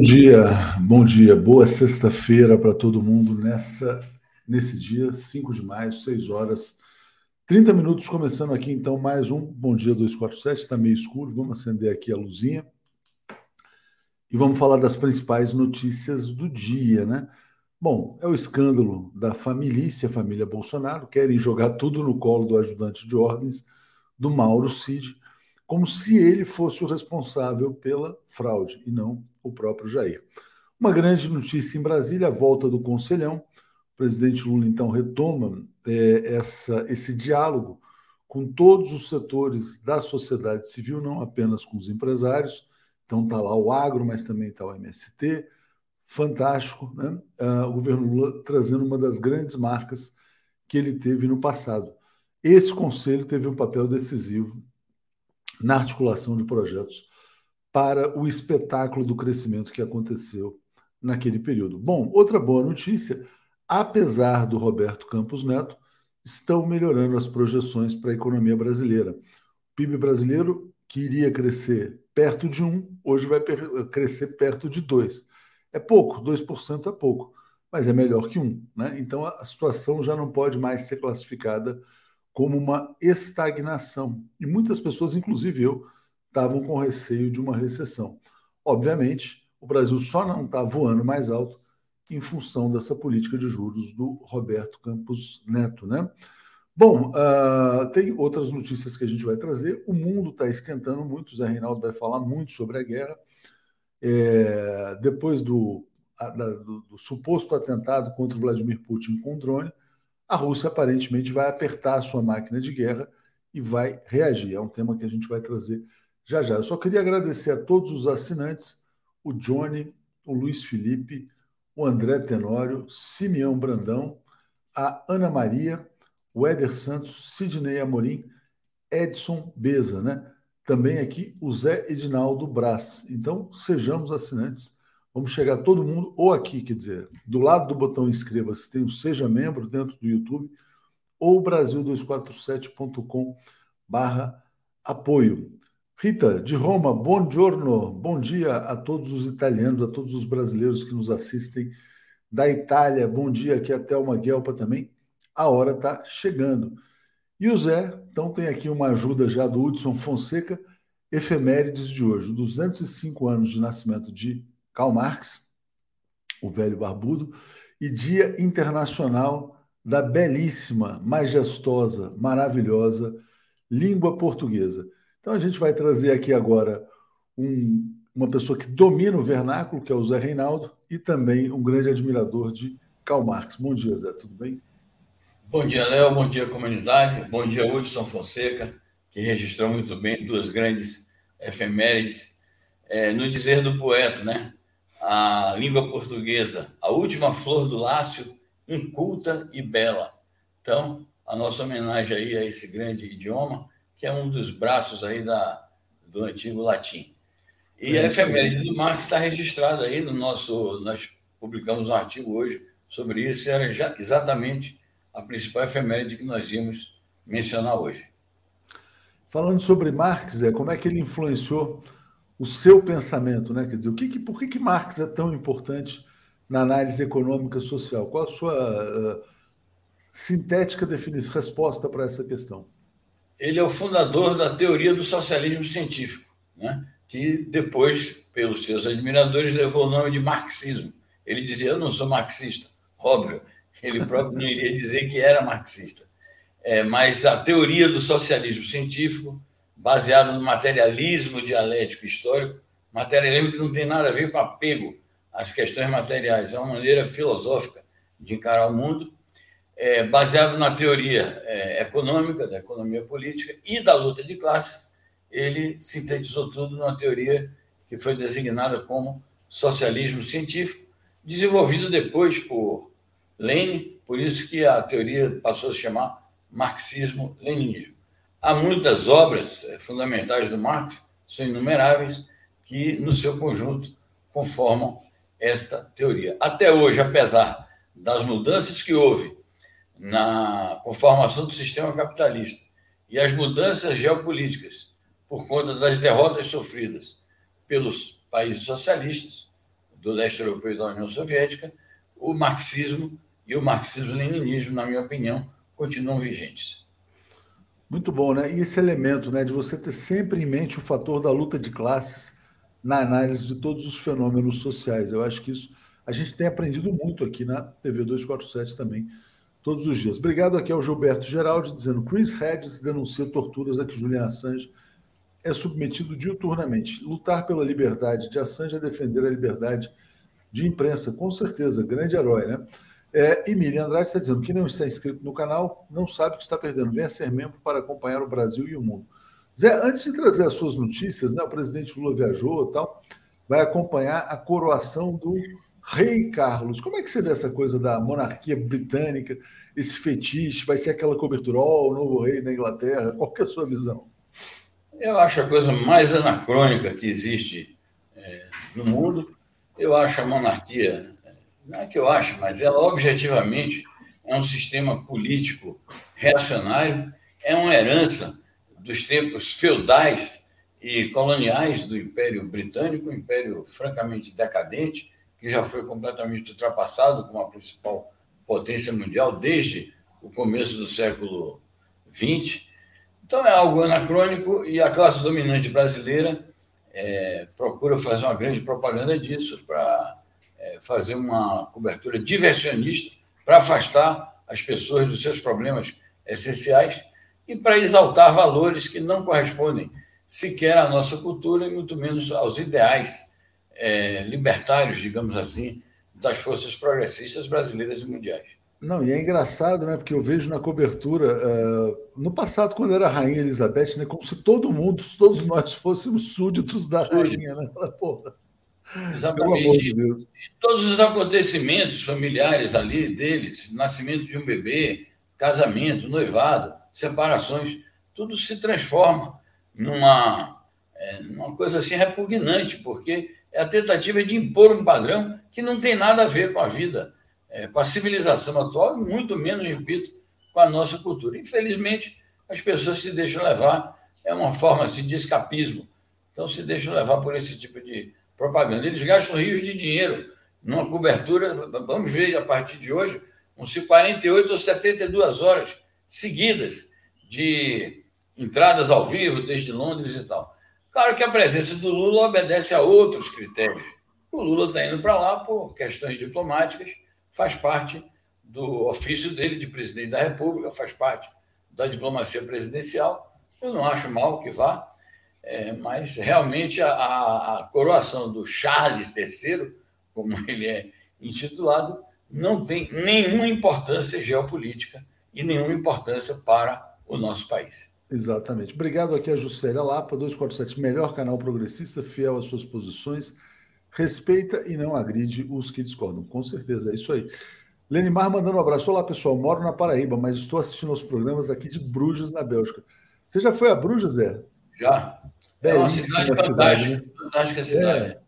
Dia, bom dia, boa sexta-feira para todo mundo nessa nesse dia, 5 de maio, 6 horas, 30 minutos, começando aqui então mais um Bom Dia 247, está meio escuro, vamos acender aqui a luzinha e vamos falar das principais notícias do dia, né? Bom, é o escândalo da família, a família Bolsonaro, querem jogar tudo no colo do ajudante de ordens, do Mauro Cid, como se ele fosse o responsável pela fraude e não o próprio Jair. Uma grande notícia em Brasília, a volta do Conselhão. O presidente Lula, então, retoma é, essa, esse diálogo com todos os setores da sociedade civil, não apenas com os empresários. Então, está lá o agro, mas também está o MST. Fantástico, né? Ah, o governo Lula trazendo uma das grandes marcas que ele teve no passado. Esse conselho teve um papel decisivo na articulação de projetos para o espetáculo do crescimento que aconteceu naquele período. Bom, outra boa notícia: apesar do Roberto Campos Neto, estão melhorando as projeções para a economia brasileira. O PIB brasileiro, que iria crescer perto de 1, hoje vai crescer perto de 2. É pouco, 2% é pouco, mas é melhor que 1. Né? Então a situação já não pode mais ser classificada como uma estagnação. E muitas pessoas, inclusive eu, estavam com receio de uma recessão. Obviamente, o Brasil só não está voando mais alto em função dessa política de juros do Roberto Campos Neto, né? Bom, uh, tem outras notícias que a gente vai trazer. O mundo está esquentando muito. O Zé Reinaldo vai falar muito sobre a guerra. É, depois do, a, do, do suposto atentado contra Vladimir Putin com drone, a Rússia aparentemente vai apertar a sua máquina de guerra e vai reagir. É um tema que a gente vai trazer já já. Eu só queria agradecer a todos os assinantes, o Johnny, o Luiz Felipe, o André Tenório, Simeão Brandão, a Ana Maria, o Éder Santos, Sidney Amorim, Edson Beza, né? Também aqui o Zé Edinaldo Brás. Então, sejamos assinantes Vamos chegar todo mundo, ou aqui, quer dizer, do lado do botão inscreva-se, tem o Seja Membro dentro do YouTube, ou Brasil247.com barra apoio. Rita, de Roma, bom giorno, bom dia a todos os italianos, a todos os brasileiros que nos assistem da Itália, bom dia aqui até uma Guelpa também, a hora está chegando. E o Zé, então tem aqui uma ajuda já do Hudson Fonseca, efemérides de hoje, 205 anos de nascimento de Karl Marx, o velho barbudo, e Dia Internacional da belíssima, majestosa, maravilhosa língua portuguesa. Então a gente vai trazer aqui agora um, uma pessoa que domina o vernáculo, que é o Zé Reinaldo, e também um grande admirador de Karl Marx. Bom dia, Zé, tudo bem? Bom dia, Léo, bom dia, comunidade, bom dia, Hudson Fonseca, que registrou muito bem duas grandes efemérides. É, no dizer do poeta, né? a língua portuguesa, a última flor do Lácio, inculta e bela. Então, a nossa homenagem aí a esse grande idioma, que é um dos braços aí da, do antigo latim. E é, a efeméride do Marx está registrada aí no nosso. Nós publicamos um artigo hoje sobre isso, e era já, exatamente a principal efeméride que nós íamos mencionar hoje. Falando sobre Marx, é, como é que ele influenciou o seu pensamento, né? Quer dizer, o que, que, por que, que Marx é tão importante na análise econômica social? Qual a sua uh, sintética definição, resposta para essa questão? Ele é o fundador da teoria do socialismo científico, né? que depois, pelos seus admiradores, levou o nome de marxismo. Ele dizia: Eu não sou marxista. Óbvio, ele próprio não iria dizer que era marxista. É, mas a teoria do socialismo científico baseado no materialismo dialético histórico, materialismo que não tem nada a ver com apego às questões materiais, é uma maneira filosófica de encarar o mundo, é, baseado na teoria é, econômica, da economia política e da luta de classes, ele sintetizou tudo numa teoria que foi designada como socialismo científico, desenvolvido depois por Lenin, por isso que a teoria passou a se chamar marxismo-leninismo. Há muitas obras eh, fundamentais do Marx, são inumeráveis, que, no seu conjunto, conformam esta teoria. Até hoje, apesar das mudanças que houve na conformação do sistema capitalista e as mudanças geopolíticas por conta das derrotas sofridas pelos países socialistas, do leste europeu e da União Soviética, o marxismo e o marxismo-leninismo, na minha opinião, continuam vigentes. Muito bom, né? E esse elemento né, de você ter sempre em mente o fator da luta de classes na análise de todos os fenômenos sociais. Eu acho que isso a gente tem aprendido muito aqui na TV 247 também, todos os dias. Obrigado aqui ao Gilberto Geraldi, dizendo Chris Hedges denuncia torturas a que Julian Assange é submetido diuturnamente. Lutar pela liberdade de Assange é defender a liberdade de imprensa, com certeza, grande herói, né? É, e Miriam Andrade está dizendo que não está inscrito no canal, não sabe o que está perdendo. Venha ser membro para acompanhar o Brasil e o mundo. Zé, antes de trazer as suas notícias, né, o presidente Lula viajou e tal, vai acompanhar a coroação do rei Carlos. Como é que você vê essa coisa da monarquia britânica, esse fetiche? Vai ser aquela cobertura, ó, oh, o novo rei da Inglaterra? Qual é a sua visão? Eu acho a coisa mais anacrônica que existe é, no mundo. Eu acho a monarquia, não é que eu acho, mas ela objetivamente é um sistema político reacionário, é uma herança dos tempos feudais e coloniais do Império Britânico, um império francamente decadente, que já foi completamente ultrapassado como a principal potência mundial desde o começo do século XX. Então é algo anacrônico e a classe dominante brasileira é, procura fazer uma grande propaganda disso para é, fazer uma cobertura diversionista para afastar as pessoas dos seus problemas essenciais e para exaltar valores que não correspondem sequer à nossa cultura e muito menos aos ideais é, libertários, digamos assim, das forças progressistas brasileiras e mundiais. Não, e é engraçado, né? Porque eu vejo na cobertura, uh, no passado, quando era Rainha Elizabeth, né? Como se todo mundo, todos nós fôssemos súditos da rainha, né? Porra. Exatamente. De Todos os acontecimentos familiares ali deles, nascimento de um bebê, casamento, noivado, separações, tudo se transforma numa, é, numa coisa assim repugnante, porque é a tentativa de impor um padrão que não tem nada a ver com a vida é, com a civilização atual muito menos, repito, com a nossa cultura. Infelizmente, as pessoas se deixam levar, é uma forma assim, de escapismo. Então, se deixam levar por esse tipo de propaganda. Eles gastam rios de dinheiro numa cobertura, vamos ver a partir de hoje, uns 48 ou 72 horas seguidas de entradas ao vivo desde Londres e tal. Claro que a presença do Lula obedece a outros critérios. O Lula está indo para lá por questões diplomáticas, faz parte do ofício dele de presidente da República, faz parte da diplomacia presidencial. Eu não acho mal que vá, é, mas realmente a, a, coroação do Charles III, como ele é intitulado, não tem nenhuma importância geopolítica e nenhuma importância para o nosso país. Exatamente. Obrigado aqui a Juscelia Lapa, 247, melhor canal progressista, fiel às suas posições respeita e não agride os que discordam. Com certeza, é isso aí. Lenimar mandando um abraço. Olá, pessoal. Moro na Paraíba, mas estou assistindo aos programas aqui de Bruges, na Bélgica. Você já foi a Bruges, Zé? Já. É uma cidade, cidade fantástica, né? fantástica cidade.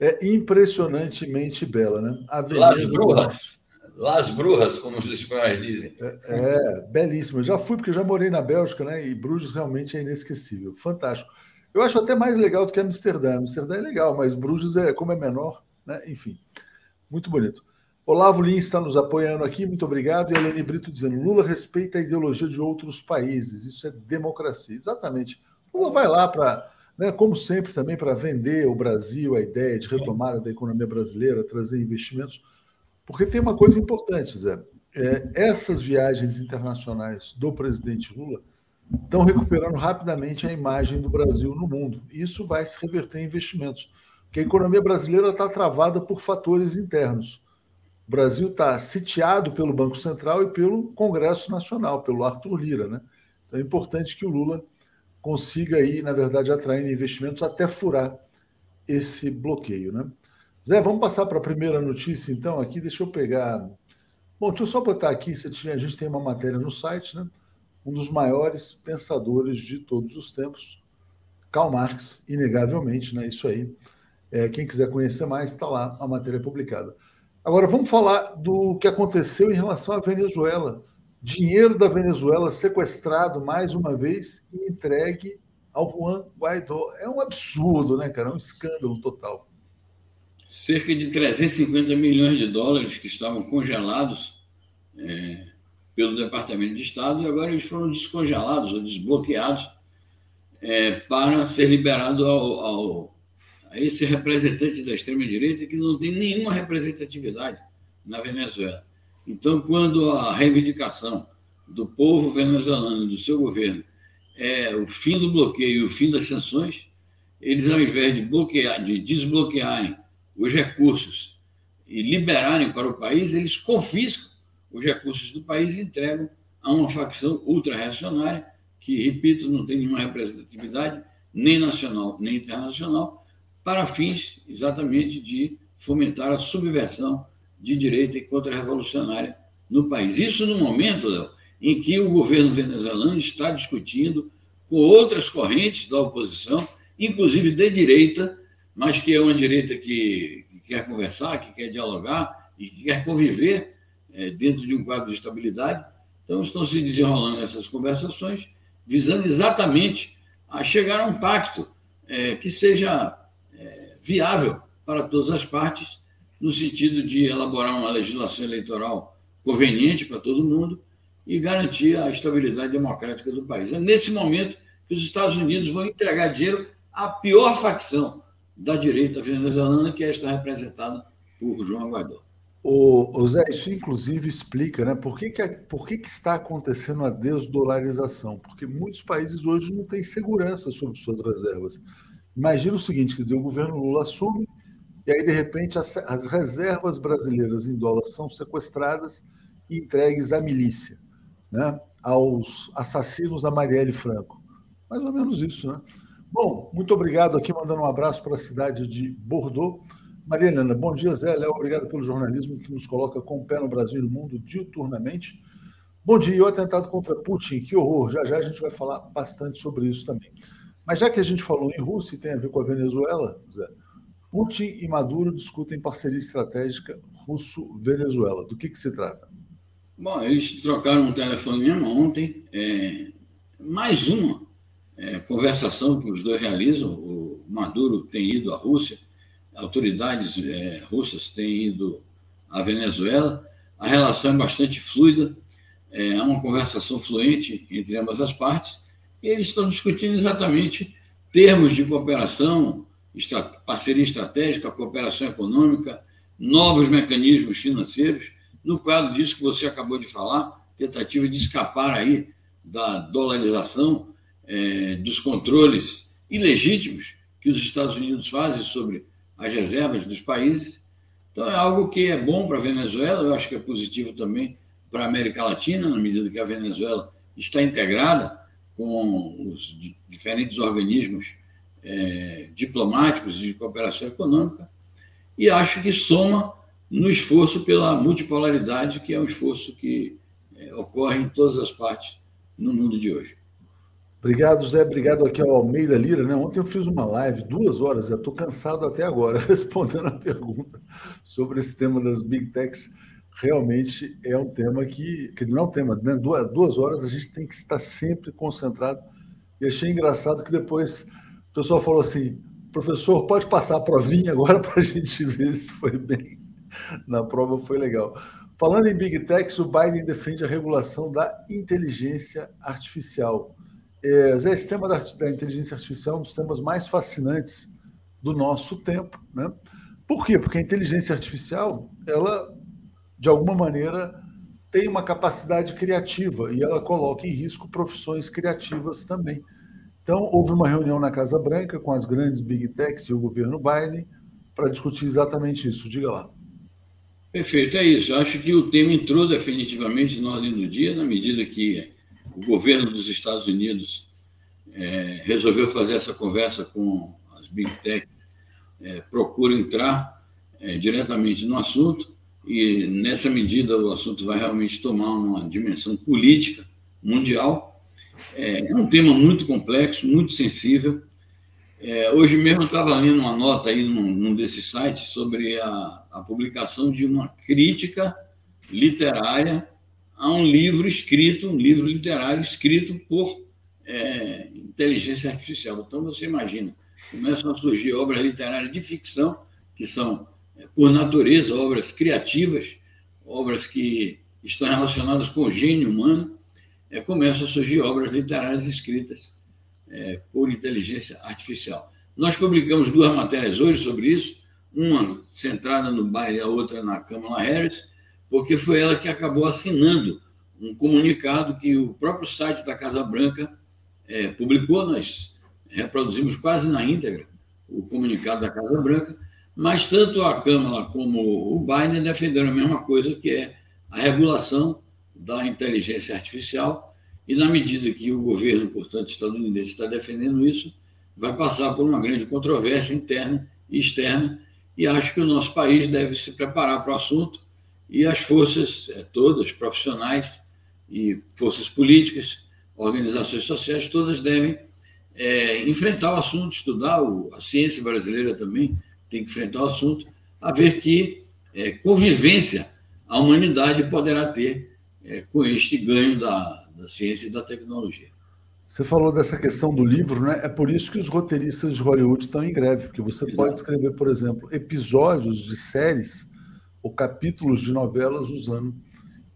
É, é, impressionantemente bela, né? Avenida Las Brujas. Las Brujas, como os espanhóis dizem. É, é, belíssima. Já fui, porque já morei na Bélgica, né? E Bruges realmente é inesquecível. Fantástico. Eu acho até mais legal do que Amsterdã. Amsterdã é legal, mas Bruges, é, como é menor, né? enfim, muito bonito. Olavo Lins está nos apoiando aqui, muito obrigado. E a Helene Brito dizendo: Lula respeita a ideologia de outros países, isso é democracia. Exatamente. Lula vai lá para, né, como sempre, também para vender o Brasil, a ideia de retomada da economia brasileira, trazer investimentos. Porque tem uma coisa importante, Zé. É, essas viagens internacionais do presidente Lula estão recuperando rapidamente a imagem do Brasil no mundo. Isso vai se reverter em investimentos, porque a economia brasileira está travada por fatores internos. O Brasil está sitiado pelo Banco Central e pelo Congresso Nacional, pelo Arthur Lira. Né? Então é importante que o Lula consiga aí, na verdade, atrair investimentos até furar esse bloqueio. Né? Zé, vamos passar para a primeira notícia, então, aqui. Deixa eu pegar. Bom, deixa eu só botar aqui. A gente tem uma matéria no site, né? um dos maiores pensadores de todos os tempos, Karl Marx, inegavelmente, né? Isso aí. É, quem quiser conhecer mais, está lá a matéria publicada. Agora, vamos falar do que aconteceu em relação à Venezuela. Dinheiro da Venezuela sequestrado mais uma vez e entregue ao Juan Guaidó. É um absurdo, né, cara? É um escândalo total. Cerca de 350 milhões de dólares que estavam congelados é, pelo Departamento de Estado e agora eles foram descongelados ou desbloqueados é, para ser liberado ao, ao, a esse representante da extrema-direita que não tem nenhuma representatividade na Venezuela. Então, quando a reivindicação do povo venezuelano, do seu governo, é o fim do bloqueio e o fim das sanções, eles, ao invés de, bloquear, de desbloquearem os recursos e liberarem para o país, eles confiscam os recursos do país e entregam a uma facção ultra-reacionária, que, repito, não tem nenhuma representatividade, nem nacional nem internacional, para fins exatamente de fomentar a subversão de direita e contra-revolucionária no país. Isso no momento, Léo, em que o governo venezuelano está discutindo com outras correntes da oposição, inclusive de direita, mas que é uma direita que, que quer conversar, que quer dialogar e que quer conviver é, dentro de um quadro de estabilidade. Então, estão se desenrolando essas conversações, visando exatamente a chegar a um pacto é, que seja é, viável para todas as partes, no sentido de elaborar uma legislação eleitoral conveniente para todo mundo e garantir a estabilidade democrática do país. É nesse momento que os Estados Unidos vão entregar dinheiro à pior facção da direita venezuelana, que é esta representada por João Guaidó. O, o Zé, isso inclusive explica né, por, que, que, por que, que está acontecendo a desdolarização. Porque muitos países hoje não têm segurança sobre suas reservas. Imagina o seguinte: quer dizer, o governo Lula assume, e aí, de repente, as, as reservas brasileiras em dólar são sequestradas e entregues à milícia né, aos assassinos da Marielle Franco. Mais ou menos isso, né? Bom, muito obrigado aqui, mandando um abraço para a cidade de Bordeaux. Maria Helena, bom dia, Zé. Léo, obrigado pelo jornalismo que nos coloca com o pé no Brasil e no mundo diuturnamente. Bom dia, o atentado contra Putin, que horror. Já já a gente vai falar bastante sobre isso também. Mas já que a gente falou em Rússia e tem a ver com a Venezuela, Zé, Putin e Maduro discutem parceria estratégica russo-venezuela. Do que, que se trata? Bom, eles trocaram um telefonema ontem, é, mais uma é, conversação que os dois realizam. O Maduro tem ido à Rússia, autoridades é, russas têm ido à Venezuela. A relação é bastante fluida, é uma conversação fluente entre ambas as partes, e eles estão discutindo exatamente termos de cooperação, parceria estratégica, cooperação econômica, novos mecanismos financeiros no quadro disso que você acabou de falar, tentativa de escapar aí da dolarização, é, dos controles ilegítimos que os Estados Unidos fazem sobre as reservas dos países. Então, é algo que é bom para a Venezuela, eu acho que é positivo também para a América Latina, na medida que a Venezuela está integrada com os diferentes organismos é, diplomáticos e de cooperação econômica, e acho que soma no esforço pela multipolaridade, que é um esforço que é, ocorre em todas as partes no mundo de hoje. Obrigado, Zé. Obrigado aqui ao Almeida Lira. Né? Ontem eu fiz uma live, duas horas, estou cansado até agora, respondendo a pergunta sobre esse tema das Big Techs. Realmente é um tema que, que não é um tema, né? duas, duas horas a gente tem que estar sempre concentrado. E achei engraçado que depois o pessoal falou assim: professor, pode passar a provinha agora para a gente ver se foi bem na prova foi legal. Falando em Big Techs, o Biden defende a regulação da inteligência artificial. É, Zé, esse tema da, da, inteligência artificial é um dos temas mais fascinantes do nosso tempo. Né? Por quê? Porque a inteligência artificial, ela, de alguma maneira, tem uma capacidade criativa e ela coloca em risco profissões criativas também. Então, houve uma reunião na Casa Branca com as grandes Big Techs e o governo Biden para discutir exatamente isso. Diga lá. Perfeito, é isso. Acho que o tema entrou definitivamente na ordem do dia, na medida que o governo dos Estados Unidos é, resolveu fazer essa conversa com as Big Techs, é, procura entrar é, diretamente no assunto, e nessa medida o assunto vai realmente tomar uma dimensão política mundial. É, é um tema muito complexo, muito sensível, é, hoje mesmo eu estava lendo uma nota aí num, num desses sites sobre a, a, publicação de uma crítica literária a um livro escrito, um livro literário escrito por é, inteligência artificial. Então você imagina, começam a surgir obras literárias de ficção que são é, por natureza, obras criativas, obras que estão relacionadas com o gênio humano, é, começam a surgir obras literárias escritas é, por inteligência artificial. Nós publicamos duas matérias hoje sobre isso, uma centrada no Baile e a outra na Kamala Harris, porque foi ela que acabou assinando um comunicado que o próprio site da Casa Branca é, publicou, nós reproduzimos quase na íntegra o comunicado da Casa Branca, mas tanto a Câmara como o Biden defenderam a mesma coisa, que é a regulação da inteligência artificial, e na medida que o governo, portanto, estadunidense está defendendo isso, vai passar por uma grande controvérsia interna e externa, e acho que o nosso país deve se preparar para o assunto, e as forças é, todas, profissionais e forças políticas, organizações sociais, todas devem é, enfrentar o assunto, estudar o, a ciência brasileira também tem que enfrentar o assunto, a ver que é, convivência a humanidade poderá ter é, com este ganho da, da ciência e da tecnologia. Você falou dessa questão do livro, né? É por isso que os roteiristas de Hollywood estão em greve, porque você Exato. pode escrever, por exemplo, episódios de séries ou capítulos de novelas usando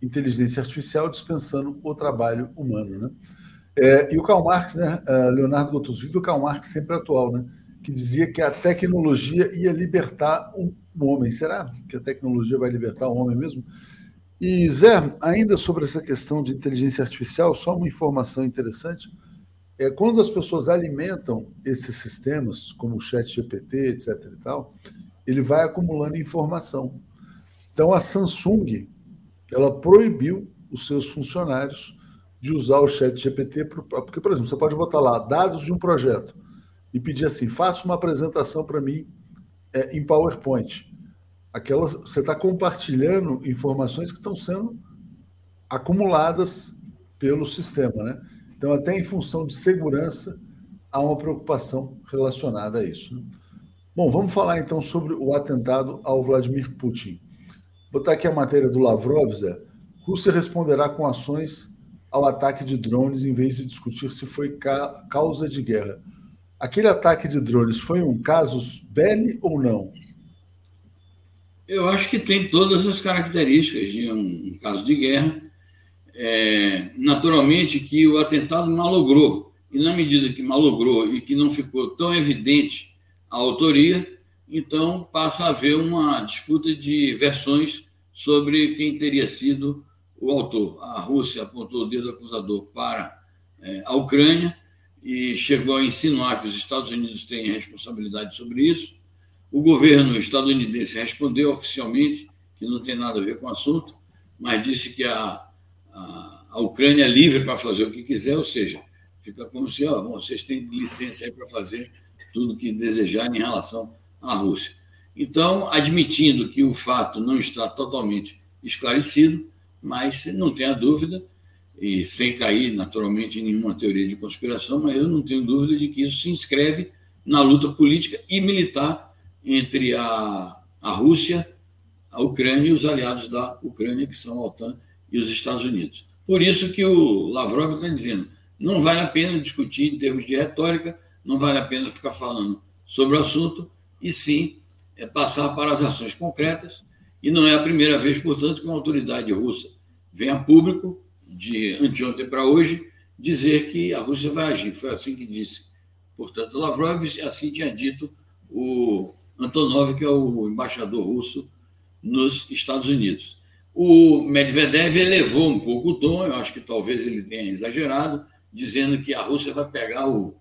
inteligência artificial, dispensando o trabalho humano, né? É, e o Karl Marx, né? Uh, Leonardo Gotus vive o Karl Marx sempre atual, né? Que dizia que a tecnologia ia libertar o homem. Será que a tecnologia vai libertar o homem mesmo? E Zé, ainda sobre essa questão de inteligência artificial, só uma informação interessante é quando as pessoas alimentam esses sistemas, como o Chat GPT, etc. e tal, ele vai acumulando informação. Então a Samsung ela proibiu os seus funcionários de usar o Chat GPT, porque, por exemplo, você pode botar lá dados de um projeto e pedir assim: faça uma apresentação para mim é, em PowerPoint. Aquelas, você está compartilhando informações que estão sendo acumuladas pelo sistema, né? Então, até em função de segurança, há uma preocupação relacionada a isso. Né? Bom, vamos falar então sobre o atentado ao Vladimir Putin. Botar aqui a matéria do Lavrov, Zé. Rússia responderá com ações ao ataque de drones em vez de discutir se foi ca causa de guerra. Aquele ataque de drones foi um casus belli ou não? Eu acho que tem todas as características de um, um caso de guerra. É, naturalmente que o atentado malogrou, e na medida que malogrou e que não ficou tão evidente a autoria, então passa a haver uma disputa de versões sobre quem teria sido o autor. A Rússia apontou o dedo acusador para é, a Ucrânia e chegou a insinuar que os Estados Unidos têm responsabilidade sobre isso. O governo estadunidense respondeu oficialmente que não tem nada a ver com o assunto, mas disse que a, a, a Ucrânia é livre para fazer o que quiser, ou seja, fica como se ó, vocês têm licença para fazer tudo o que desejarem em relação à Rússia. Então, admitindo que o fato não está totalmente esclarecido, mas não tenha dúvida, e sem cair naturalmente em nenhuma teoria de conspiração, mas eu não tenho dúvida de que isso se inscreve na luta política e militar entre a, a Rússia, a Ucrânia e os aliados da Ucrânia, que são a OTAN e os Estados Unidos. Por isso que o Lavrov está dizendo, não vale a pena discutir em termos de retórica, não vale a pena ficar falando sobre o assunto, e sim é passar para as ações concretas, e não é a primeira vez, portanto, que uma autoridade russa vem a público, de anteontem para hoje, dizer que a Rússia vai agir. Foi assim que disse. Portanto, Lavrov, assim tinha dito o Antonov, que é o embaixador russo nos Estados Unidos. O Medvedev elevou um pouco o tom, eu acho que talvez ele tenha exagerado, dizendo que a Rússia vai pegar o,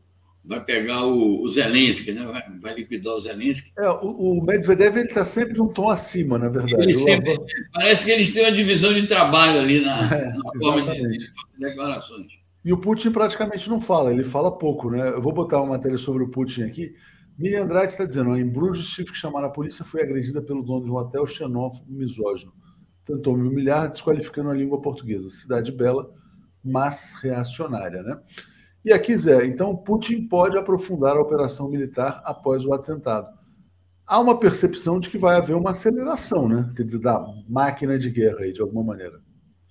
vai pegar o, o Zelensky, né? vai, vai liquidar o Zelensky. É, o, o Medvedev está sempre um tom acima, na verdade. Ele sempre, parece que eles têm uma divisão de trabalho ali na, é, na forma de, de fazer declarações. E o Putin praticamente não fala, ele fala pouco, né? Eu vou botar uma matéria sobre o Putin aqui. Miriam Andrade está dizendo: ó, em Bruges, tive que chamar a polícia, foi agredida pelo dono de um hotel xenófobo misógino. Tentou me humilhar, desqualificando a língua portuguesa. Cidade bela, mas reacionária, né? E aqui, Zé, então Putin pode aprofundar a operação militar após o atentado. Há uma percepção de que vai haver uma aceleração, né? Quer dizer, da máquina de guerra aí, de alguma maneira.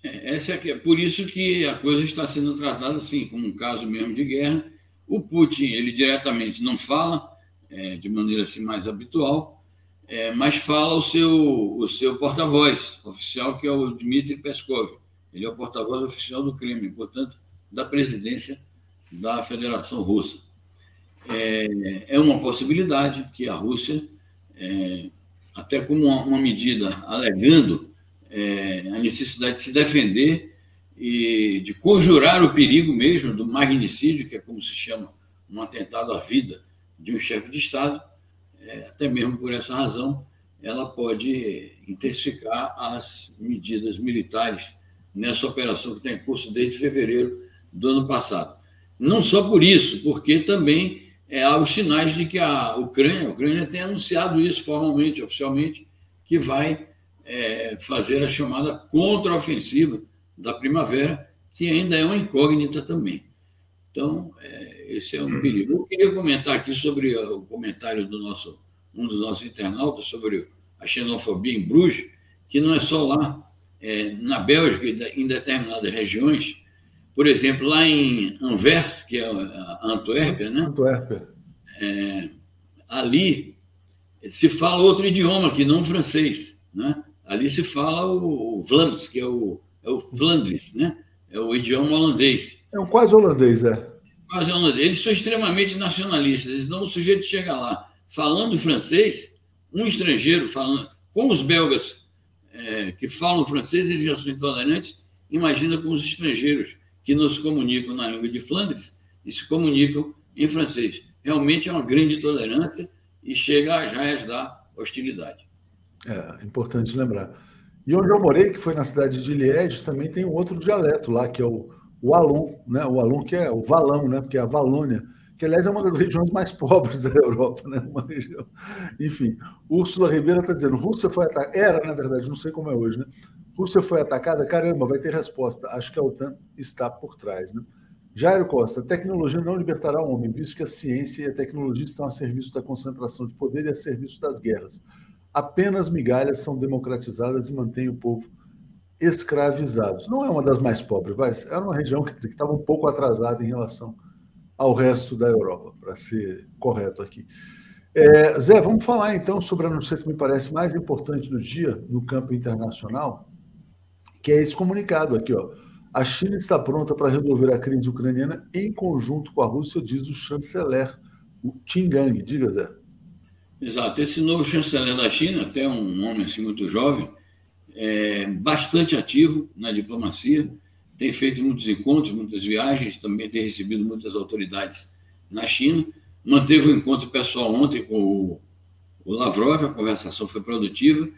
É, essa é, por isso que a coisa está sendo tratada assim, como um caso mesmo de guerra. O Putin, ele diretamente não fala é, de maneira assim mais habitual, é, mas fala o seu, o seu porta-voz oficial, que é o Dmitry Peskov. Ele é o porta-voz oficial do Kremlin, portanto, da presidência da Federação Russa. É, é uma possibilidade que a Rússia, é, até como uma, uma medida alegando é, a necessidade de se defender e de conjurar o perigo mesmo do magnicídio, que é como se chama um atentado à vida de um chefe de Estado, é, até mesmo por essa razão, ela pode intensificar as medidas militares nessa operação que está em curso desde fevereiro do ano passado. Não só por isso, porque também é, há os sinais de que a Ucrânia, a Ucrânia tem anunciado isso formalmente, oficialmente, que vai é, fazer a chamada contraofensiva da primavera, que ainda é uma incógnita também. Então, é, esse é um perigo. Eu queria comentar aqui sobre o comentário do nosso um dos nossos internautas sobre a xenofobia em Bruges, que não é só lá, é, na Bélgica, em determinadas regiões, por exemplo, lá em Anvers, que é a Antuérpia, né? Antuérpia. É, ali se fala outro idioma que não o francês, né? Ali se fala o, o Vlaams, que é o, é o Flandres, né? É o idioma holandês. É um quase holandês, é. Quase holandês. Eles são extremamente nacionalistas, então o sujeito chega lá falando francês, um estrangeiro falando, com os belgas é, que falam francês, eles já são intolerantes, imagina com os estrangeiros que nos comunicam na língua de Flandres e se comunicam em francês. Realmente é uma grande tolerância e chega a jaias da hostilidade. É importante lembrar. E onde eu morei, que foi na cidade de Liège, também tem um outro dialeto lá, que é o, o Alon, né? O Alon que é o Valão, né? Porque é a Valônia que aliás é uma das regiões mais pobres da Europa, né? Uma região. Enfim, Úrsula Ribeiro está dizendo: Rússia foi atacada. Era, na verdade, não sei como é hoje, né? Rússia foi atacada, caramba, vai ter resposta. Acho que a OTAN está por trás, né? Jairo Costa, a tecnologia não libertará o homem, visto que a ciência e a tecnologia estão a serviço da concentração de poder e a serviço das guerras. Apenas migalhas são democratizadas e mantêm o povo escravizado. Não é uma das mais pobres, mas era uma região que estava um pouco atrasada em relação ao resto da Europa, para ser correto aqui. É, Zé, vamos falar então sobre a notícia que me parece mais importante do dia no campo internacional, que é esse comunicado aqui, ó. A China está pronta para resolver a crise ucraniana em conjunto com a Rússia, diz o chanceler, o Qin Gang. Diga, Zé. Exato. Esse novo chanceler da China, até um homem assim muito jovem, é bastante ativo na diplomacia, tem feito muitos encontros, muitas viagens, também tem recebido muitas autoridades na China. Manteve um encontro pessoal ontem com o Lavrov, a conversação foi produtiva,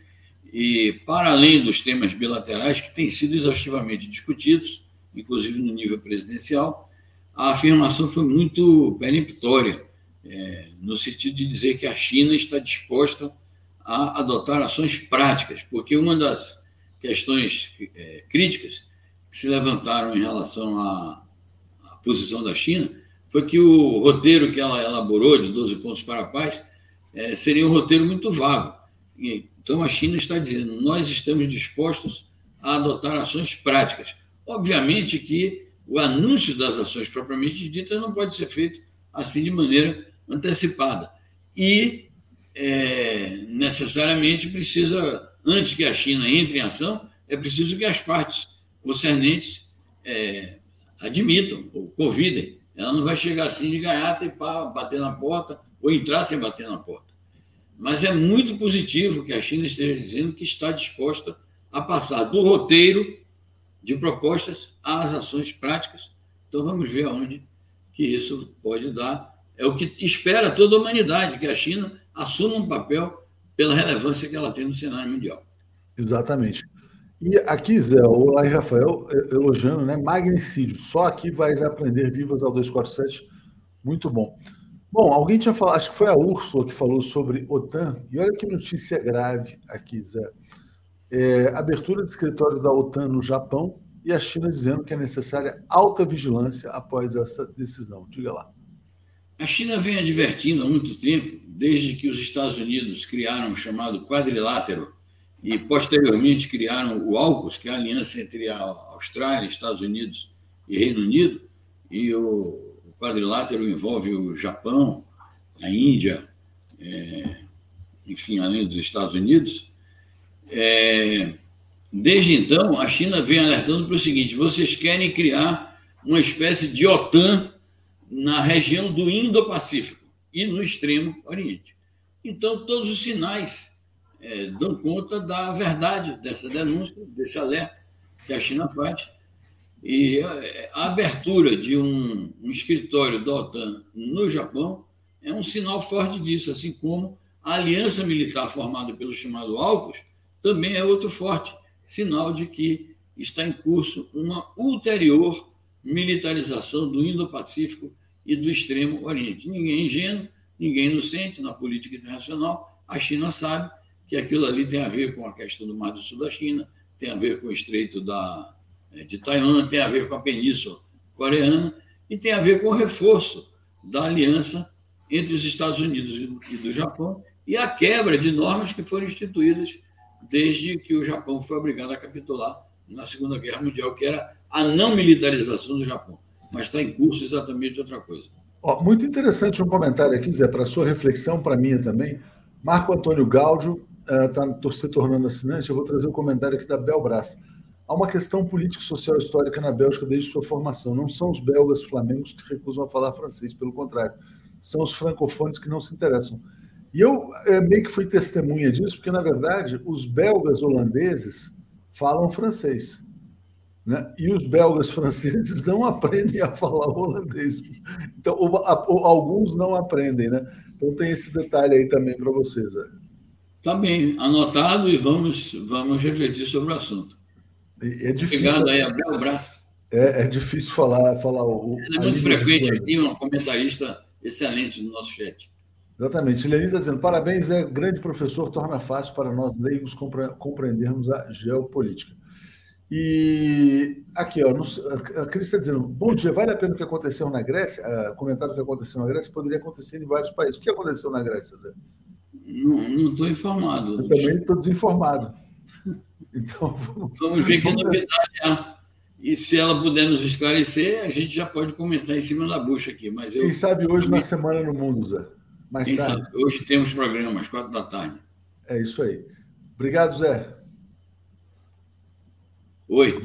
e para além dos temas bilaterais que têm sido exaustivamente discutidos, inclusive no nível presidencial, a afirmação foi muito peremptória, é, no sentido de dizer que a China está disposta a adotar ações práticas, porque uma das questões é, críticas que se levantaram em relação à, à, posição da China foi que o roteiro que ela elaborou, de 12 pontos para a paz, é, seria um roteiro muito vago. E, então a China está dizendo: nós estamos dispostos a adotar ações práticas. Obviamente que o anúncio das ações propriamente ditas não pode ser feito assim de maneira antecipada. E é, necessariamente precisa, antes que a China entre em ação, é preciso que as partes concernentes é, admitam ou convidem. Ela não vai chegar assim de gaiata e pá, bater na porta ou entrar sem bater na porta. Mas é muito positivo que a China esteja dizendo que está disposta a passar do roteiro de propostas às ações práticas. Então vamos ver aonde que isso pode dar. É o que espera toda a humanidade, que a China assuma um papel pela relevância que ela tem no cenário mundial. Exatamente. E aqui, Zé, o Lai Rafael elogiando, né? Magnicídio. Só aqui vais aprender vivas ao 247. Muito bom. Bom, alguém tinha falado, acho que foi a Úrsula que falou sobre OTAN. E olha que notícia grave aqui, Zé. É, abertura de escritório da OTAN no Japão e a China dizendo que é necessária alta vigilância após essa decisão. Diga lá. A China vem advertindo há muito tempo, desde que os Estados Unidos criaram o chamado quadrilátero e posteriormente criaram o AUKUS, que é a aliança entre a Austrália, Estados Unidos e Reino Unido, e o, quadrilátero envolve o Japão, a Índia, é, enfim, além dos Estados Unidos. É, desde então, a China vem alertando para o seguinte: vocês querem criar uma espécie de OTAN na região do Indo-Pacífico e no Extremo Oriente. Então, todos os sinais é, dão conta da verdade dessa denúncia, desse alerta que a China faz. E a abertura de um, um escritório da OTAN no Japão é um sinal forte disso, assim como a aliança militar formada pelo chamado AUKUS também é outro forte sinal de que está em curso uma ulterior militarização do Indo-Pacífico e do Extremo Oriente. Ninguém é ingênuo, ninguém é inocente na política internacional. A China sabe que aquilo ali tem a ver com a questão do Mar do Sul da China, tem a ver com o Estreito da, de Taiwan, tem a ver com a Península Coreana e tem a ver com o reforço da aliança entre os Estados Unidos e do Japão e a quebra de normas que foram instituídas desde que o Japão foi obrigado a capitular na Segunda Guerra Mundial, que era a não militarização do Japão. Mas está em curso exatamente outra coisa. Ó, muito interessante um comentário aqui, Zé, para sua reflexão, para minha também. Marco Antônio Gáudio está uh, se tornando assinante. Eu vou trazer um comentário aqui da Belbras. Há uma questão política, social e histórica na Bélgica desde sua formação. Não são os belgas flamengos que recusam a falar francês, pelo contrário. São os francofones que não se interessam. E eu é, meio que fui testemunha disso, porque, na verdade, os belgas holandeses falam francês. Né? E os belgas franceses não aprendem a falar holandês. Então, o, a, o, alguns não aprendem, né? Então tem esse detalhe aí também para vocês. Né? Tá bem, anotado e vamos, vamos refletir sobre o assunto. É, é difícil. Obrigado aí, Abel Brás. É, é difícil falar, falar o. É muito frequente aqui, uma comentarista excelente no nosso chat. Exatamente. Lenin está dizendo: parabéns, é grande professor, torna fácil para nós leigos compreendermos a geopolítica. E aqui, ó, a Cris está dizendo: bom dia, vale a pena o que aconteceu na Grécia? Uh, comentário que aconteceu na Grécia poderia acontecer em vários países. O que aconteceu na Grécia, Zé? Não estou informado. Eu também estou desinformado. Então, vamos, vamos ver que novidade há. E se ela puder nos esclarecer, a gente já pode comentar em cima da bucha aqui. Mas eu... Quem sabe hoje na Semana no Mundo, Zé? Mais Quem tarde. Sabe? Hoje temos programa, às quatro da tarde. É isso aí. Obrigado, Zé. Oi.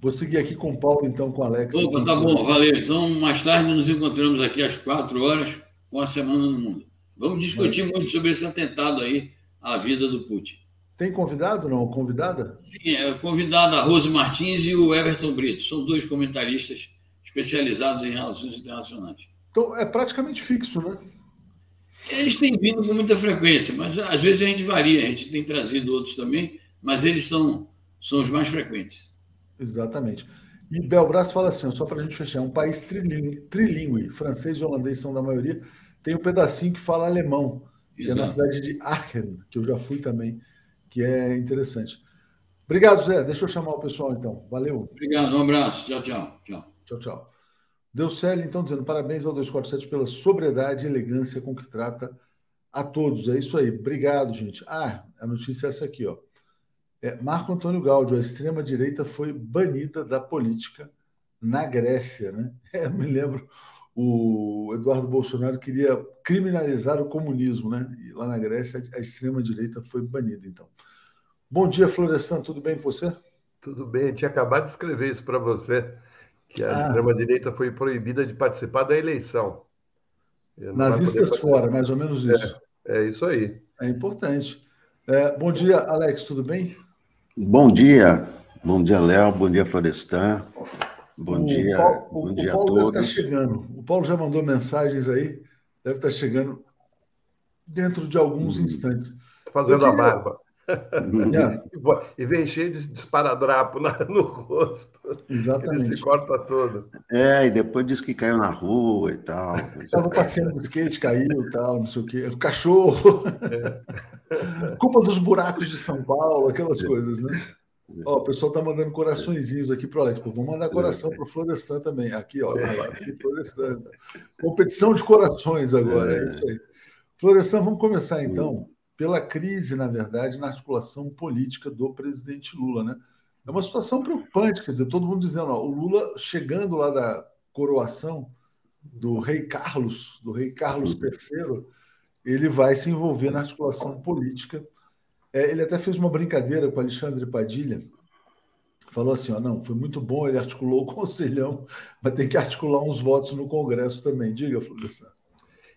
Vou seguir aqui com o Paulo, então, com o Alex. Opa, tá bom, valeu. Então, mais tarde nos encontramos aqui às quatro horas com a Semana no Mundo. Vamos discutir muito sobre esse atentado aí à vida do Putin. Tem convidado, não? Convidada? Sim, é convidada a Rose Martins e o Everton Brito. São dois comentaristas especializados em relações internacionais. Então, é praticamente fixo, né? Eles têm vindo com muita frequência, mas às vezes a gente varia, a gente tem trazido outros também, mas eles são, são os mais frequentes. Exatamente. E Belbras fala assim, só para a gente fechar, um país trilingue, trilingue, francês e holandês são da maioria, tem um pedacinho que fala alemão, que é na cidade de Aachen, que eu já fui também, que é interessante. Obrigado, Zé. Deixa eu chamar o pessoal então. Valeu. Obrigado, um abraço. Tchau, tchau. Tchau, tchau. tchau. Deuceli, então, dizendo parabéns ao 247 pela sobriedade e elegância com que trata a todos. É isso aí. Obrigado, gente. Ah, a notícia é essa aqui, ó. É, Marco Antônio Gaudio, a extrema-direita foi banida da política na Grécia, né? É, me lembro, o Eduardo Bolsonaro queria criminalizar o comunismo, né? E lá na Grécia a extrema-direita foi banida, então. Bom dia, Florestan, tudo bem com você? Tudo bem, eu tinha acabado de escrever isso para você que a ah. extrema-direita foi proibida de participar da eleição. Nazistas fora, mais ou menos isso. É, é isso aí. É importante. É, bom dia, Alex, tudo bem? Bom dia. Bom dia, Léo. Bom dia, Florestan. Bom o dia. Paulo, bom o, dia o Paulo a todos. deve estar chegando. O Paulo já mandou mensagens aí. Deve estar chegando dentro de alguns hum. instantes. Fazendo queria... a barba. e vem cheio de esparadrapo no rosto. Exatamente. Ele se corta todo. É, e depois diz que caiu na rua e tal. Estava passeando de skate, caiu e tal, não sei o quê. O cachorro. É. Culpa dos buracos de São Paulo, aquelas é. coisas, né? Ó, o pessoal tá mandando coraçõezinhos aqui para o. Pô, vamos mandar coração para o Florestan também. Aqui, ó. Aqui, Florestan. Competição de corações agora, é, é isso aí. Florestan, vamos começar então pela crise, na verdade, na articulação política do presidente Lula. Né? É uma situação preocupante, quer dizer, todo mundo dizendo, ó, o Lula chegando lá da coroação do rei Carlos, do rei Carlos III, ele vai se envolver na articulação política. É, ele até fez uma brincadeira com Alexandre Padilha, falou assim: ó, não, foi muito bom, ele articulou o conselhão, vai ter que articular uns votos no Congresso também. Diga, Florestan.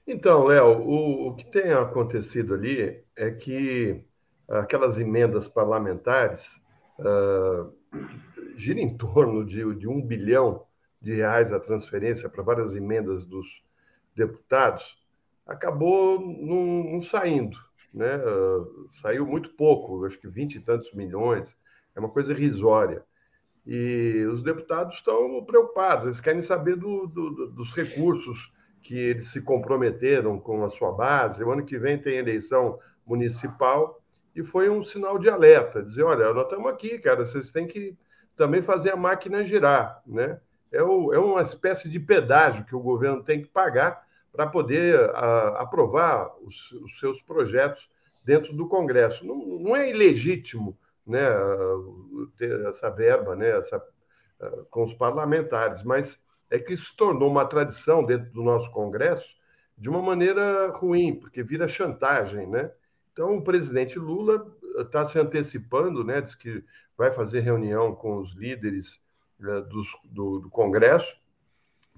Então, Léo, o, o, que tem acontecido ali é que aquelas emendas parlamentares uh, giram em torno de, de um bilhão de reais a transferência para várias emendas dos deputados, acabou não saindo. Né? Uh, saiu muito pouco, acho que vinte e tantos milhões, é uma coisa irrisória. E os deputados estão preocupados, eles querem saber do, do, dos recursos que eles se comprometeram com a sua base. O ano que vem tem eleição municipal e foi um sinal de alerta, dizer, olha, nós estamos aqui, cara, vocês têm que também fazer a máquina girar, né? É, o, é uma espécie de pedágio que o governo tem que pagar para poder a, aprovar os, os, seus projetos dentro do Congresso. Não, não é ilegítimo né, ter essa verba né, essa, com os parlamentares, mas é que isso tornou uma tradição dentro do nosso Congresso de uma maneira ruim, porque vira chantagem, né? Então, o presidente Lula está se antecipando, né? Diz que vai fazer reunião com os líderes dos, do, do, Congresso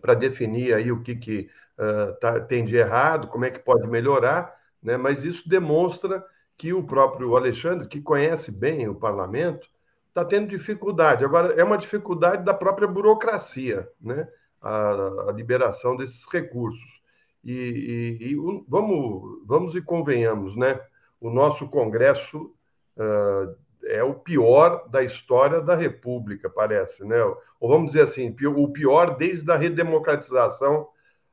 para definir aí o que, que uh, tá, tem de errado, como é que pode melhorar, né? Mas isso demonstra que o próprio Alexandre, que conhece bem o parlamento, está tendo dificuldade. Agora, é uma dificuldade da própria burocracia, né? a, a liberação desses recursos. E, e, e, vamos, vamos e convenhamos, né? O nosso Congresso uh, é o pior da história da República, parece, né? Ou vamos dizer assim, o pior desde a redemocratização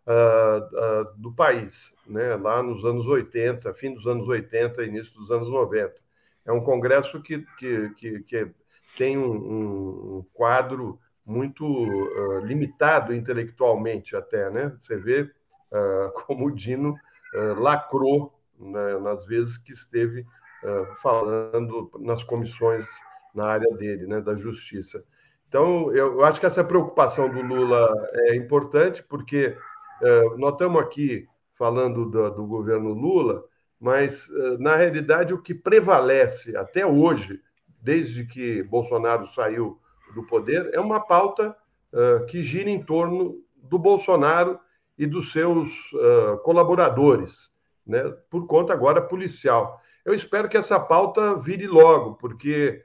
uh, uh, do país, né? Lá nos anos 80, fim dos anos 80, início dos anos 90. É um Congresso que, que, que, que tem um, um quadro muito uh, limitado intelectualmente até, né? Você vê como o Dino lacrou né, nas vezes que esteve falando nas comissões na área dele, né, da justiça. Então, eu acho que essa preocupação do Lula é importante, porque nós estamos aqui falando do, do governo Lula, mas, na realidade, o que prevalece até hoje, desde que Bolsonaro saiu do poder, é uma pauta uh, que gira em torno do Bolsonaro e dos seus colaboradores, né, por conta agora policial. Eu espero que essa pauta vire logo, porque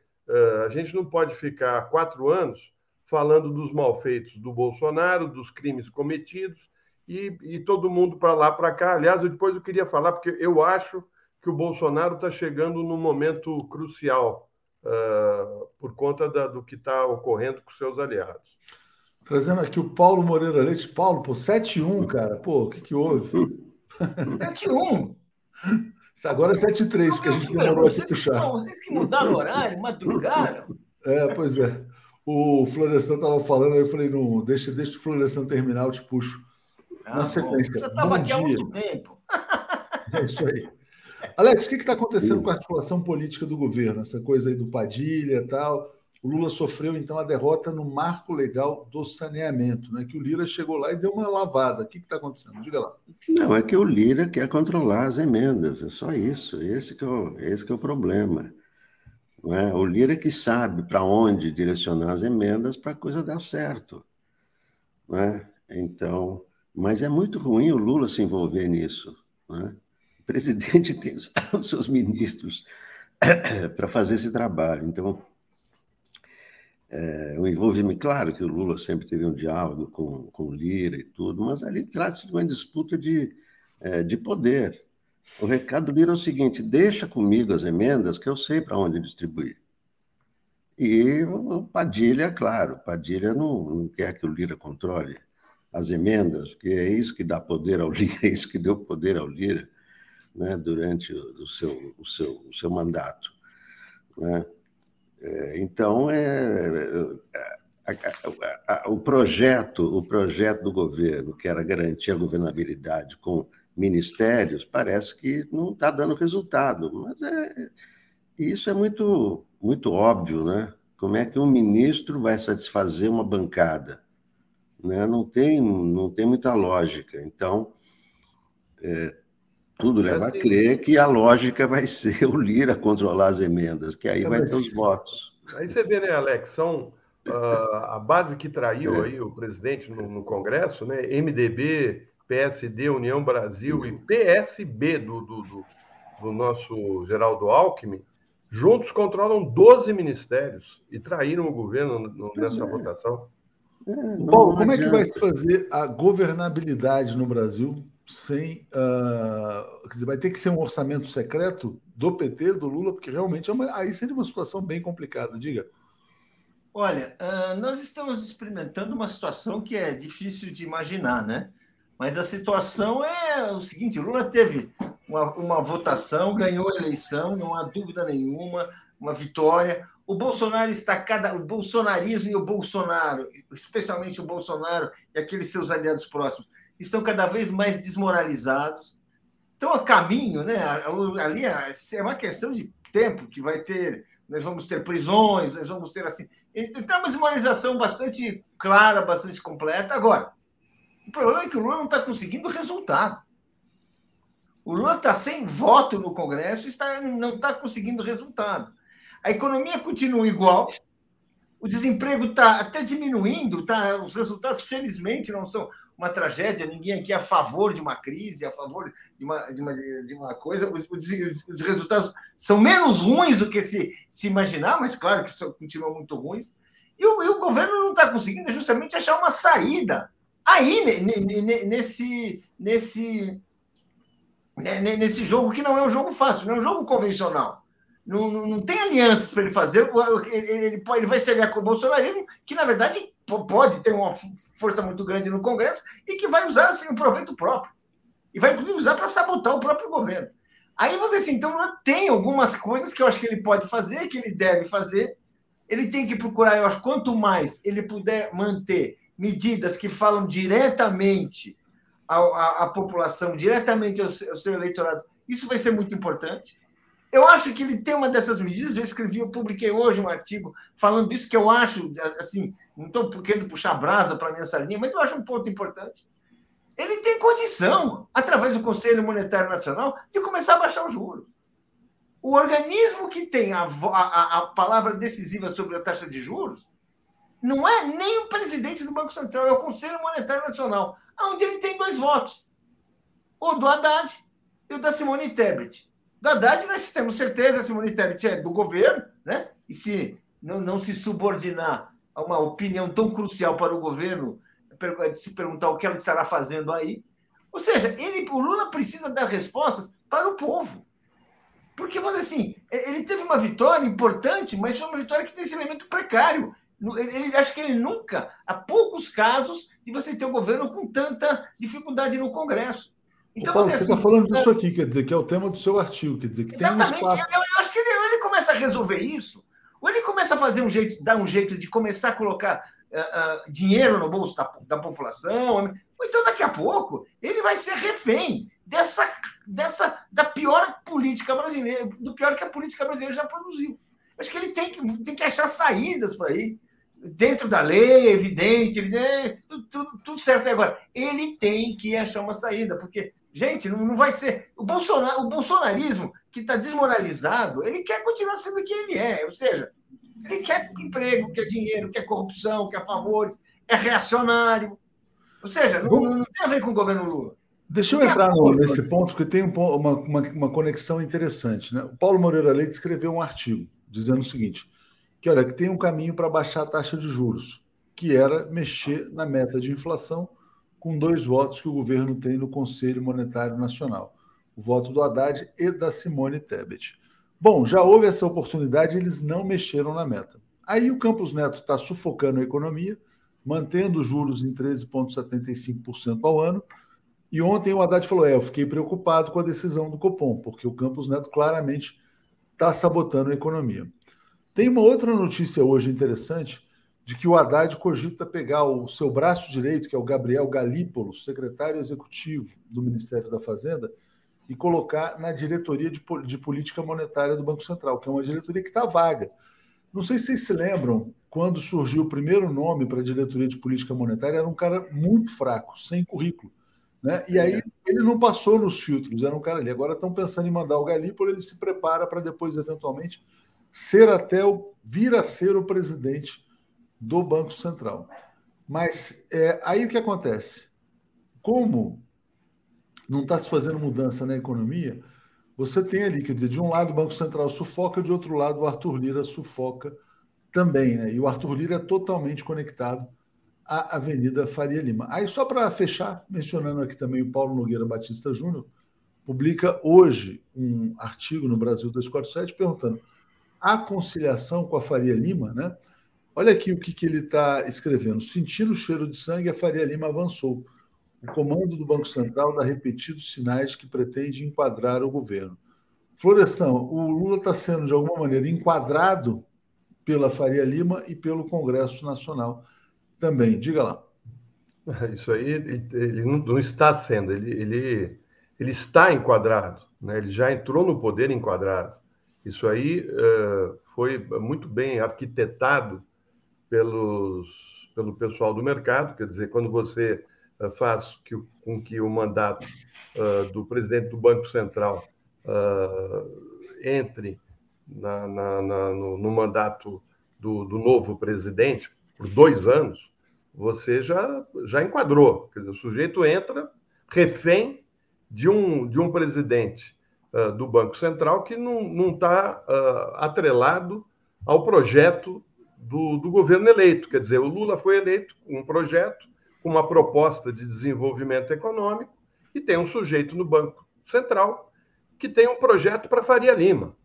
a gente não pode ficar quatro anos falando dos malfeitos do Bolsonaro, dos crimes cometidos, e, e todo mundo para lá, para cá. Aliás, eu depois eu queria falar, porque eu acho que o Bolsonaro está chegando num momento crucial uh, por conta da, do que está ocorrendo com seus aliados. Trazendo aqui o Paulo Moreira Leite. Paulo, pô, 7-1, cara. Pô, o que, que houve? 7-1. Agora é 7-3, porque a gente demorou aqui puxar. Não, vocês que mudaram o horário, madrugaram. É, pois é. O Florestan estava falando, aí eu falei, não, deixa, deixa o Florestan terminar, eu te puxo. Ah, Na sequência. Bom, você estava aqui dia. há muito tempo. É isso aí. Alex, o que está acontecendo com a articulação política do governo? Essa coisa aí do Padilha e tal. O Lula sofreu, então, a derrota no marco legal do saneamento, né? que o Lira chegou lá e deu uma lavada. O que está acontecendo? Diga lá. Não, é que o Lira quer controlar as emendas, é só isso. Esse que é o, esse que é o problema. Não é? O Lira que sabe para onde direcionar as emendas para a coisa dar certo. Não é? Então, mas é muito ruim o Lula se envolver nisso. Não é? O presidente tem os seus ministros para fazer esse trabalho. Então, é, o envolvimento, claro que o Lula sempre teve um diálogo com, com Lira e tudo, mas ali trata-se de uma disputa de, é, de poder. O recado do Lira é o seguinte: deixa comigo as emendas que eu sei para onde distribuir. E o Padilha, claro, Padilha não, não quer que o Lira controle as emendas, porque é isso que dá poder ao Lira, é isso que deu poder ao Lira né, durante o seu, o, seu, o seu mandato. Né? É, então, é, é o projeto o projeto do governo, que era garantir a governabilidade com ministérios, parece que não está dando resultado. Mas é, isso é muito, muito óbvio, né? Como é que um ministro vai satisfazer uma bancada? Né? Não, tem, não tem muita lógica. Então, é, Tudo leva a crer que a lógica vai ser o Lira controlar as emendas, que aí vai ter os votos. Aí você vê, né, Alex, são uh, a base que traiu aí o presidente no, no, Congresso, né? MDB, PSD, União Brasil e PSB do, do, do, do nosso Geraldo Alckmin, juntos controlam 12 ministérios e traíram o governo no, nessa é. votação. É, Bom, como é que vai se fazer a governabilidade no Brasil sem. Uh, quer dizer, vai ter que ser um orçamento secreto do PT, do Lula, porque realmente é uma, aí seria uma situação bem complicada. Diga. Olha, uh, nós estamos experimentando uma situação que é difícil de imaginar, né? Mas a situação é o seguinte: Lula teve uma, uma votação, ganhou a eleição, não há dúvida nenhuma, uma vitória. O Bolsonaro está cada. O bolsonarismo e o Bolsonaro, especialmente o Bolsonaro e aqueles seus aliados próximos, estão cada vez mais desmoralizados. Estão a caminho, né? Ali é uma questão de tempo que vai ter. Nós vamos ter prisões, nós vamos ter assim. Então, uma desmoralização bastante clara, bastante completa. Agora, o problema é que o Lula não está conseguindo resultado. O Lula está sem voto no Congresso e está, não está conseguindo resultado. A economia continua igual, o desemprego está até diminuindo, tá, os resultados, felizmente, não são uma tragédia, ninguém aqui é a favor de uma crise, a favor de uma, de uma, de uma coisa. Os, os, resultados são menos ruins do que se, se imaginar, mas claro que são, continuam muito ruins. E o, e o governo não está conseguindo justamente achar uma saída. Aí, nesse, nesse, nesse jogo que não é um jogo fácil, não é um jogo convencional. Não, não, não tem alianças para ele fazer. Ele, ele, ele vai se aliar com o bolsonarismo, que na verdade pode ter uma força muito grande no Congresso e que vai usar assim, um proveito próprio. E vai inclusive usar para sabotar o próprio governo. Aí você assim, então tem algumas coisas que eu acho que ele pode fazer, que ele deve fazer. Ele tem que procurar, eu acho, quanto mais ele puder manter medidas que falam diretamente à, à, à população, diretamente ao seu, ao seu eleitorado, isso vai ser muito importante. Eu acho que ele tem uma dessas medidas. Eu escrevi, eu publiquei hoje um artigo falando isso, que eu acho, assim, não estou querendo puxar brasa para minha sardinha, mas eu acho um ponto importante. Ele tem condição, através do Conselho Monetário Nacional, de começar a baixar os juros. O organismo que tem a, a, a palavra decisiva sobre a taxa de juros não é nem o presidente do Banco Central, é o Conselho Monetário Nacional, onde ele tem dois votos: o do Haddad e o da Simone Tebet. Do Haddad, nós temos certeza, Simone Tebet é do governo, né? E se não, não se subordinar a uma opinião tão crucial para o governo, se perguntar o que ela estará fazendo aí. Ou seja, ele, o Lula precisa dar respostas para o povo. Porque, vamos dizer assim, ele teve uma vitória importante, mas foi uma vitória que tem esse elemento precário. Ele, ele acho que ele nunca, há poucos casos, de você ter um governo com tanta dificuldade no Congresso. Então, Paulo, você está assim, falando disso aqui, quer dizer, que é o tema do seu artigo, quer dizer, que Exatamente. tem um espaço... eu, eu acho que ele, ele começa a resolver isso, ou ele começa a fazer um jeito, dar um jeito de começar a colocar uh, uh, dinheiro no bolso da, da população, ou então daqui a pouco ele vai ser refém dessa, dessa da pior política brasileira, do pior que a política brasileira já produziu. Acho que ele tem que, tem que achar saídas para ir dentro da lei, evidente, evidente tudo, tudo, certo agora. Ele tem que achar uma saída, porque Gente, não, não vai ser. O, Bolsonaro, o bolsonarismo, que está desmoralizado, ele quer continuar sendo quem ele é. Ou seja, ele quer emprego, quer dinheiro, quer corrupção, quer favores, é reacionário. Ou seja, não, não tem a ver com o governo Lula. Deixa eu entrar no, nesse ponto, porque tem um, uma, uma, uma, conexão interessante. Né? O Paulo Moreira Leite escreveu um artigo dizendo o seguinte: que olha, que tem um caminho para baixar a taxa de juros, que era mexer na meta de inflação com dois votos que o governo tem no Conselho Monetário Nacional, o voto do Haddad e da Simone Tebet. Bom, já houve essa oportunidade, eles não mexeram na meta. Aí o Campos Neto está sufocando a economia, mantendo os juros em 13,75% ao ano. E ontem o Haddad falou: é, eu fiquei preocupado com a decisão do Copom, porque o Campos Neto claramente está sabotando a economia. Tem uma outra notícia hoje interessante de que o Haddad cogita pegar o seu braço direito, que é o Gabriel Galípolo, secretário executivo do Ministério da Fazenda, e colocar na diretoria de, de política monetária do Banco Central, que é uma diretoria que está vaga. Não sei se vocês se lembram, quando surgiu o primeiro nome para a diretoria de política monetária, era um cara muito fraco, sem currículo. Né? E aí ele não passou nos filtros, era um cara ali. Agora estão pensando em mandar o Galípolo, ele se prepara para depois, eventualmente, ser até o vir a ser o presidente do Banco Central. Mas é, aí o que acontece? Como não está se fazendo mudança na economia, você tem ali, quer dizer, de um lado o Banco Central sufoca, de outro lado o Arthur Lira sufoca também, né? E o Arthur Lira é totalmente conectado à Avenida Faria Lima. Aí, só para fechar, mencionando aqui também o Paulo Nogueira Batista Júnior, publica hoje um artigo no Brasil 247 perguntando a conciliação com a Faria Lima, né? Olha aqui o que, que ele está escrevendo. Sentindo o cheiro de sangue, a Faria Lima avançou o comando do Banco Central dá repetidos sinais que pretende enquadrar o governo. Florestão, o Lula está sendo, de alguma maneira, enquadrado pela Faria Lima e pelo Congresso Nacional também. Diga lá. Isso aí ele não está sendo, ele, ele, ele está enquadrado, né? ele já entrou no poder enquadrado. Isso aí uh, foi muito bem arquitetado pelos, pelo pessoal do mercado, quer dizer, quando você eh, faz que, com que o mandato uh, do presidente do Banco Central uh, entre na, na, na, no, no, mandato do, do, novo presidente por dois anos, você já, já enquadrou. Dizer, o sujeito entra refém de um, de um presidente uh, do Banco Central que não está atrelado ao projeto do, do governo eleito. Quer dizer, o Lula foi eleito com um projeto com uma proposta de desenvolvimento econômico e tem um sujeito no Banco Central que tem um projeto para Faria Lima.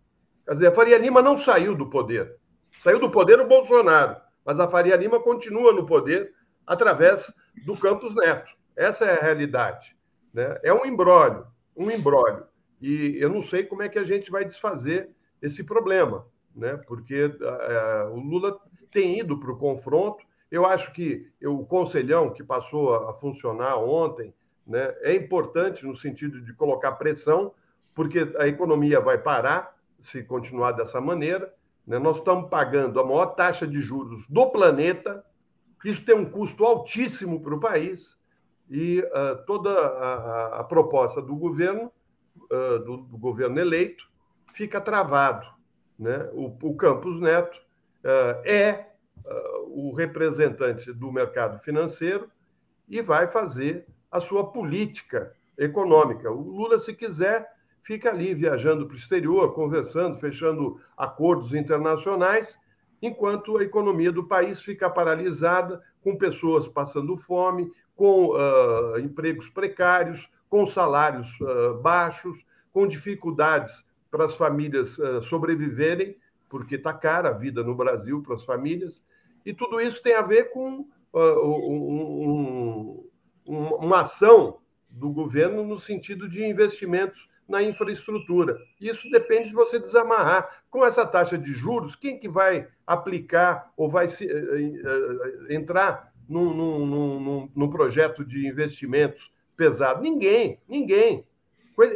Quer dizer, a Faria Lima não saiu do poder. Saiu do poder o Bolsonaro, mas a Faria Lima continua no poder através do Campos Neto. Essa é a realidade. Né? É um embrólio, um embrólio. E eu não sei como é que a gente vai desfazer esse problema, né? porque é, o Lula tem ido para o confronto, eu acho que o conselhão que passou a funcionar ontem né, é importante no sentido de colocar pressão, porque a economia vai parar se continuar dessa maneira. Né? Nós estamos pagando a maior taxa de juros do planeta, isso tem um custo altíssimo para o país, e uh, toda a, a, a, proposta do governo, uh, do, do, governo eleito, fica travado. Né? O, o Campos Neto é o representante do mercado financeiro e vai fazer a sua política econômica. O Lula, se quiser, fica ali viajando para o exterior, conversando, fechando acordos internacionais, enquanto a economia do país fica paralisada, com pessoas passando fome, com uh, empregos precários, com salários uh, baixos, com dificuldades para as famílias uh, sobreviverem, porque está cara a vida no Brasil para as famílias. E tudo isso tem a ver com uh, um, um, uma ação do governo no sentido de investimentos na infraestrutura. Isso depende de você desamarrar. Com essa taxa de juros, quem que vai aplicar ou vai se, uh, uh, entrar num, num, num, num, projeto de investimentos pesado? Ninguém, ninguém.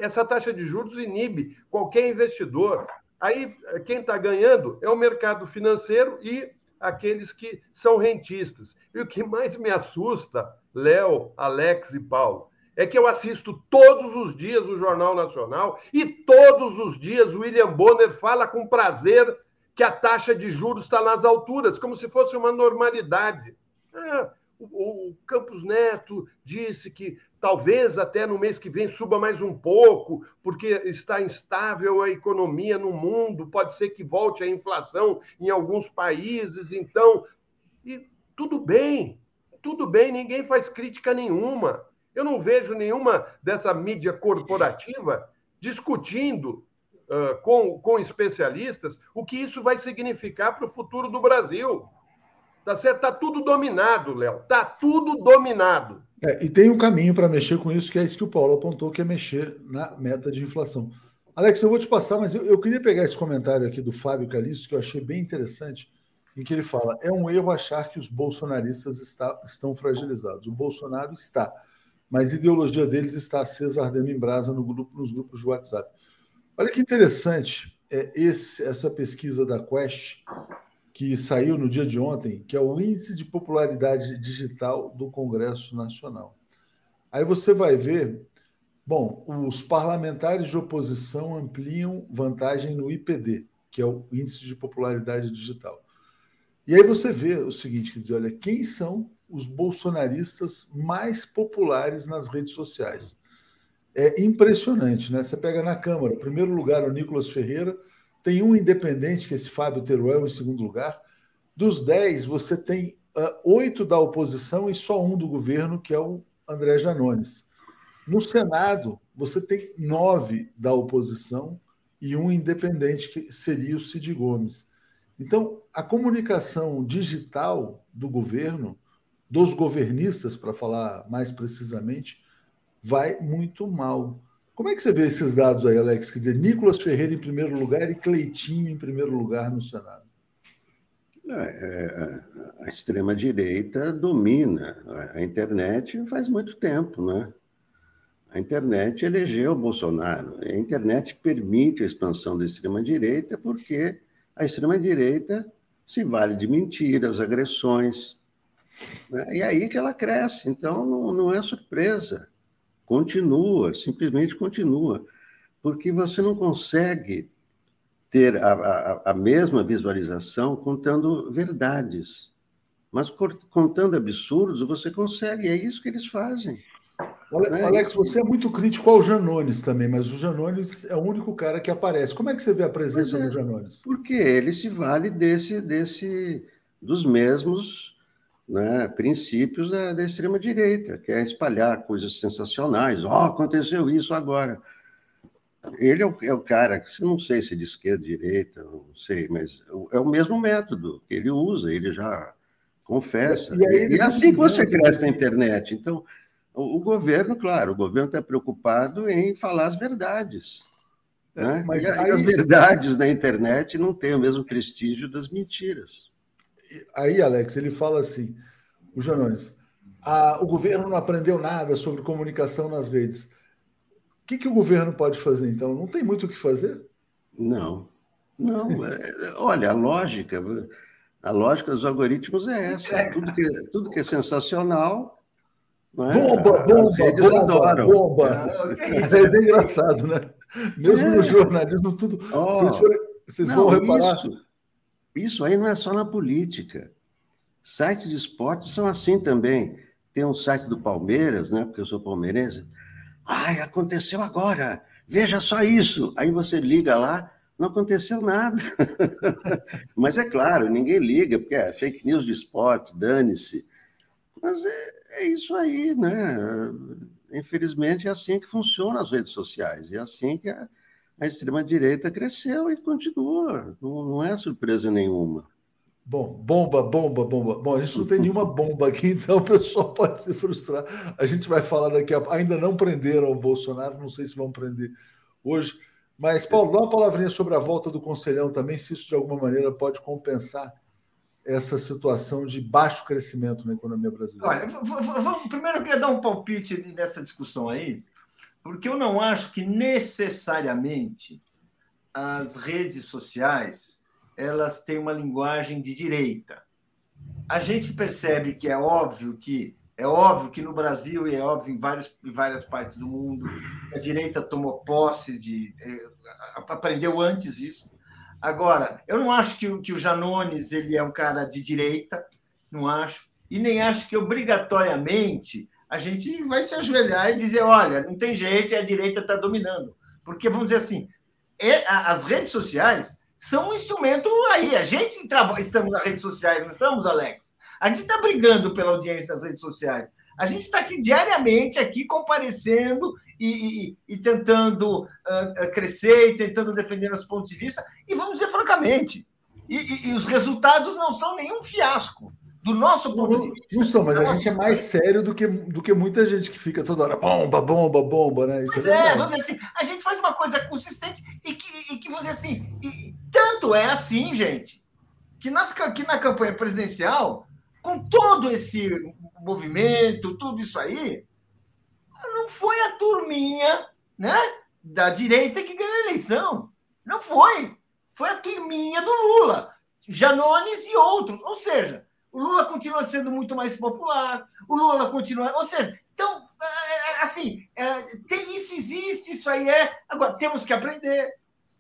Essa taxa de juros inibe qualquer investidor. Aí quem está ganhando é o mercado financeiro e aqueles que são rentistas. E o que mais me assusta, Léo, Alex e Paulo, é que eu assisto todos os dias o Jornal Nacional e todos os dias o William Bonner fala com prazer que a taxa de juros está nas alturas, como se fosse uma normalidade. Ah, o, o Campos Neto disse que talvez até no mês que vem suba mais um pouco, porque está instável a economia no mundo, pode ser que volte a inflação em alguns países, então. E tudo bem, tudo bem, ninguém faz crítica nenhuma. Eu não vejo nenhuma dessa mídia corporativa discutindo uh, com, com especialistas o que isso vai significar para o futuro do Brasil. Tá certo? Tá tudo dominado, Léo. Tá tudo dominado. É, e tem um caminho para mexer com isso, que é isso que o Paulo apontou, que é mexer na meta de inflação. Alex, eu vou te passar, mas eu, eu queria pegar esse comentário aqui do Fábio Calixto, que eu achei bem interessante, em que ele fala: é um erro achar que os bolsonaristas está, estão fragilizados. O Bolsonaro está, mas a ideologia deles está acesa, ardendo em brasa no grupo, nos grupos de WhatsApp. Olha que interessante é esse, essa pesquisa da Quest, que saiu no dia de ontem, que é o Índice de Popularidade Digital do Congresso Nacional. Aí você vai ver, bom, os parlamentares de oposição ampliam vantagem no IPD, que é o Índice de Popularidade Digital. E aí você vê o seguinte, quer dizer, olha, quem são os bolsonaristas mais populares nas redes sociais? É impressionante, né? Você pega na Câmara, primeiro lugar o Nicolas Ferreira, tem um independente, que é esse Fábio Teruel, em segundo lugar. Dos dez, você tem uh, oito da oposição e só um do governo, que é o André Janones. No Senado, você tem nove da oposição e um independente, que seria o Cid Gomes. Então, a comunicação digital do governo, dos governistas, para falar mais precisamente, vai muito mal. Como é que você vê esses dados aí, Alex? Quer dizer, Nicolas Ferreira em primeiro lugar e Cleitinho em primeiro lugar no Senado. É, é, a extrema-direita domina a internet faz muito tempo, né? A internet elegeu Bolsonaro. A internet permite a expansão da extrema-direita porque a extrema-direita se vale de mentiras, agressões. Né? E aí que ela cresce. Então, não, não é surpresa. Continua, simplesmente continua. Porque você não consegue ter a, a, a mesma visualização contando verdades. Mas contando absurdos, você consegue, é isso que eles fazem. É Alex, você é muito crítico ao Janones também, mas o Janones é o único cara que aparece. Como é que você vê a presença é, do Janones? Porque ele se vale desse, desse dos mesmos né, princípios da, da extrema-direita, que é espalhar coisas sensacionais. Ó, oh, aconteceu isso agora. Ele é o, é o cara que, não sei se é de esquerda, direita, não sei, mas é o mesmo método que ele usa, ele já confessa. E, e, e é assim que você cresce na internet. Então, o, o governo, claro, o governo está preocupado em falar as verdades. É, né? Mas e, aí... as verdades na internet não têm o mesmo prestígio das mentiras. Aí, Alex, ele fala assim: o Janones, a, o governo não aprendeu nada sobre comunicação nas redes. O que, que o governo pode fazer, então? Não tem muito o que fazer? Não. Não. É, olha, a lógica, a lógica dos algoritmos é essa. É. Tudo que, tudo que é sensacional. Não é? Bomba, bomba, bomba, adoram. bomba. É, é engraçado, né? Mesmo é. no jornalismo, tudo. Oh, vocês, forem, vocês não, vão reparar. Isso, isso aí não é só na política. Sites de esportes são assim também. Tem um site do Palmeiras, né? Porque eu sou palmeirense Ai, aconteceu agora, veja só isso. Aí você liga lá, não aconteceu nada. Mas é claro, ninguém liga, porque é fake news de esporte, dane-se. Mas é, é, isso aí, né? Infelizmente é assim que funcionam as redes sociais, é assim que a, a extrema-direita cresceu e continua, não, não é surpresa nenhuma. Bom, bomba, bomba, bomba. Bom, a gente não tem nenhuma bomba aqui, então o pessoal pode se frustrar. A gente vai falar daqui a Ainda não prenderam o Bolsonaro, não sei se vão prender hoje. Mas, Paulo, dá uma palavrinha sobre a volta do Conselhão também, se isso de alguma maneira pode compensar essa situação de baixo crescimento na economia brasileira. Olha, primeiro eu queria dar um palpite nessa discussão aí, porque eu não acho que necessariamente as redes sociais elas têm uma linguagem de direita. A gente percebe que é óbvio que é óbvio que no Brasil e é óbvio em, vários, em várias partes do mundo a direita tomou posse de é, aprendeu antes isso. Agora, eu não acho que, que o Janones ele é um cara de direita, não acho, e nem acho que obrigatoriamente a gente vai se ajoelhar e dizer, olha, não tem jeito e a direita está dominando, porque vamos dizer assim, é, as redes sociais são um instrumento aí. A gente trabalha, estamos nas redes sociais, não estamos, Alex? A gente está brigando pela audiência das redes sociais. A gente está aqui diariamente aqui comparecendo e, e, e tentando uh, crescer e tentando defender os pontos de vista. E vamos dizer francamente, e, e, os resultados não são nenhum fiasco. Do nosso ponto de vista. São, mas a gente é mais sério do que, do que muita gente que fica toda hora bomba, bomba, bomba, né? Isso é, é, vamos dizer assim, a gente faz uma coisa consistente e que, e que vamos dizer assim, e, tanto é assim, gente, que, nas, que na campanha presidencial, com todo esse movimento, tudo isso aí, não foi a turminha né, da direita que ganhou a eleição. Não foi. Foi a turminha do Lula. Janones e outros. Ou seja, o Lula continua sendo muito mais popular, o Lula continua. Ou seja, então, assim, é, tem isso existe, isso aí é. Agora, temos que aprender,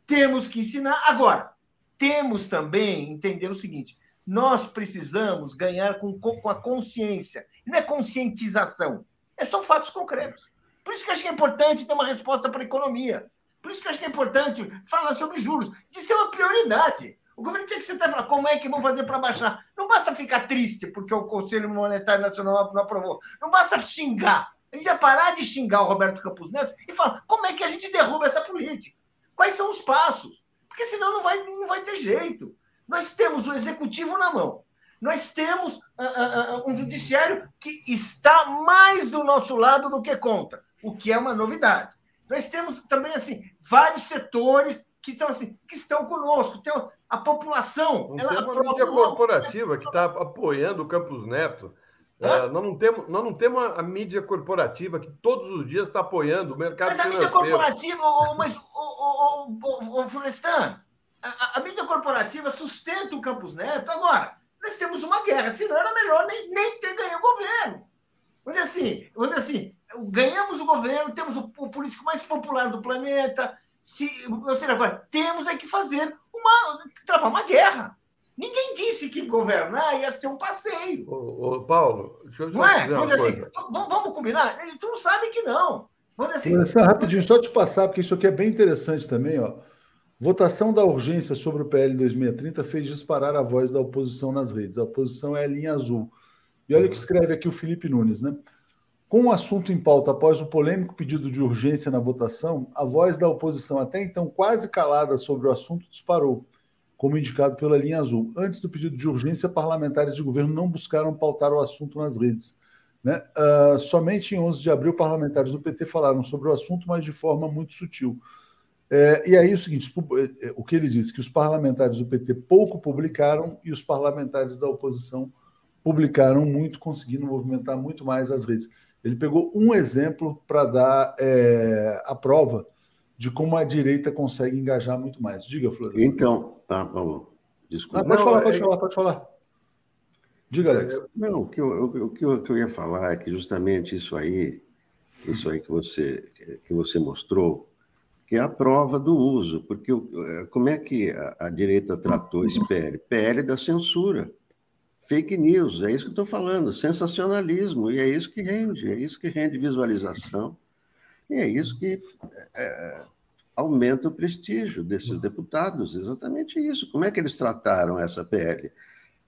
temos que ensinar. Agora, temos também entender o seguinte: nós precisamos ganhar com, com a consciência. Não é conscientização, é, são fatos concretos. Por isso que acho que é importante ter uma resposta para a economia. Por isso que acho que é importante falar sobre juros, de ser uma prioridade. O governo tinha que sentar e falar como é que vão fazer para baixar. Não basta ficar triste porque o Conselho Monetário Nacional não aprovou. Não basta xingar. A gente vai parar de xingar o Roberto Campos Neto e falar como é que a gente derruba essa política. Quais são os passos? Porque senão não vai, não vai ter jeito. Nós temos o executivo na mão. Nós temos uh, uh, um judiciário que está mais do nosso lado do que contra, o que é uma novidade. Nós temos também assim vários setores que estão assim, que estão conosco. Tem a população. Não ela tem uma mídia corporativa que está apoiando o Campos Neto. É, nós, não temos, nós não temos a, mídia corporativa que todos os dias está apoiando o mercado mas financeiro. Mas a mídia corporativa, mas, o, o, o, Florestan, a, a, mídia corporativa sustenta o Campos Neto. Agora, nós temos uma guerra, senão era melhor nem, nem ter ganho o governo. Vamos dizer assim, dizer assim, ganhamos o governo, temos o, o político mais popular do planeta, se, ou seja, agora, temos é que fazer uma, travar uma guerra. Ninguém disse que governar ia ser um passeio. Ô, ô Paulo, deixa eu não é? Vamos, assim, vamos, vamos combinar? Tu não sabe que não. Vamos assim. Começar rapidinho, só te passar, porque isso aqui é bem interessante também, ó. Votação da urgência sobre o PL 2630 fez disparar a voz da oposição nas redes. A oposição é a linha azul. E olha o que escreve aqui o Felipe Nunes, né? Com o assunto em pauta após o polêmico pedido de urgência na votação, a voz da oposição, até então quase calada sobre o assunto, disparou, como indicado pela linha azul. Antes do pedido de urgência, parlamentares de governo não buscaram pautar o assunto nas redes. Né? Uh, somente em 11 de abril, parlamentares do PT falaram sobre o assunto, mas de forma muito sutil. É, e aí é o seguinte, é, o que ele disse, que os parlamentares do PT pouco publicaram e os parlamentares da oposição publicaram muito, conseguindo movimentar muito mais as redes. Ele pegou um exemplo para dar é, a prova de como a direita consegue engajar muito mais. Diga, Flores. Então, tá, vamos. Desculpa. Ah, pode não, falar, pode é... falar, pode falar. Diga, Alex. Não, o que eu, o, que eu, o que eu ia falar é que justamente isso aí, isso aí que você, que você mostrou, que é a prova do uso, porque como é que a, a direita tratou esse PL? PL da censura fake news, é isso que eu estou falando, sensacionalismo, e é isso que rende, é isso que rende visualização, e é isso que é, aumenta o prestígio desses deputados, exatamente isso. Como é que eles trataram essa PL?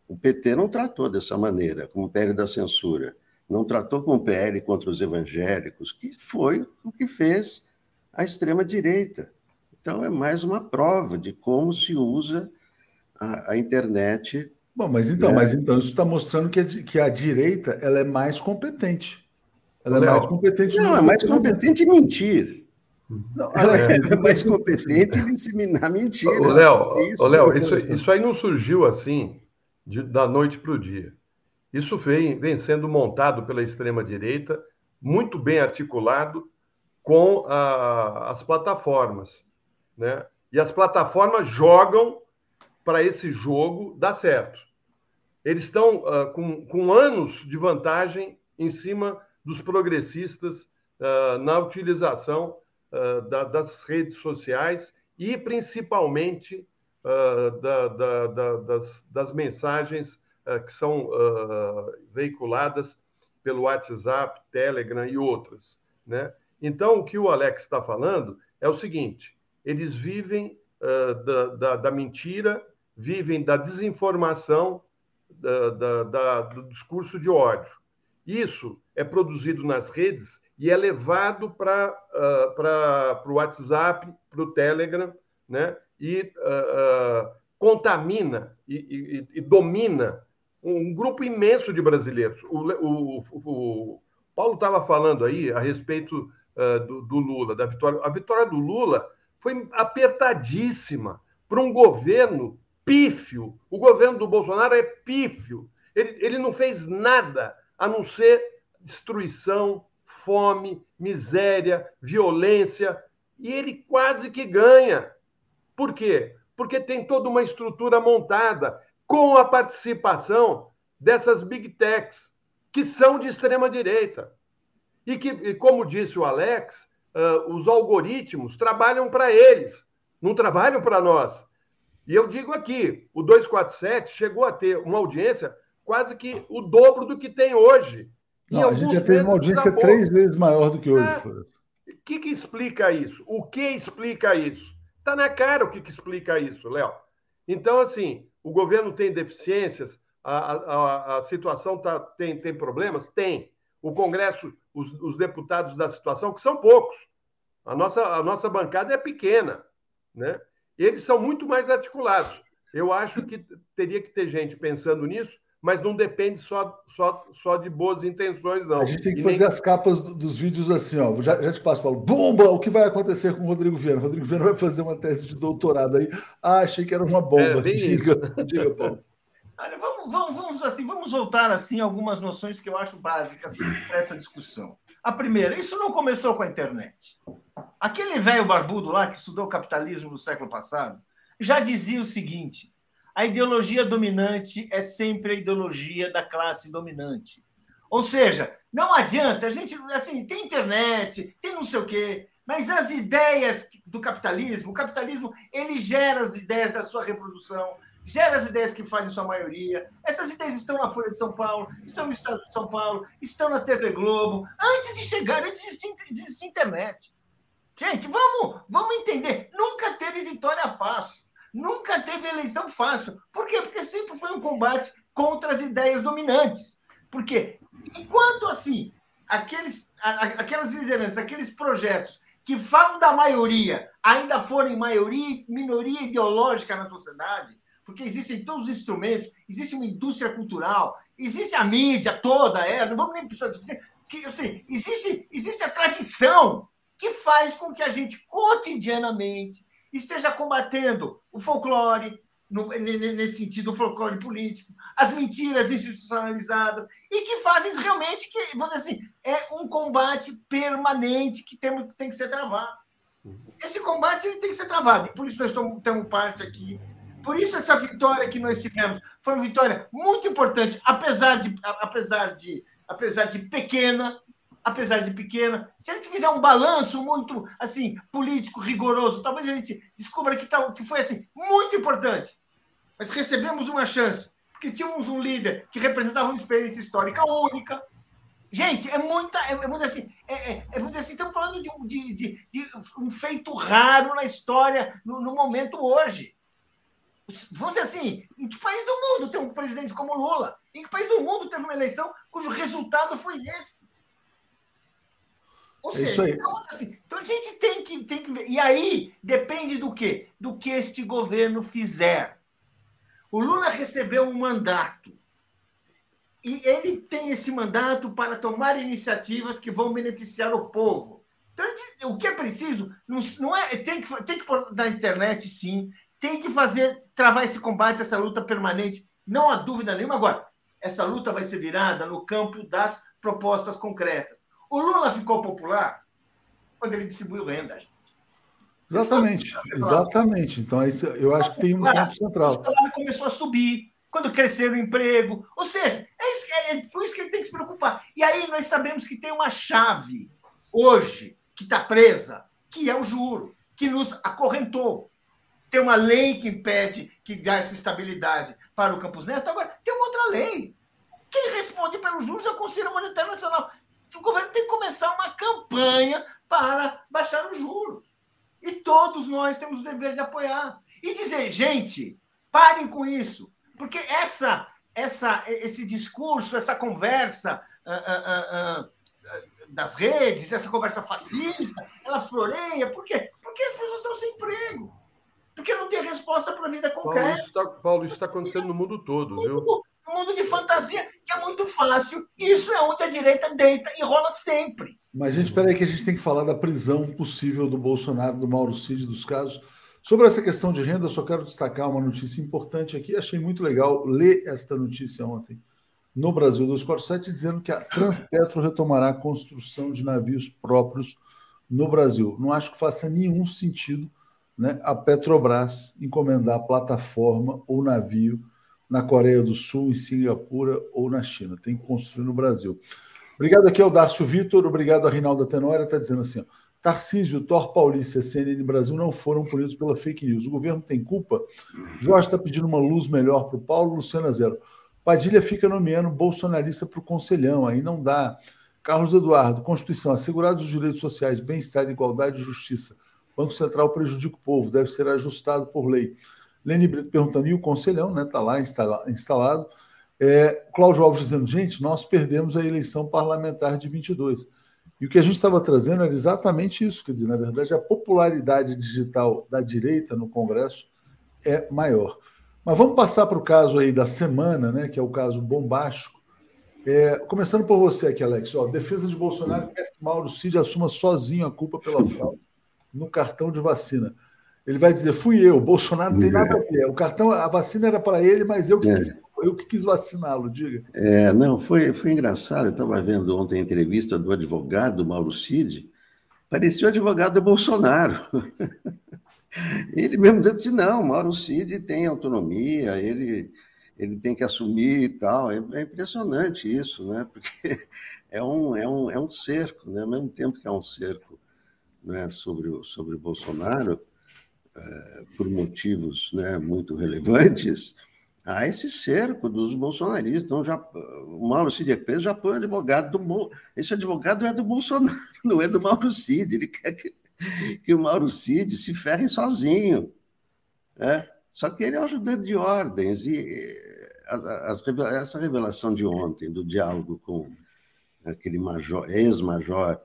O PT não tratou dessa maneira, como PL da censura, não tratou como PL contra os evangélicos, que foi o que fez a extrema-direita. Então, é mais uma prova de como se usa a, a internet Bom, mas então, é. mas então isso está mostrando que a, que a direita ela é mais competente. Ela é mais competente. Não, é mais competente em mentir. Não, ela é, é mais competente em disseminar mentira. Léo, isso, Léo isso, isso aí não surgiu assim de, da noite para o dia. Isso vem, vem sendo montado pela extrema-direita, muito bem articulado com a, as plataformas. Né? E as plataformas jogam para esse jogo dar certo. Eles estão uh, com, com anos de vantagem em cima dos progressistas uh, na utilização uh, da, das redes sociais e principalmente da, da, das, das, mensagens que são veiculadas pelo WhatsApp, Telegram e outras. Né? Então, o que o Alex está falando é o seguinte: eles vivem da, da, da mentira vivem da desinformação, da, da, do discurso de ódio. Isso é produzido nas redes e é levado para uh, o WhatsApp, para o Telegram, né? e uh, uh, contamina e, e, e, domina um grupo imenso de brasileiros. O, o, o Paulo estava falando aí a respeito do, do Lula, da vitória. A vitória do Lula foi apertadíssima para um governo pífio. O governo do Bolsonaro é pífio. Ele, ele não fez nada a não ser destruição, fome, miséria, violência. E ele quase que ganha. Por quê? Porque tem toda uma estrutura montada com a participação dessas big techs, que são de extrema direita. E que, e como disse o Alex, uh, os algoritmos trabalham para eles, não trabalham para nós. E eu digo aqui, o 247 chegou a ter uma audiência quase que o dobro do que tem hoje. Não, a gente já teve uma audiência três vezes maior do que hoje. É. O que, que explica isso? O que explica isso? Está na cara o que, que explica isso, Léo. Então, assim, o governo tem deficiências, a, a, a situação tá, tem, tem problemas? Tem. O Congresso, os, os deputados da situação, que são poucos. A nossa, a nossa bancada é pequena, né? Eles são muito mais articulados. Eu acho que teria que ter gente pensando nisso mas não depende só, só, só de boas intenções, não. A gente tem que e fazer nem... as capas dos vídeos assim, ó. Já, já te passo, Paulo. Bomba! O que vai acontecer com o Rodrigo Viana? O Rodrigo Viana vai fazer uma tese de doutorado aí. Ah, achei que era uma bomba. É, diga, diga, Paulo. Olha, vamos, vamos, vamos, assim, vamos voltar assim algumas noções que eu acho básicas para essa discussão. A primeira, isso não começou com a internet. Aquele velho barbudo lá que estudou capitalismo no século passado já dizia o seguinte: a ideologia dominante é sempre a ideologia da classe dominante. Ou seja, não adianta, a gente, assim, tem internet, tem não sei o quê, mas as ideias do capitalismo, o capitalismo, ele gera as ideias da sua reprodução, gera as ideias que fazem sua maioria. Essas ideias estão na Folha de São Paulo, estão no Estado de São Paulo, estão na TV Globo, antes de chegar, antes de existir internet. Gente, vamos, vamos entender, nunca teve vitória fácil. Nunca teve eleição fácil. Por quê? Porque sempre foi um combate contra as ideias dominantes. Porque enquanto assim, aqueles, aquelas lideranças, aqueles projetos que falam da maioria ainda forem maioria, minoria ideológica na sociedade, porque existem todos os instrumentos, existe uma indústria cultural, existe a mídia toda, é, não vamos nem precisar discutir, que, assim, existe, existe a tradição que faz com que a gente cotidianamente esteja combatendo o folclore, no, nesse sentido, o folclore político, as mentiras institucionalizadas, e que fazem realmente que, vamos dizer assim, é um combate permanente que tem, tem que ser travado. Esse combate tem que ser travado, e por isso nós estamos, temos parte aqui. Por isso essa vitória que nós tivemos foi uma vitória muito importante, apesar de, apesar de, apesar de pequena, apesar de pequena. Se a gente fizer um balanço muito assim político rigoroso, talvez a gente descubra que, tá, que foi assim muito importante. Mas recebemos uma chance porque tínhamos um líder que representava uma experiência histórica única. Gente, é muita, é, é muito assim, é, é, é muito assim, estamos falando de, de, de, de, um feito raro na história, no, no momento hoje. Vamos dizer assim, em que país do mundo tem um presidente como Lula? Em que país do mundo teve uma eleição cujo resultado foi esse? Ou é seja, então, assim, então, a gente tem que, tem que ver. E aí depende do quê? Do que este governo fizer. O Lula recebeu um mandato. E ele tem esse mandato para tomar iniciativas que vão beneficiar o povo. Então, o que é preciso não, não é tem que tem que pôr na internet sim, tem que fazer travar esse combate, essa luta permanente, não há dúvida nenhuma. Agora, essa luta vai ser virada no campo das propostas concretas. O Lula ficou popular quando ele distribuiu renda. Exatamente, exatamente. Então, eu acho que tem um ponto central. O salário começou a subir, quando crescer o emprego. Ou seja, é, isso, é, é por isso que ele tem que se preocupar. E aí nós sabemos que tem uma chave hoje que está presa, que é o juro, que nos acorrentou. Tem uma lei que impede que dá essa estabilidade para o Campos Neto. Agora, tem uma outra lei. Quem responde pelos juros é o Conselho Monetário Nacional o governo tem que começar uma campanha para baixar os juros. E todos nós temos o dever de apoiar. E dizer, gente, parem com isso. Porque essa, essa, esse discurso, essa conversa uh, uh, uh, das redes, essa conversa fascista, ela floreia. Por quê? Porque as pessoas estão sem emprego. Porque não tem resposta para a vida concreta. Paulo, isso está tá acontecendo no mundo todo, viu? Um mundo de fantasia que é muito fácil. Isso é onde a direita deita e rola sempre. Mas, gente, espera aí que a gente tem que falar da prisão possível do Bolsonaro, do Mauro Cid, dos casos. Sobre essa questão de renda, eu só quero destacar uma notícia importante aqui. Achei muito legal ler esta notícia ontem no Brasil 247, dizendo que a Transpetro retomará a construção de navios próprios no Brasil. Não acho que faça nenhum sentido né, a Petrobras encomendar plataforma ou navio na Coreia do Sul, em Singapura ou na China. Tem que construir no Brasil. Obrigado aqui ao Darcio Vitor, obrigado a Rinalda Tenória, está dizendo assim, ó, Tarcísio, Thor Paulista e CNN Brasil não foram punidos pela fake news. O governo tem culpa? Jorge está pedindo uma luz melhor para o Paulo, Luciana Zero. Padilha fica nomeando bolsonarista para o conselhão, aí não dá. Carlos Eduardo, Constituição, assegurados os direitos sociais, bem-estar, igualdade e justiça. Banco Central prejudica o povo, deve ser ajustado por lei. Lene Brito perguntando, e o conselhão, né? Está lá instalado. É, Cláudio Alves dizendo, gente, nós perdemos a eleição parlamentar de 22. E o que a gente estava trazendo era exatamente isso, quer dizer, na verdade, a popularidade digital da direita no Congresso é maior. Mas vamos passar para o caso aí da semana, né, que é o caso bombástico. É, começando por você aqui, Alex. Ó, defesa de Bolsonaro quer que Mauro Cid assuma sozinho a culpa pela fraude no cartão de vacina. Ele vai dizer, fui eu, Bolsonaro não tem nada a ver. O cartão, a vacina era para ele, mas eu que é. quis eu que quis vaciná-lo, diga. É, não, foi, foi engraçado. Eu estava vendo ontem a entrevista do advogado Mauro Cid. Parecia o advogado do Bolsonaro. Ele mesmo disse: não, Mauro Cid tem autonomia, ele, ele tem que assumir e tal. É, é impressionante isso, né? Porque é um, é um, é um cerco, né? ao mesmo tempo que é um cerco né, sobre, o, sobre o Bolsonaro, por motivos né, muito relevantes há esse cerco dos bolsonaristas. Então, já, o Mauro Cid é preso, já põe o advogado do Esse advogado é do Bolsonaro, não é do Mauro Cid. Ele quer que, que o Mauro Cid se ferre sozinho. Né? Só que ele é um ajudante de ordens. E as, as, essa revelação de ontem, do diálogo com aquele ex-major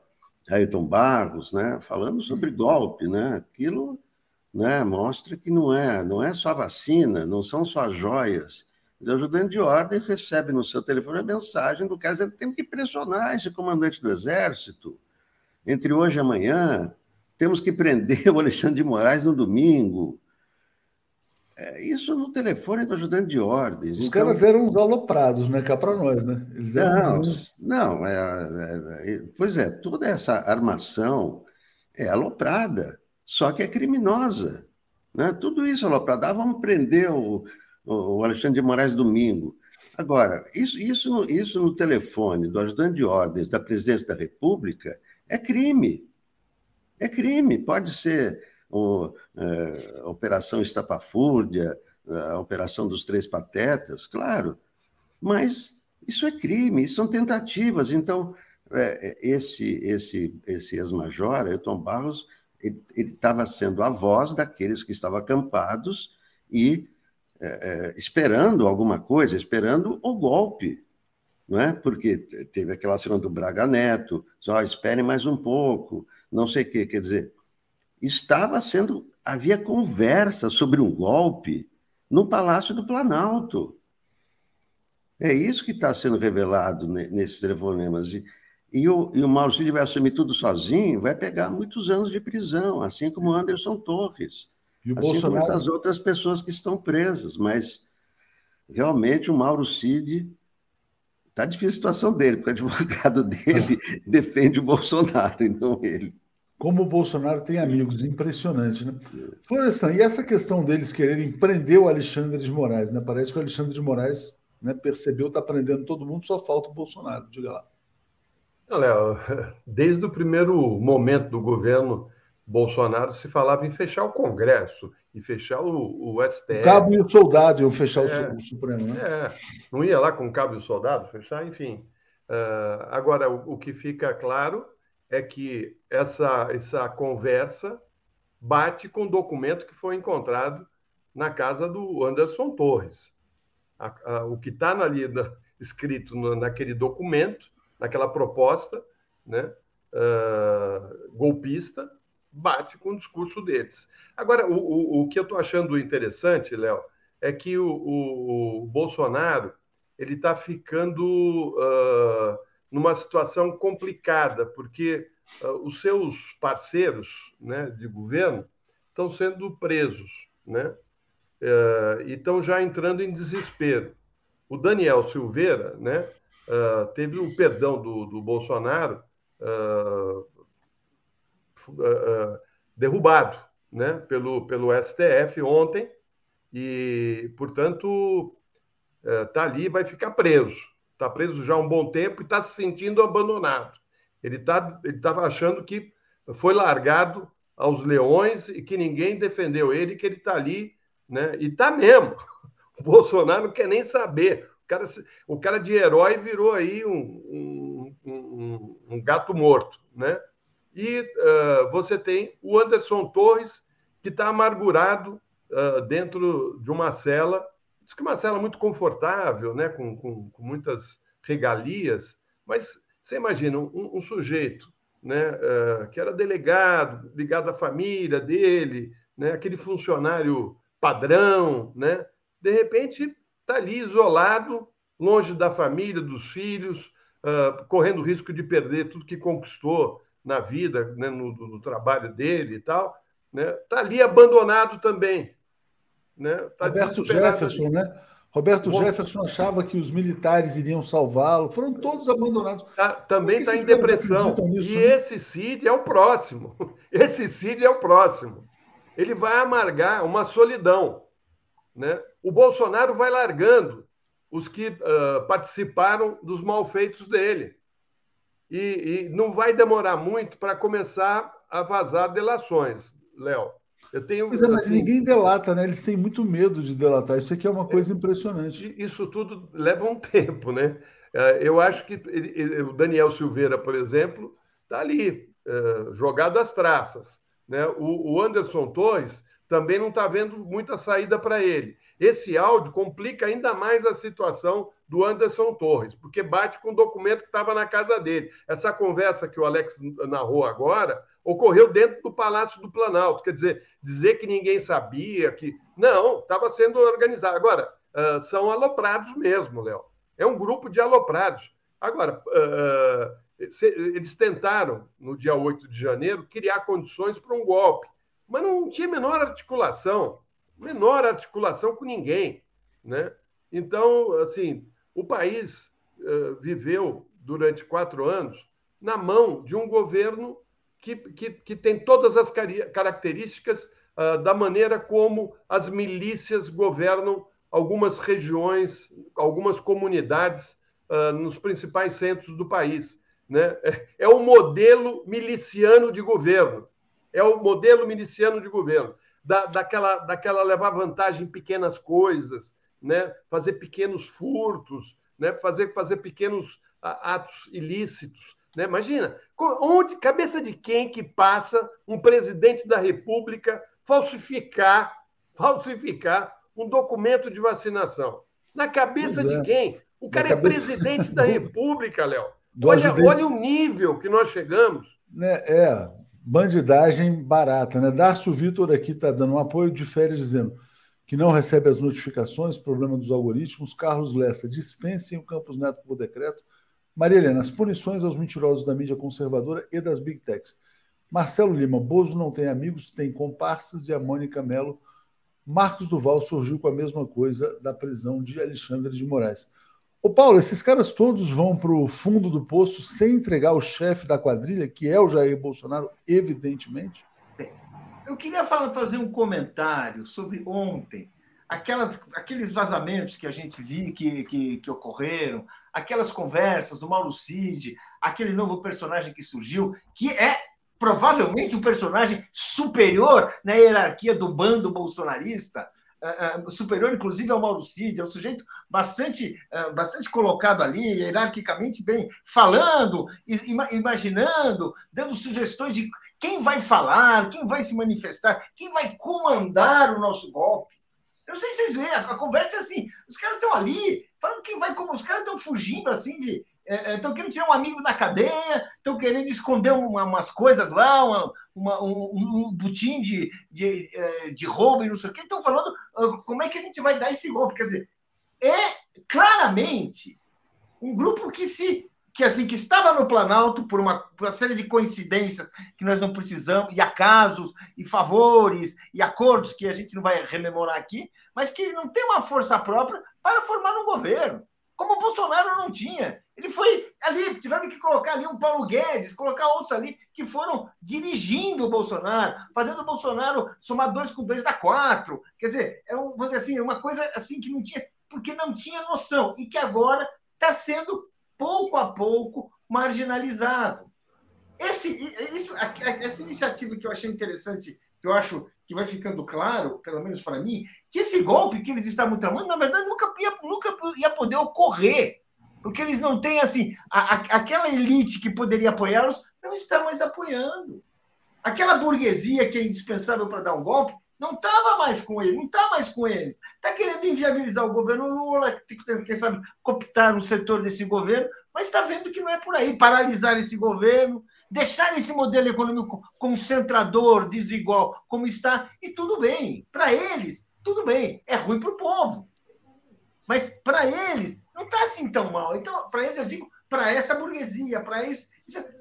Ayrton Barros, né, falando sobre golpe, né, aquilo né, mostra que não é, não é só vacina, não são só joias. O ajudante de ordem recebe no seu telefone a mensagem do cara dizendo que tem que pressionar esse comandante do Exército. Entre hoje e amanhã, temos que prender o Alexandre de Moraes no domingo. É, isso no telefone do ajudante de ordens. Os então... caras eram uns aloprados, né? Cá para nós, né? Eles eram... Não, não é, é, é, pois é, toda essa armação é aloprada só que é criminosa. Né? Tudo isso, Aloprado, ah, vamos prender o, o Alexandre de Moraes domingo. Agora, isso, isso, isso no telefone do ajudante de ordens da presidência da República é crime. É crime. Pode ser o, é, Operação Estapafúrdia, a Operação dos Três Patetas, claro. Mas isso é crime, isso são tentativas. Então, é, esse, esse, esse ex-major, Ailton Barros, ele estava sendo a voz daqueles que estavam acampados e é, é, esperando alguma coisa, esperando o golpe, não é? Porque teve aquela cena do Braga Neto, só espere mais um pouco, não sei o quê, quer dizer, estava sendo, havia conversa sobre um golpe no Palácio do Planalto. É isso que está sendo revelado nesses telefonemas. E, e o, e o Mauro Cid vai assumir tudo sozinho, vai pegar muitos anos de prisão, assim como Anderson Torres. E o assim Bolsonaro... como essas outras pessoas que estão presas. Mas realmente o Mauro Cid. Está difícil a situação dele, porque o advogado dele defende o Bolsonaro, e não ele. Como o Bolsonaro tem amigos, impressionante, né? Florestan, e essa questão deles quererem prender o Alexandre de Moraes, né? Parece que o Alexandre de Moraes né, percebeu, está prendendo todo mundo, só falta o Bolsonaro, diga lá. Léo, desde o primeiro momento do governo Bolsonaro se falava em fechar o Congresso e fechar o, o STF. O cabo e o soldado iam fechar é, o Supremo, né? É, não ia lá com o cabo e o soldado fechar, enfim. Uh, agora, o, o, que fica claro é que essa, essa conversa bate com o documento que foi encontrado na casa do Anderson Torres. A, a, o que está ali na, escrito no, naquele documento naquela proposta né, uh, golpista, bate com o discurso deles. Agora, o, o, o que eu estou achando interessante, Léo, é que o, o, Bolsonaro ele está ficando uh, numa situação complicada, porque uh, os seus parceiros né, de governo estão sendo presos, né? Uh, e estão já entrando em desespero. O Daniel Silveira, né, Uh, teve o perdão do, do Bolsonaro uh, uh, derrubado né, pelo, pelo STF ontem, e, portanto, está ali vai ficar preso. está preso já há um bom tempo e está se sentindo abandonado. Ele está ele tava achando que foi largado aos leões e que ninguém defendeu ele, que ele está ali, né? E está mesmo. O Bolsonaro não quer nem saber. Cara, o cara de herói virou aí um, um, um, um gato morto, né? E uh, você tem o Anderson Torres, que está amargurado uh, dentro de uma cela, diz que é uma cela muito confortável, né? com, com, com muitas regalias, mas você imagina um, um sujeito né, uh, que era delegado, ligado à família dele, né, aquele funcionário padrão, né, de repente está ali isolado, longe da família, dos filhos, uh, correndo risco de perder tudo que conquistou na vida, né, no, no, trabalho dele e tal, né, está ali abandonado também. Né, tá Roberto Jefferson, ali. né? Roberto Bom, Jefferson achava que os militares iriam salvá-lo, foram todos abandonados. Tá, também está em depressão. Nisso, e né? esse Cid é o próximo. Esse Cid é o próximo. Ele vai amargar uma solidão. Né? O Bolsonaro vai largando os que uh, participaram dos malfeitos dele. E, e não vai demorar muito para começar a vazar delações, Léo. Eu tenho, é, mas assim, ninguém delata, né? Eles têm muito medo de delatar. Isso aqui é uma coisa é, impressionante. Isso tudo leva um tempo, né? É, eu acho que ele, o Daniel Silveira, por exemplo, está ali, é, jogado às traças. Né? O, o Anderson Torres também não está vendo muita saída para ele. Esse áudio complica ainda mais a situação do Anderson Torres, porque bate com o documento que estava na casa dele. Essa conversa que o Alex narrou agora ocorreu dentro do Palácio do Planalto. Quer dizer, dizer que ninguém sabia, que. Não, estava sendo organizado. Agora, uh, são aloprados mesmo, Léo. É um grupo de aloprados. Agora, uh, eles tentaram, no dia 8 de janeiro, criar condições para um golpe, mas não tinha menor articulação menor articulação com ninguém, né? Então, assim, o país uh, viveu durante quatro anos na mão de um governo que, que, que tem todas as características uh, da maneira como as milícias governam algumas regiões, algumas comunidades uh, nos principais centros do país. Né? É, é o modelo miliciano de governo. É o modelo miliciano de governo da, daquela, daquela levar vantagem em pequenas coisas, né? fazer pequenos furtos, né? fazer, fazer pequenos atos ilícitos. Né? Imagina, onde, cabeça de quem que passa um presidente da República falsificar, falsificar um documento de vacinação? Na cabeça é. de quem? O cara Na é cabeça... presidente da República, Léo. Olha, olha o nível que nós chegamos. Né, é, bandidagem barata, né? Darcio Vitor aqui está dando um apoio de férias dizendo que não recebe as notificações, problema dos algoritmos. Carlos Lessa, dispensem o Campos Neto por decreto. Maria Helena, as punições aos mentirosos da mídia conservadora e das big techs. Marcelo Lima, Bozo não tem amigos, tem comparsas e a Mônica Mello. Marcos Duval surgiu com a mesma coisa da prisão de Alexandre de Moraes. Ô Paulo, esses caras todos vão para o fundo do poço sem entregar o chefe da quadrilha, que é o Jair Bolsonaro, evidentemente? Eu queria falar, fazer um comentário sobre ontem, aquelas, aqueles vazamentos que a gente viu que, que, que ocorreram, aquelas conversas do Mauro Cid, aquele novo personagem que surgiu, que é provavelmente um personagem superior na hierarquia do bando bolsonarista superior, inclusive, ao Mauro Cid, é um sujeito bastante, bastante colocado ali, hierarquicamente bem, falando, imaginando, dando sugestões de quem vai falar, quem vai se manifestar, quem vai comandar o nosso golpe. Eu não sei se vocês veem, a, conversa é assim, os caras estão ali, falando quem vai como, os caras estão fugindo assim de, estão é, é querendo tirar um amigo da cadeia, estão querendo esconder uma, umas coisas lá, uma, uma, um, um butim de, de, é, de roubo e não sei o que, estão falando ah, como é que a gente vai dar esse golpe. Quer dizer, é claramente um grupo que se que assim que estava no Planalto por uma, por uma série de coincidências que nós não precisamos, e acasos, e favores, e acordos que a gente não vai rememorar aqui, mas que não tem uma força própria para formar um governo como o Bolsonaro não tinha. Ele foi ali, tiveram que colocar ali um Paulo Guedes, colocar outros ali que foram dirigindo o Bolsonaro, fazendo o Bolsonaro somar dois com dois dá quatro. Quer dizer, é um, assim, uma coisa assim que não tinha, porque não tinha noção e que agora está sendo, pouco a pouco, marginalizado. Esse, isso, essa iniciativa que eu achei interessante, que eu acho que vai ficando claro, pelo menos para mim, que esse golpe que eles estavam tramando, na verdade, nunca ia, nunca ia poder ocorrer. Porque eles não têm, assim, a, a, aquela elite que poderia apoiá-los, não está mais apoiando. Aquela burguesia que é indispensável para dar um golpe, não estava mais com ele, não está mais com eles. Está querendo inviabilizar o governo Lula, quem sabe cooptar um setor desse governo, mas está vendo que não é por aí. Paralisar esse governo, deixar esse modelo econômico concentrador, desigual, como está, e tudo bem. Para eles, tudo bem. É ruim para o povo. Mas para eles, não está assim tão mal. Então, para eles, eu digo, para essa burguesia, para isso.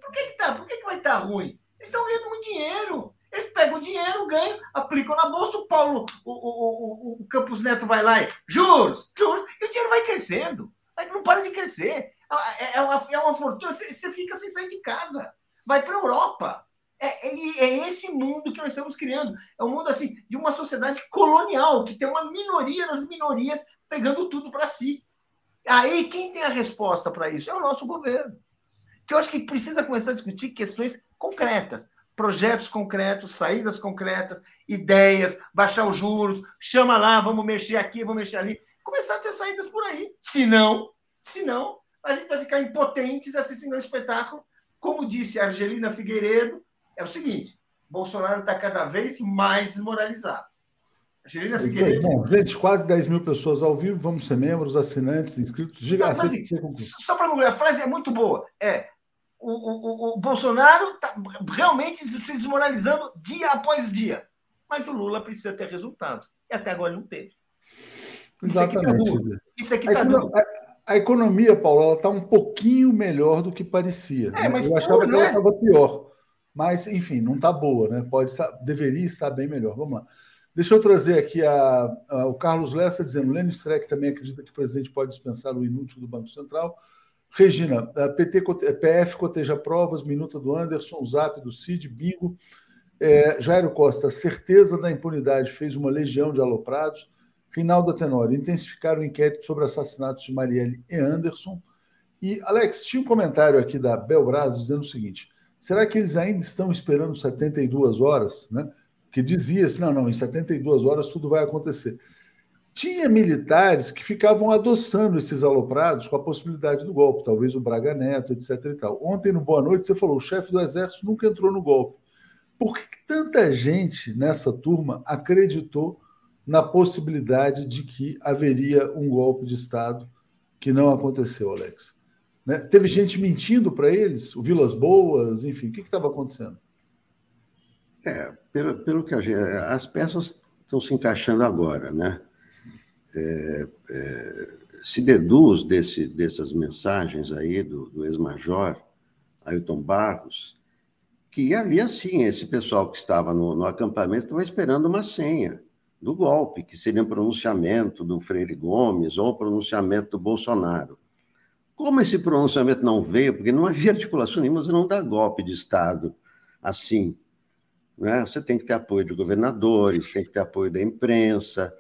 Por que, que, tá? Por que, que vai estar tá ruim? Eles estão ganhando muito dinheiro. Eles pegam o dinheiro, ganham, aplicam na bolsa, o Paulo, o, o, o, o Campos Neto vai lá e juros, juros, e o dinheiro vai crescendo. Mas não para de crescer. É, é uma, é uma fortuna, você fica sem sair de casa. Vai para a Europa. É, é, é, esse mundo que nós estamos criando. É um mundo assim de uma sociedade colonial, que tem uma minoria das minorias pegando tudo para si. Aí quem tem a resposta para isso é o nosso governo. Que eu acho que precisa começar a discutir questões concretas projetos concretos, saídas concretas, ideias, baixar os juros, chama lá, vamos mexer aqui, vamos mexer ali, começar a ter saídas por aí. Se não, se não, a gente vai ficar impotentes assistindo ao espetáculo. Como disse a Argelina Figueiredo, é o seguinte: Bolsonaro está cada vez mais desmoralizado. Angelina Figueiredo. Bom, gente, quase 10 mil pessoas ao vivo. Vamos ser membros, assinantes, inscritos. Diga não, assim, Só para concluir, a frase é muito boa. É o, o, o Bolsonaro está realmente se desmoralizando dia após dia. Mas o Lula precisa ter resultados. E até agora não teve. Exatamente. Isso aqui está duro. A, a, economia, Paulo, está um pouquinho melhor do que parecia. É, né? mas Eu achava que ela estava é? pior. Mas, enfim, não está boa, né? Pode estar, deveria estar bem melhor. Vamos lá. Deixa eu trazer aqui a, a, o Carlos Lessa dizendo: Lênin Streck também acredita que o presidente pode dispensar o inútil do Banco Central. Regina, PT, PF coteja provas, minuta do Anderson, zap do Cid, bingo. É, Jairo Costa, certeza da impunidade, fez uma legião de aloprados. Rinaldo Tenório, intensificar o inquérito sobre assassinatos de Marielle e Anderson. E, Alex, tinha um comentário aqui da Belbras dizendo o seguinte: será que eles ainda estão esperando 72 horas? Né? Que dizia-se, não, não, em 72 horas tudo vai acontecer. Tinha militares que ficavam adoçando esses aloprados com a possibilidade do golpe, talvez o Braga Neto, etc. E tal. Ontem, no Boa Noite, você falou: o chefe do Exército nunca entrou no golpe. Por que tanta gente nessa turma acreditou na possibilidade de que haveria um golpe de Estado que não aconteceu, Alex? Né? Teve gente mentindo para eles, o Vilas Boas, enfim, o que estava acontecendo? É, pelo, pelo que a gente, as peças estão se encaixando agora, né? é, é, se deduz desse, dessas mensagens aí do, do ex-major Ailton Barros, que havia sim esse pessoal que estava no, no acampamento estava esperando uma senha do golpe, que seria um pronunciamento do Freire Gomes ou um pronunciamento do Bolsonaro. Como esse pronunciamento não veio, porque não havia articulação nenhuma, você não dá golpe de Estado assim. Né? Você tem que ter apoio de governadores, tem que ter apoio da imprensa,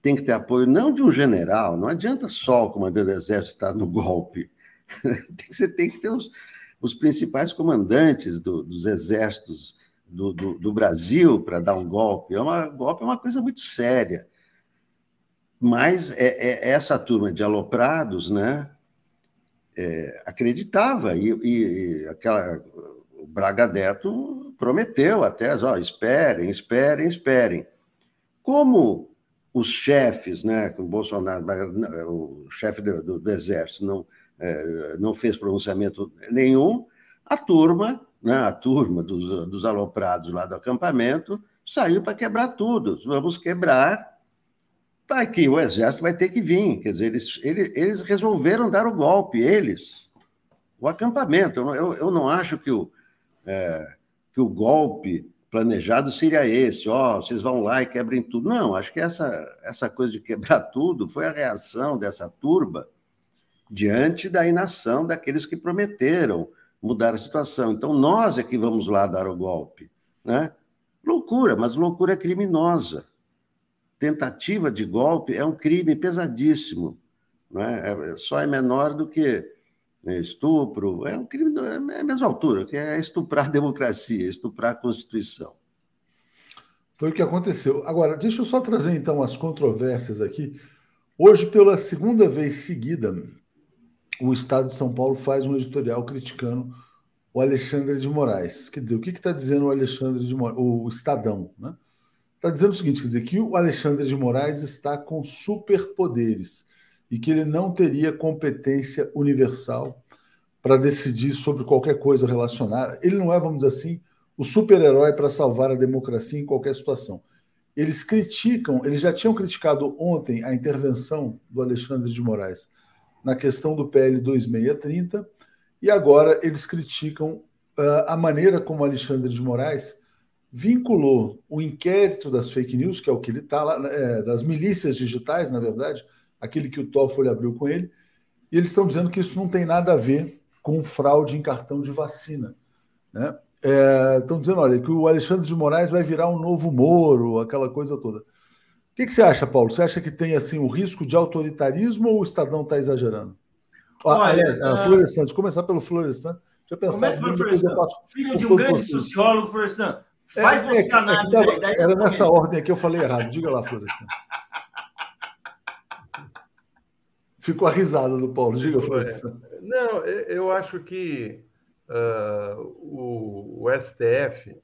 tem que ter apoio não de um general, não adianta só o comandante do exército estar no golpe. Você tem que ter os, os principais comandantes do, dos exércitos do, do, do Brasil para dar um golpe. É uma, golpe é uma coisa muito séria. Mas é, é essa turma de aloprados né, é, acreditava, e, e, aquela, o Braga Neto prometeu até, ó, esperem, esperem, esperem. Como os chefes, né, o Bolsonaro, o chefe do, do, do exército não, é, não fez pronunciamento nenhum, a turma, né, a turma dos, dos aloprados lá do acampamento saiu para quebrar tudo. Vamos quebrar, tá que o exército vai ter que vir. Quer dizer, eles, eles, eles resolveram dar o golpe, eles, o acampamento. Eu, eu, eu não acho que o, é, que o golpe planejado seria esse, ó, oh, vocês vão lá e quebrem tudo. Não, acho que essa, essa coisa de quebrar tudo foi a reação dessa turba diante da inação daqueles que prometeram mudar a situação. Então, nós é que vamos lá dar o golpe. Né? Loucura, mas loucura é criminosa. Tentativa de golpe é um crime pesadíssimo. não é? é só é menor do que né, estupro, é um crime é a mesma altura, que é estuprar a democracia, estuprar a Constituição. Foi o que aconteceu. Agora, deixa eu só trazer então as controvérsias aqui. Hoje, pela segunda vez seguida, o Estado de São Paulo faz um editorial criticando o Alexandre de Moraes. Quer dizer, o que está dizendo o Alexandre de Moraes, o Estadão, né? Está dizendo o seguinte, quer dizer, que o Alexandre de Moraes está com superpoderes e que ele não teria competência universal para decidir sobre qualquer coisa relacionada. Ele não é, vamos dizer assim, o super-herói para salvar a democracia em qualquer situação. Eles criticam, eles já tinham criticado ontem a intervenção do Alexandre de Moraes na questão do PL 2630 e agora eles criticam uh, a maneira como Alexandre de Moraes vinculou o inquérito das fake news, que é o que ele está lá, é, das milícias digitais, na verdade, aquele que o Toffoli abriu com ele, e eles estão dizendo que isso não tem nada a ver com fraude em cartão de vacina. Né? É, estão dizendo, olha, que o Alexandre de Moraes vai virar um novo Moro, aquela coisa toda. O que, que você acha, Paulo? Você acha que tem assim o risco de autoritarismo ou o Estadão está exagerando? Olha, ah, uh... Florestan, deixa eu começar pelo Florestan. Deixa eu pensar. Começa pelo Florestan. Filho de um grande vocês. sociólogo, Florestan. É, Faz é, você é, análise é, tava, Era nessa ordem aqui, eu falei errado. Diga lá, Florestan. Ficou a risada do Paulo. Diga, Florestan. Não, eu acho que uh, o, o, STF,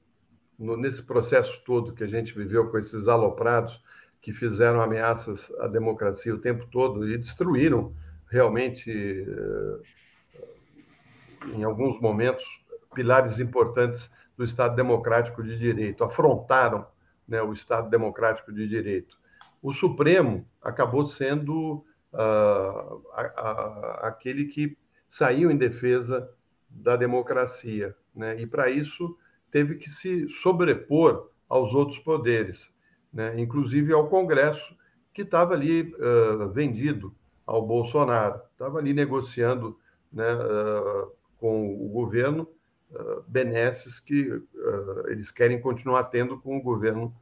no, nesse processo todo que a gente viveu com esses aloprados que fizeram ameaças à democracia o tempo todo e destruíram realmente, uh, em alguns momentos, pilares importantes do Estado Democrático de Direito, afrontaram né, o Estado Democrático de Direito. O Supremo acabou sendo uh, a, a, aquele que saiu em defesa da democracia, né? E para isso teve que se sobrepor aos outros poderes, né? Inclusive ao Congresso que estava ali uh, vendido ao Bolsonaro, estava ali negociando, né, uh, com o governo uh, benesses que eles querem continuar tendo com o governo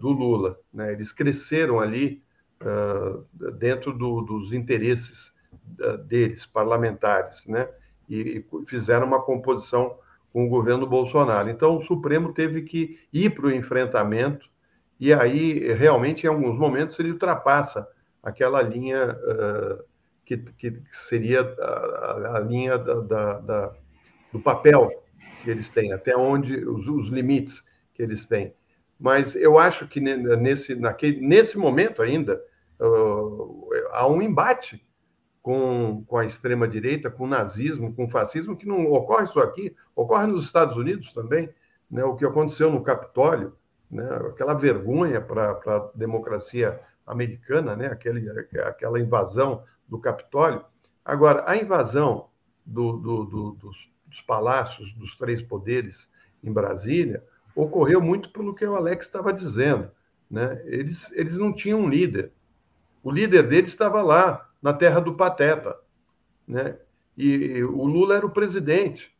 do Lula, né? Eles cresceram ali dentro do, dos interesses deles parlamentares, né? e fizeram uma composição com o governo Bolsonaro. Então, o Supremo teve que ir para o enfrentamento, e aí, realmente, em alguns momentos, ele ultrapassa aquela linha uh, que, que, seria a, a linha da, da, da, do papel que eles têm, até onde os, os, limites que eles têm. Mas eu acho que nesse, naquele, nesse momento ainda uh, há um embate com, com a extrema-direita, com o nazismo, com o fascismo, que não ocorre só aqui, ocorre nos Estados Unidos também. Né? O que aconteceu no Capitólio, né? aquela vergonha para a democracia americana, né? Aquele, aquela invasão do Capitólio. Agora, a invasão do, do, do, dos, dos palácios dos três poderes em Brasília ocorreu muito pelo que o Alex estava dizendo. Né? Eles, eles não tinham um líder. O líder deles estava lá, na terra do Pateta. Né? E o Lula era o presidente.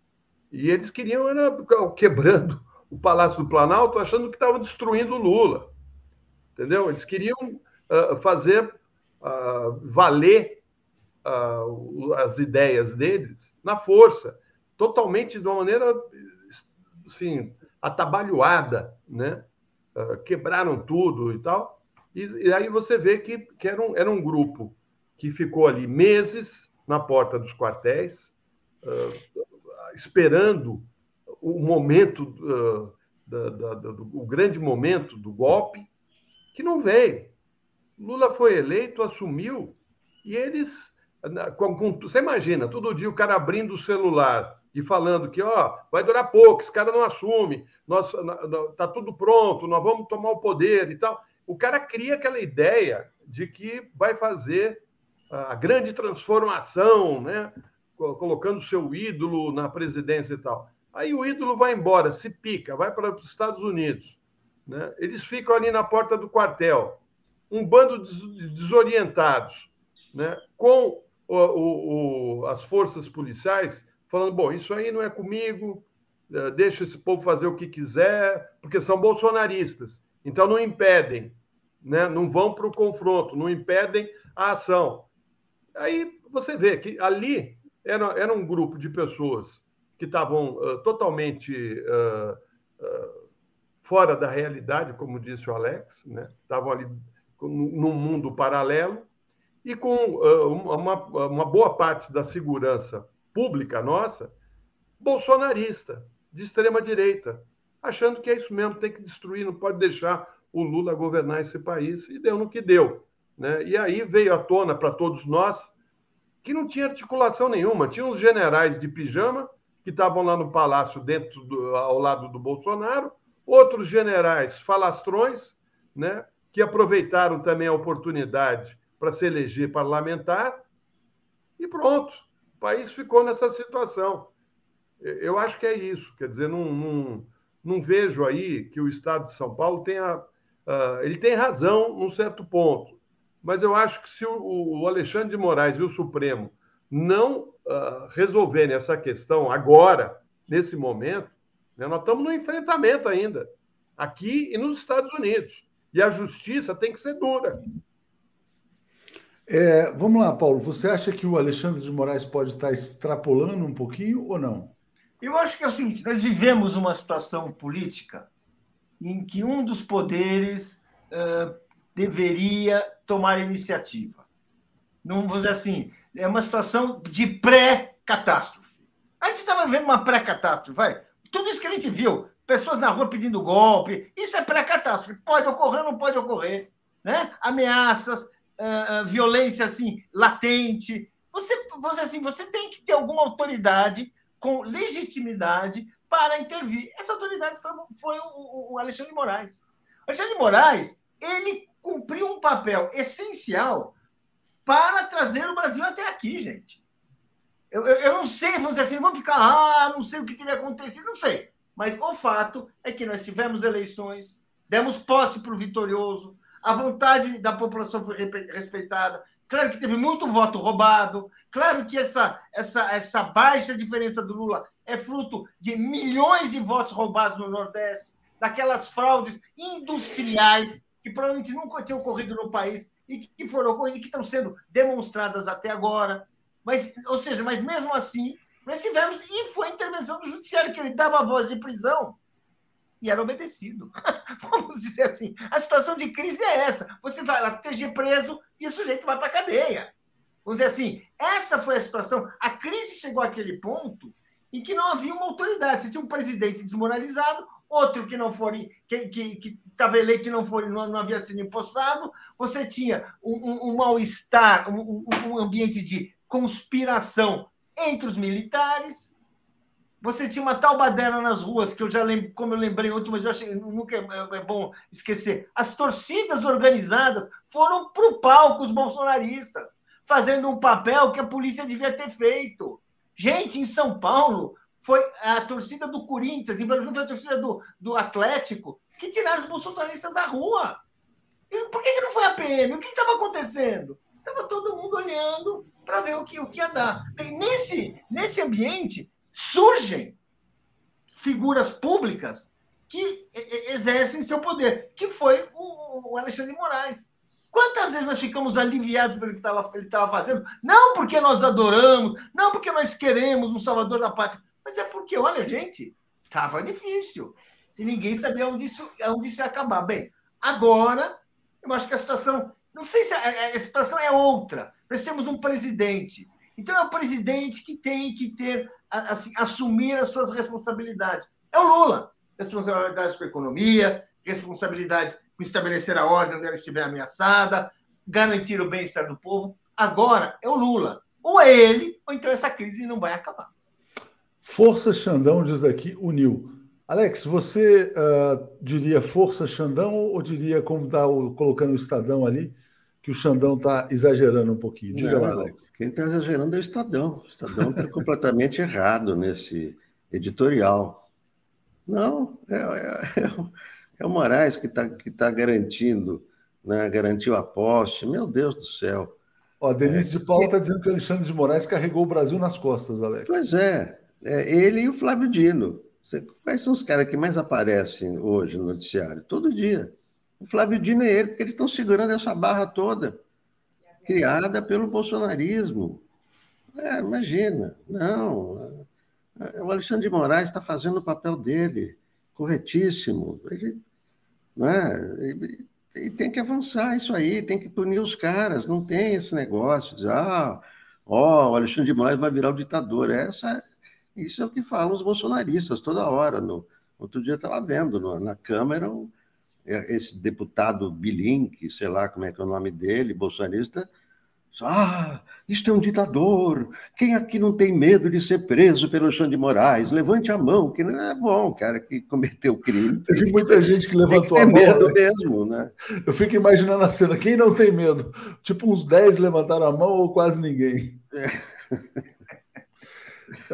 E eles queriam era, quebrando o Palácio do Planalto, achando que estavam destruindo o Lula. Entendeu? Eles queriam uh, fazer uh, valer uh, as ideias deles na força, totalmente de uma maneira assim, atabalhoada, né? quebraram tudo e tal. E, e, aí você vê que, que era, um, era um grupo que ficou ali meses na porta dos quartéis, esperando o momento, uh, da, da, do, o grande momento do golpe, que não veio. Lula foi eleito, assumiu, e eles. Com, com, você imagina, todo dia o cara abrindo o celular e falando que ó, vai durar pouco, esse cara não assume, nós, tá tudo pronto, nós vamos tomar o poder e tal. O cara cria aquela ideia de que vai fazer a grande transformação, né? colocando seu ídolo na presidência e tal. Aí o ídolo vai embora, se pica, vai para os Estados Unidos. Né? Eles ficam ali na porta do quartel, um bando de desorientados, né? com o, o, o, as forças policiais falando: bom, isso aí não é comigo, eh, deixa esse povo fazer o que quiser, porque são bolsonaristas. Então não impedem, né? não vão para o confronto, não impedem a ação. Aí você vê que ali era, era um grupo de pessoas que estavam uh, totalmente uh, uh, fora da realidade, como disse o Alex, né? estavam ali num mundo paralelo, e com uma, uma boa parte da segurança pública nossa, bolsonarista, de extrema-direita, achando que é isso mesmo, tem que destruir, não pode deixar o Lula governar esse país, e deu no que deu. Né? E aí veio à tona para todos nós que não tinha articulação nenhuma. Tinha uns generais de pijama que estavam lá no palácio, dentro do, ao lado do Bolsonaro, outros generais falastrões, né, que aproveitaram também a oportunidade para se eleger parlamentar, e pronto, o país ficou nessa situação. Eu acho que é isso, quer dizer, não, não, não vejo aí que o Estado de São Paulo tenha. Uh, ele tem razão num certo ponto, mas eu acho que se o, o Alexandre de Moraes e o Supremo não uh, resolverem essa questão agora, nesse momento, né, nós estamos no enfrentamento ainda, aqui e nos Estados Unidos. E a justiça tem que ser dura. É, vamos lá, Paulo. Você acha que o Alexandre de Moraes pode estar extrapolando um pouquinho ou não? Eu acho que é o seguinte: nós vivemos uma situação política em que um dos poderes uh, deveria tomar iniciativa. Não vou dizer assim, é uma situação de pré-catástrofe. A gente estava vivendo uma pré-catástrofe, vai. Tudo isso que a gente viu, pessoas na rua pedindo golpe, isso é pré-catástrofe. Pode ocorrer não pode ocorrer. Né? Ameaças, uh, violência assim, latente. Você, você, assim, você tem que ter alguma autoridade com legitimidade para intervir. Essa autoridade foi, foi o, o Alexandre de Moraes. O Alexandre de Moraes, ele cumpriu um papel essencial para trazer o Brasil até aqui, gente. Eu, eu, eu, não sei, vamos dizer assim, vamos ficar, ah, não sei o que teria acontecido, não sei. Mas o fato é que nós tivemos eleições, demos posse para o vitorioso, a vontade da população foi respeitada. Claro que teve muito voto roubado, claro que essa, essa, essa baixa diferença do Lula é fruto de milhões de votos roubados no Nordeste, daquelas fraudes industriais que provavelmente nunca tinham ocorrido no país e que foram e que estão sendo demonstradas até agora. Mas, ou seja, mas mesmo assim, nós tivemos e foi a intervenção do judiciário que ele dava a voz de prisão e era obedecido. Vamos dizer assim, a situação de crise é essa. Você vai lá proteger preso e o sujeito vai para a cadeia. Vamos dizer assim, essa foi a situação. A crise chegou àquele ponto em que não havia uma autoridade. Você tinha um presidente desmoralizado, outro que não foi que estava eleito e não foi não, não, havia sido empossado, você tinha um, um, um mal-estar, um, um, ambiente de conspiração entre os militares, você tinha uma tal baderna nas ruas que eu já lembro, como eu lembrei ontem, mas eu achei nunca é, é, é bom esquecer. As torcidas organizadas foram para o palco os bolsonaristas, fazendo um papel que a polícia devia ter feito. Gente, em São Paulo, foi a torcida do Corinthians, em Brasília foi a torcida do, do Atlético, que tiraram os bolsonaristas da rua. E por que, que não foi a PM? O que estava acontecendo? Estava todo mundo olhando para ver o que, o que ia dar. Nesse, nesse ambiente surgem figuras públicas que exercem seu poder, que foi o, o Alexandre de Moraes. Quantas vezes nós ficamos aliviados pelo que tava, ele estava fazendo? Não porque nós adoramos, não porque nós queremos um salvador da pátria, mas é porque, olha, gente, estava difícil. E ninguém sabia onde isso, onde isso ia acabar. Bem, agora, eu acho que a situação. Não sei se a, a situação é outra. Nós temos um presidente. Então, é o presidente que tem que ter, assim, assumir as suas responsabilidades. É o Lula. Responsabilidades com a economia, responsabilidades com estabelecer a ordem onde ela estiver ameaçada, garantir o bem-estar do povo. Agora é o Lula. Ou é ele, ou então essa crise não vai acabar. Força Xandão diz aqui, uniu. Alex, você uh, diria força Xandão ou diria, como está colocando o Estadão ali, que o Xandão está exagerando um pouquinho? Diga Não, lá, Alex. Quem está exagerando é o Estadão. O Estadão está completamente errado nesse editorial. Não, é, é, é o Moraes que está que tá garantindo, né, garantiu a posse. Meu Deus do céu. Ó, Denise é, de Paula está dizendo que o Alexandre de Moraes carregou o Brasil nas costas, Alex. Pois é, é, ele e o Flávio Dino. Quais são os caras que mais aparecem hoje no noticiário? Todo dia. O Flávio Dino é ele, porque eles estão segurando essa barra toda. criada pelo bolsonarismo. É, imagina, não. É, o Alexandre de Moraes está fazendo o papel dele, corretíssimo. Ele, é? Ele, e tem que avançar isso aí, tem que punir os caras, não tem esse negócio de, ah, ó, o Alexandre de Moraes vai virar o ditador. Essa, isso é o que falam os bolsonaristas toda hora. No, outro dia estava vendo no, na Câmara um, é, esse deputado Bilink, sei lá como é que é o nome dele, bolsonarista, ah, isto é um ditador. Quem aqui não tem medo de ser preso pelo Alexandre de Moraes? Levante a mão, que não é bom, cara, que cometeu crime. Teve muita gente que levantou que a mão. medo né? mesmo, né? Eu fico imaginando a cena. Quem não tem medo? Tipo, uns 10 levantaram a mão ou quase ninguém. É.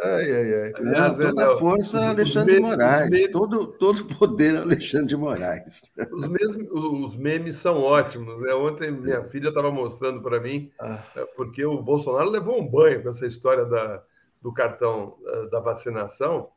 Ai, ai, ai. Aliás, toda a força Alexandre de Moraes. Todo, todo poder Alexandre de Moraes. Os, mesmos, os memes são ótimos. Né? Ontem minha filha estava mostrando para mim, ah. É, porque o Bolsonaro levou um banho com essa história da, do cartão eh, da vacinação.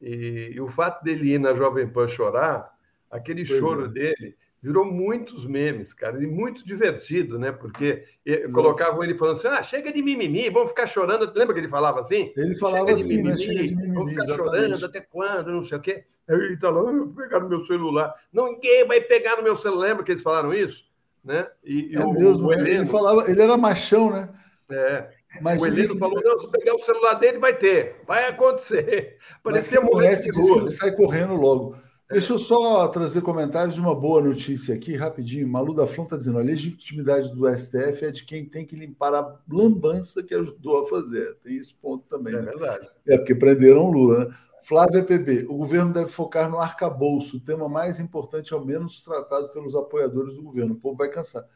E, e, o fato dele ir na Jovem Pan chorar, aquele pois choro é. dele virou muitos memes, cara, e muito divertido, né? Porque colocavam ele falando assim: ah, chega de mimimi, vamos ficar chorando. Lembra que ele falava assim? Ele falava assim, né? Chega de mimimi, vamos ficar exatamente. chorando até quando, não sei o quê. Aí ele tá lá, vou pegar no meu celular. Não, ninguém vai pegar no meu celular. Lembra que eles falaram isso? Né? E, é o, mesmo, o Heleno, ele falava, ele era machão, né? É. Mas o Heleno falou: não, se pegar o celular dele, vai ter, vai acontecer. Parecia de rua. Ele sai correndo logo. Deixa eu só trazer comentários de uma boa notícia aqui, rapidinho. Malu da Flon está dizendo: a legitimidade do STF é de quem tem que limpar a lambança que ajudou a fazer. Tem esse ponto também. É né? verdade. É porque prenderam o Lula, né? Flávia PB, o governo deve focar no arcabouço, o tema mais importante, ao menos tratado pelos apoiadores do governo. O povo vai cansar.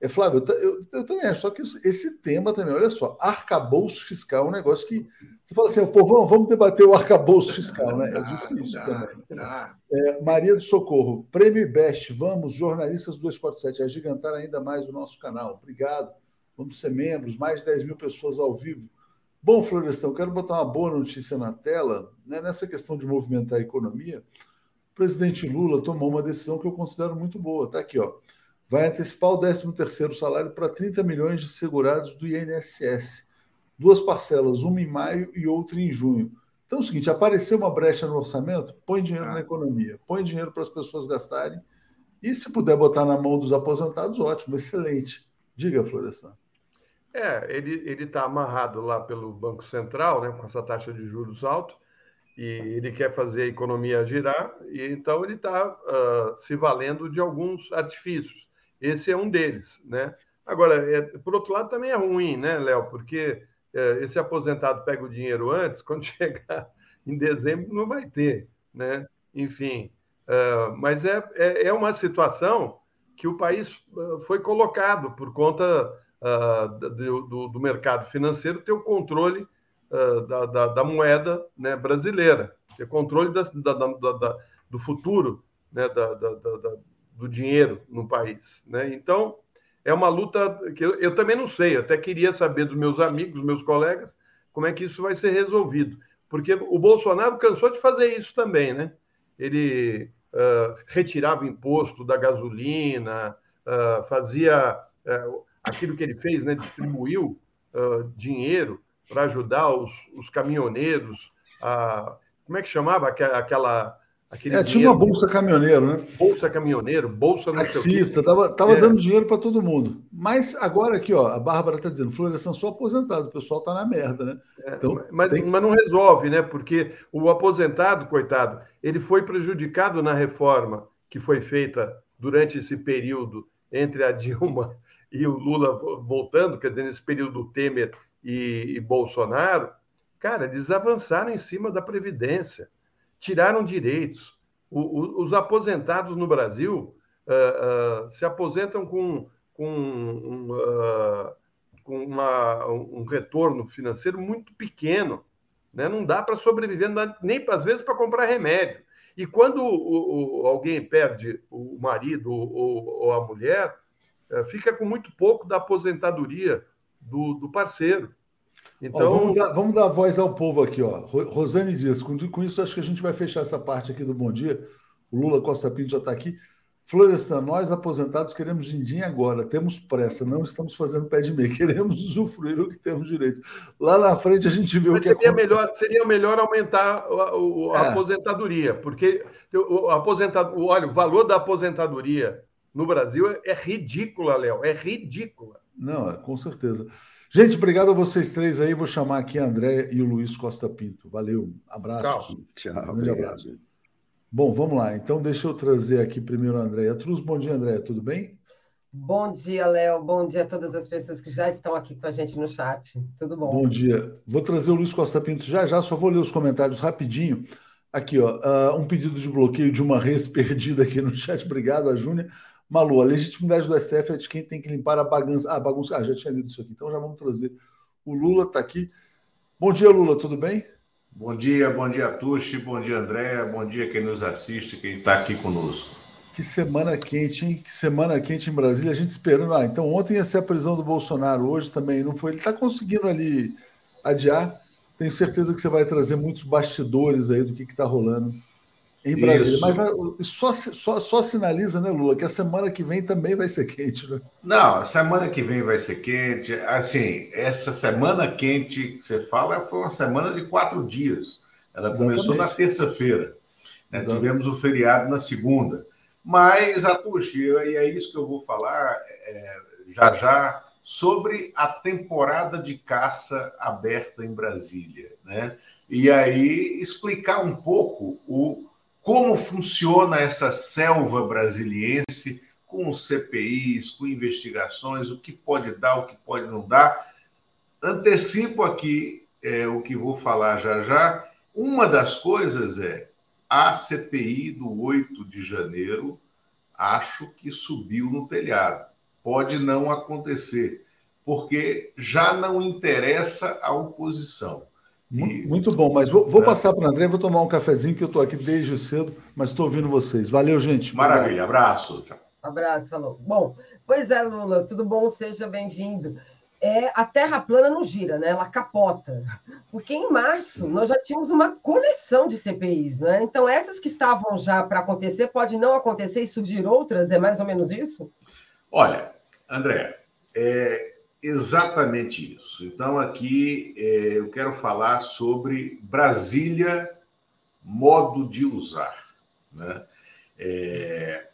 É, Flávio, eu, eu, eu, também acho, só que esse tema também, olha só, arcabouço fiscal é um negócio que. Você fala assim, povão, vamos debater o arcabouço fiscal, né? É difícil também. É, Maria do Socorro, Prêmio Best, vamos, jornalistas 247, agigantar ainda mais o nosso canal. Obrigado. Vamos ser membros, mais de 10 mil pessoas ao vivo. Bom, Florestan, quero botar uma boa notícia na tela. Né? Nessa questão de movimentar a economia, o presidente Lula tomou uma decisão que eu considero muito boa. Está aqui, ó vai antecipar o 13º salário para 30 milhões de segurados do INSS. Duas parcelas, uma em maio e outra em junho. Então é o seguinte, apareceu uma brecha no orçamento, põe dinheiro ah. na economia, põe dinheiro para as pessoas gastarem e se puder botar na mão dos aposentados, ótimo, excelente. Diga, Florestan. É, ele está amarrado lá pelo Banco Central, né, com essa taxa de juros alta, e ele quer fazer a economia girar, e então ele está uh, ah, se valendo de alguns artifícios. Esse é um deles, né? Agora, é, por outro lado, também é ruim, né, Léo? Porque é, esse aposentado pega o dinheiro antes, quando chegar em dezembro não vai ter, né? Enfim, uh, mas é, é, é, uma situação que o país foi colocado por conta uh, do, do, mercado financeiro ter o controle uh, da, da, da, moeda né, brasileira, ter controle da, do futuro né, da, do dinheiro no país. Né? Então, é uma luta que eu, eu, também não sei, até queria saber dos meus amigos, meus colegas, como é que isso vai ser resolvido. Porque o Bolsonaro cansou de fazer isso também, né? Ele uh, retirava imposto da gasolina, uh, fazia uh, aquilo que ele fez, né? Distribuiu dinheiro para ajudar os, os caminhoneiros a. Como é que chamava aquela Aquele é, tinha uma bolsa caminhoneiro, né? Bolsa caminhoneiro, bolsa taxista, tava, tava é. dando dinheiro para todo mundo. Mas agora aqui, ó, a Bárbara está dizendo, Florestan sou aposentado, o pessoal tá na merda, né? É, então, mas, tem... mas não resolve, né? Porque o aposentado, coitado, ele foi prejudicado na reforma que foi feita durante esse período entre a Dilma e o Lula voltando, quer dizer, nesse período do Temer e, e Bolsonaro, cara, eles avançaram em cima da Previdência tiraram direitos. O, o, os aposentados no Brasil uh, uh, se aposentam com, com, um, uh, com uma, um retorno financeiro muito pequeno. Né? Não dá para sobreviver, dá nem às vezes para comprar remédio. E quando o, alguém perde o marido ou, ou a mulher, fica com muito pouco da aposentadoria do, do parceiro. Então, ó, vamos, dar, vamos, dar, voz ao povo aqui, ó. Rosane Dias, com, com, isso acho que a gente vai fechar essa parte aqui do Bom Dia. O Lula Costa Pinto já está aqui. Florestan, nós aposentados queremos din-din agora, temos pressa, não estamos fazendo pé de meia, queremos usufruir o que temos direito. Lá na frente a gente vê Mas o que seria é melhor Seria melhor aumentar a, a é. aposentadoria, porque o, aposentado, olha, o valor da aposentadoria no Brasil é, é ridícula, Léo, é ridícula. Não, é, com certeza. Gente, obrigado a vocês três aí. Vou chamar aqui a André e o Luiz Costa Pinto. Valeu, abraço. Tchau. Tchau. Um grande abraço. Bom, vamos lá. Então, deixa eu trazer aqui primeiro a Andréia Truz. Bom dia, Andréia, tudo bem? Bom dia, Léo. Bom dia a todas as pessoas que já estão aqui com a gente no chat. Tudo bom? Bom dia. Vou trazer o Luiz Costa Pinto já já, só vou ler os comentários rapidinho. Aqui, ó, uh, um pedido de bloqueio de uma res perdida aqui no chat. Obrigado, a Júnia. Malu, a legitimidade do STF é de quem tem que limpar a bagunça. Ah, bagunça. Ah, já tinha lido isso aqui. Então já vamos trazer. O Lula está aqui. Bom dia, Lula, tudo bem? Bom dia, bom dia, Tuxi, bom dia, André, bom dia quem nos assiste, quem está aqui conosco. Que semana quente, hein? Que semana quente em Brasília, a gente esperando. Ah, então ontem ia ser a prisão do Bolsonaro, hoje também não foi. Ele está conseguindo ali adiar. Tenho certeza que você vai trazer muitos bastidores aí do que está rolando em Brasília. Isso. Mas ah, só, só, só sinaliza, né, Lula, que a semana que vem também vai ser quente, né? Não, a semana que vem vai ser quente. Assim, essa semana quente que você fala foi uma semana de quatro dias. Ela Exatamente. começou na terça-feira. Né? Tivemos o feriado na segunda. Mas, Atushi, e é isso que eu vou falar é, já já, sobre a temporada de caça aberta em Brasília. Né? E aí explicar um pouco o como funciona essa selva brasiliense com CPIs, com investigações, o que pode dar, o que pode não dar. Antecipo aqui é, o que vou falar já já. Uma das coisas é a CPI do 8 de janeiro, acho que subiu no telhado. Pode não acontecer, porque já não interessa a oposição. Muito bom, mas vou, vou é. passar para o André, vou tomar um cafezinho, que eu estou aqui desde cedo, mas estou ouvindo vocês. Valeu, gente. Maravilha, abraço. Tchau. Abraço, falou. Bom, pois é, Lula, tudo bom? Seja bem-vindo. É, a Terra plana não gira, né? Ela capota. Porque em março nós já tínhamos uma coleção de CPIs, né? Então, essas que estavam já para acontecer, pode não acontecer e surgir outras, é mais ou menos isso? Olha, André, é, exatamente isso. Então, aqui é, eu quero falar sobre Brasília, modo de usar. Né? É...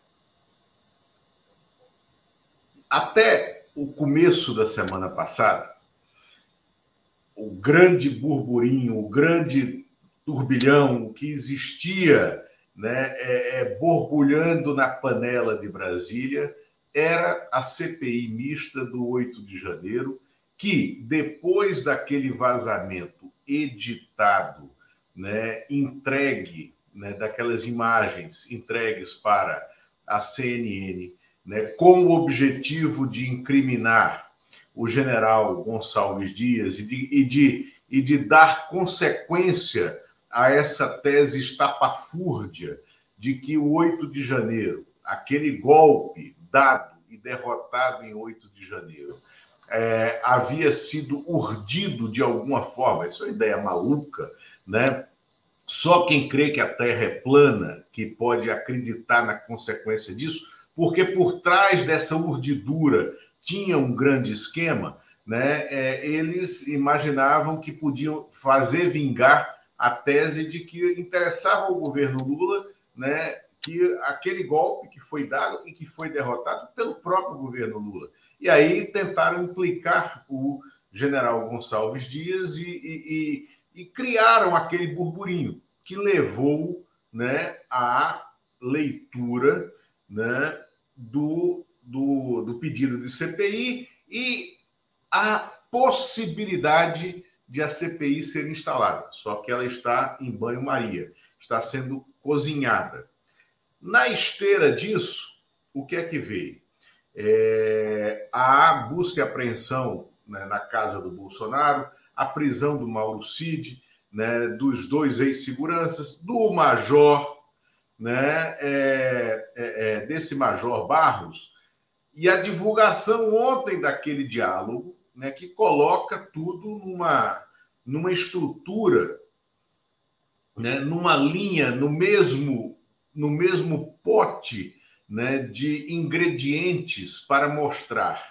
Até o começo da semana passada, o grande burburinho, o grande turbilhão que existia né, é, é, borbulhando na panela de Brasília era a CPI mista do 8 de janeiro, que, depois daquele vazamento editado, né, entregue, né, daquelas imagens entregues para a CNN, né, com o objetivo de incriminar o general Gonçalves Dias e de, e de, e de dar consequência a essa tese estapafúrdia de que o 8 de janeiro, aquele golpe e derrotado em 8 de janeiro, é, havia sido urdido de alguma forma, isso é uma ideia maluca, né? Só quem crê que a Terra é plana que pode acreditar na consequência disso, porque por trás dessa urdidura tinha um grande esquema, né? É, eles imaginavam que podiam fazer vingar a tese de que interessava ao governo Lula, né, que aquele golpe que foi dado e que foi derrotado pelo próprio governo Lula. E aí tentaram implicar o general Gonçalves Dias e, e, e, e criaram aquele burburinho que levou né, à leitura né, do, do, do pedido de CPI e a possibilidade de a CPI ser instalada. Só que ela está em banho-maria, está sendo cozinhada. Na esteira disso, o que é que veio? É, a busca e apreensão né, na casa do Bolsonaro, a prisão do Mauro Cid, né, dos dois ex-seguranças, do major, né, é, é, é, desse major Barros, e a divulgação ontem daquele diálogo, né, que coloca tudo numa, numa estrutura, né, numa linha, no mesmo no mesmo pote né, de ingredientes para mostrar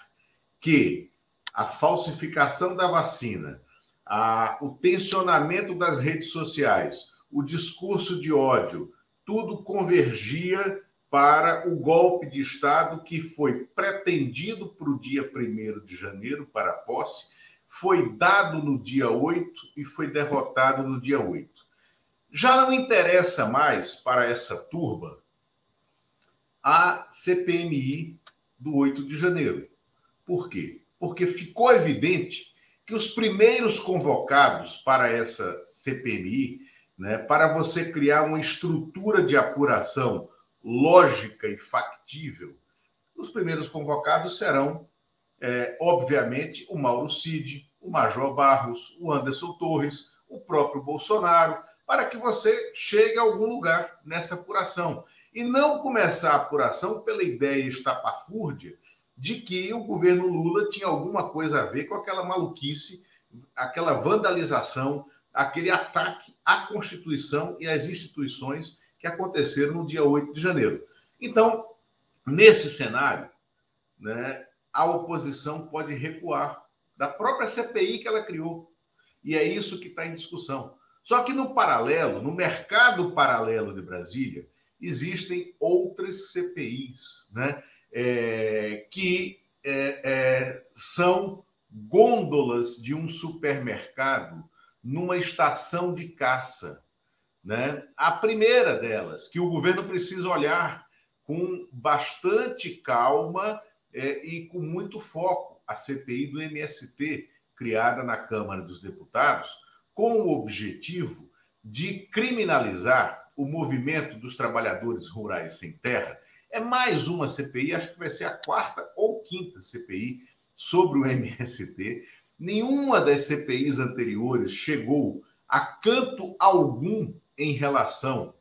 que a falsificação da vacina, a, o tensionamento das redes sociais, o discurso de ódio, tudo convergia para o golpe de Estado que foi pretendido para o dia 1 de janeiro, para a posse, foi dado no dia 8 e foi derrotado no dia 8. Já não interessa mais para essa turba a CPMI do 8 de janeiro. Por quê? Porque ficou evidente que os primeiros convocados para essa CPMI, né, para você criar uma estrutura de apuração lógica e factível, os primeiros convocados serão, é, obviamente, o Mauro Cid, o Major Barros, o Anderson Torres, o próprio Bolsonaro, para que você chegue a algum lugar nessa apuração. E não começar a apuração pela ideia estapafúrdia de que o governo Lula tinha alguma coisa a ver com aquela maluquice, aquela vandalização, aquele ataque à Constituição e às instituições que aconteceram no dia 8 de janeiro. Então, nesse cenário, né, a oposição pode recuar da própria CPI que ela criou. E é isso que está em discussão. Só que no paralelo, no mercado paralelo de Brasília, existem outras CPIs, né? É, que é, é, são gôndolas de um supermercado numa estação de caça. Né? A primeira delas, que o governo precisa olhar com bastante calma é, e com muito foco, a CPI do MST, criada na Câmara dos Deputados, com o objetivo de criminalizar o movimento dos trabalhadores rurais sem terra. É mais uma CPI, acho que vai ser a quarta ou quinta CPI sobre o MST. Nenhuma das CPIs anteriores chegou a canto algum em relação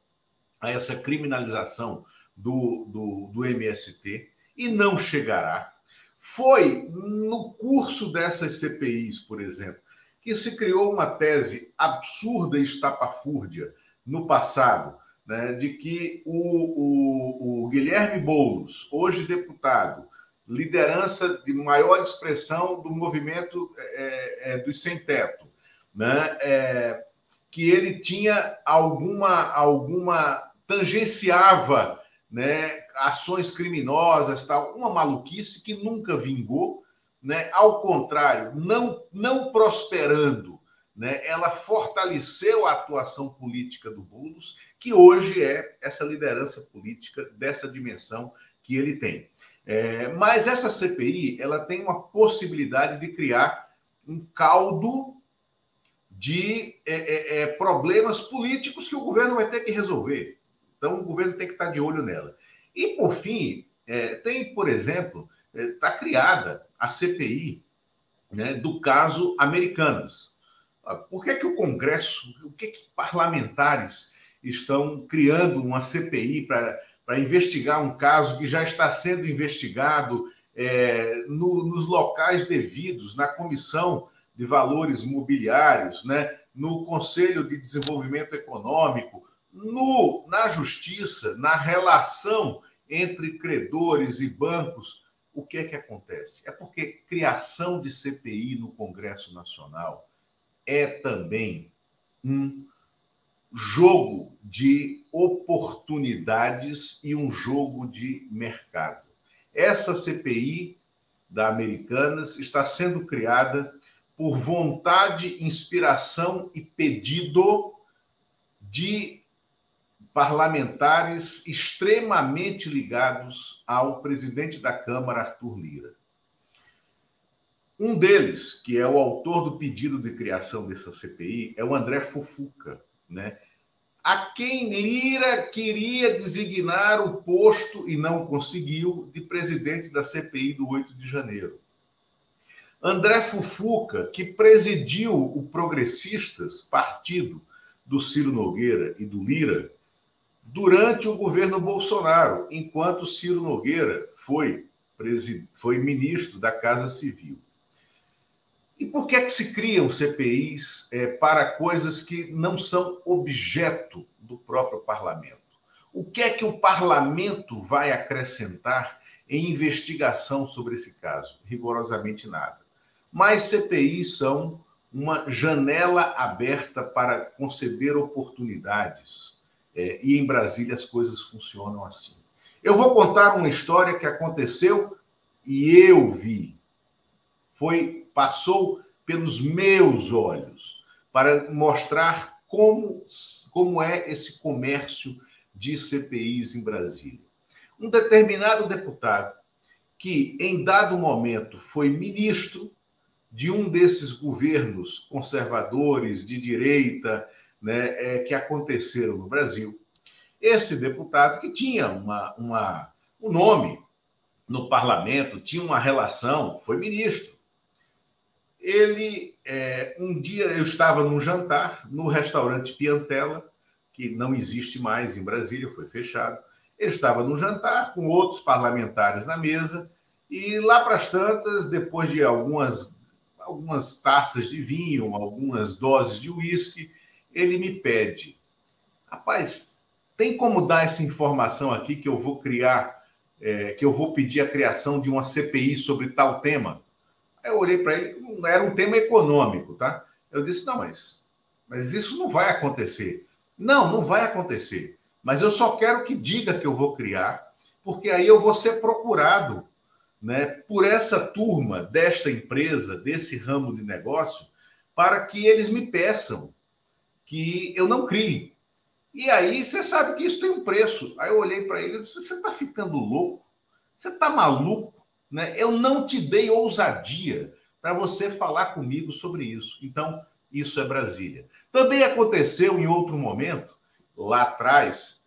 a essa criminalização do, do, do MST e não chegará. Foi no curso dessas CPIs, por exemplo, que se criou uma tese absurda e estapafúrdia no passado, né, de que o, o, o Guilherme Boulos, hoje deputado, liderança de maior expressão do movimento é, é, dos sem-teto, né, é, que ele tinha alguma, alguma tangenciava né, ações criminosas, tal, uma maluquice que nunca vingou, né? Ao contrário, não, não prosperando, né? ela fortaleceu a atuação política do Boulos, que hoje é essa liderança política dessa dimensão que ele tem. É, mas essa CPI ela tem uma possibilidade de criar um caldo de é, é, é, problemas políticos que o governo vai ter que resolver. Então, o governo tem que estar de olho nela. E, por fim, é, tem, por exemplo, está é, criada a CPI né, do caso Americanas. Ah, por que, que o Congresso, o que, que parlamentares estão criando uma CPI para investigar um caso que já está sendo investigado é, no, nos locais devidos, na Comissão de Valores Imobiliários, né, no Conselho de Desenvolvimento Econômico, no, na Justiça, na relação entre credores e bancos o que é que acontece? É porque criação de CPI no Congresso Nacional é também um jogo de oportunidades e um jogo de mercado. Essa CPI da Americanas está sendo criada por vontade, inspiração e pedido de parlamentares extremamente ligados ao presidente da Câmara, Arthur Lira. Um deles, que é o autor do pedido de criação dessa CPI, é o André Fufuca, né? a quem Lira queria designar o posto e não conseguiu de presidente da CPI do 8 de janeiro. André Fufuca, que presidiu o Progressistas, partido do Ciro Nogueira e do Lira, durante o governo Bolsonaro, enquanto Ciro Nogueira foi, foi ministro da Casa Civil. E por que é que se criam CPIs é, para coisas que não são objeto do próprio parlamento? O que é que o parlamento vai acrescentar em investigação sobre esse caso? Rigorosamente nada. Mas CPIs são uma janela aberta para conceder oportunidades. É, e em Brasília as coisas funcionam assim. Eu vou contar uma história que aconteceu e eu vi. Foi passou pelos meus olhos para mostrar como, como é esse comércio de CPIs em Brasília. Um determinado deputado que, em dado momento, foi ministro de um desses governos conservadores de direita né, é, que aconteceram no Brasil. Esse deputado, que tinha uma, uma, um nome no parlamento, tinha uma relação, foi ministro. Ele, é, um dia, eu estava num jantar no restaurante Piantela, que não existe mais em Brasília, foi fechado. Ele estava num jantar com outros parlamentares na mesa, e lá para as tantas, depois de algumas algumas taças de vinho, algumas doses de uísque, ele me pede: rapaz, tem como dar essa informação aqui que eu vou criar, é, que eu vou pedir a criação de uma CPI sobre tal tema? Aí eu olhei para ele, era um tema econômico, tá? Eu disse: não, mas, mas isso não vai acontecer. Não, não vai acontecer. Mas eu só quero que diga que eu vou criar, porque aí eu vou ser procurado né, por essa turma desta empresa, desse ramo de negócio, para que eles me peçam que eu não crie. E aí você sabe que isso tem um preço. Aí eu olhei para ele e disse: Você está ficando louco? Você está maluco? Né? Eu não te dei ousadia para você falar comigo sobre isso. Então, isso é Brasília. Também aconteceu em outro momento, lá atrás,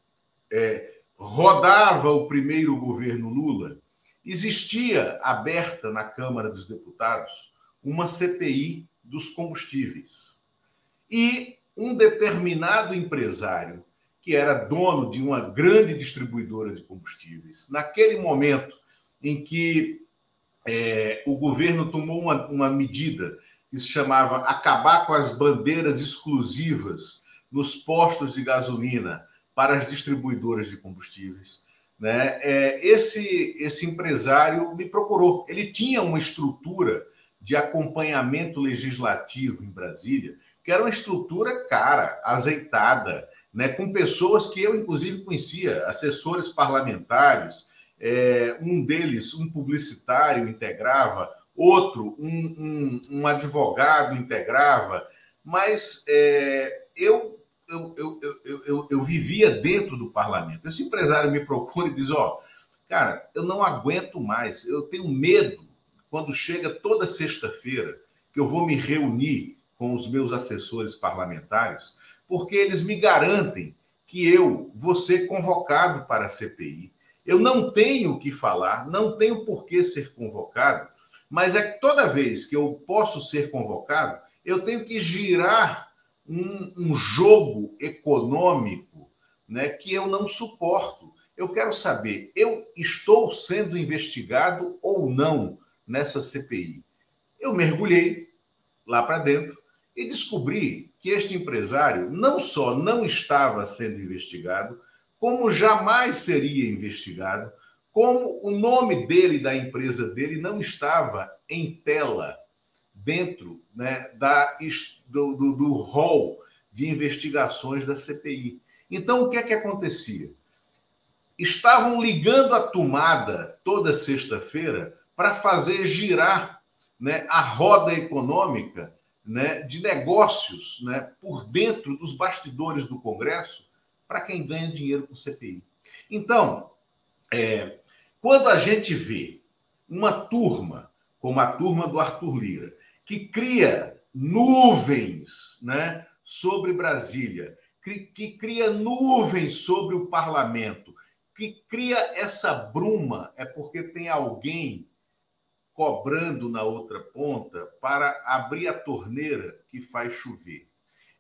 é, rodava o primeiro governo Lula existia aberta na Câmara dos Deputados uma CPI dos combustíveis. E um determinado empresário, que era dono de uma grande distribuidora de combustíveis, naquele momento em que é, o governo tomou uma, uma medida que se chamava acabar com as bandeiras exclusivas nos postos de gasolina para as distribuidoras de combustíveis né? É, esse, esse empresário me procurou. Ele tinha uma estrutura de acompanhamento legislativo em Brasília, que era uma estrutura cara, azeitada, né? com pessoas que eu, inclusive, conhecia, assessores parlamentares, é, um deles, um publicitário, integrava, outro, um, um, um advogado, integrava, mas é, eu eu, eu, eu, eu, eu vivia dentro do parlamento. Esse empresário me procura e diz: Ó, cara, eu não aguento mais, eu tenho medo quando chega toda sexta-feira que eu vou me reunir com os meus assessores parlamentares, porque eles me garantem que eu vou ser convocado para a CPI. Eu não tenho o que falar, não tenho por que ser convocado, mas é que toda vez que eu posso ser convocado, eu tenho que girar um, um jogo econômico né, que eu não suporto. Eu quero saber, eu estou sendo investigado ou não nessa CPI? Eu mergulhei lá para dentro e descobri que este empresário não só não estava sendo investigado, como jamais seria investigado, como o nome dele, da empresa dele, não estava em tela dentro né, da, do, do, do rol de investigações da CPI. Então, o que é que acontecia? Estavam ligando a tomada toda sexta-feira para fazer girar né, a roda econômica né, de negócios né, por dentro dos bastidores do Congresso para quem ganha dinheiro com CPI. Então, é, quando a gente vê uma turma, como a turma do Arthur Lira, que cria nuvens né, sobre Brasília, que, que cria nuvens sobre o parlamento, que cria essa bruma, é porque tem alguém cobrando na outra ponta para abrir a torneira que faz chover.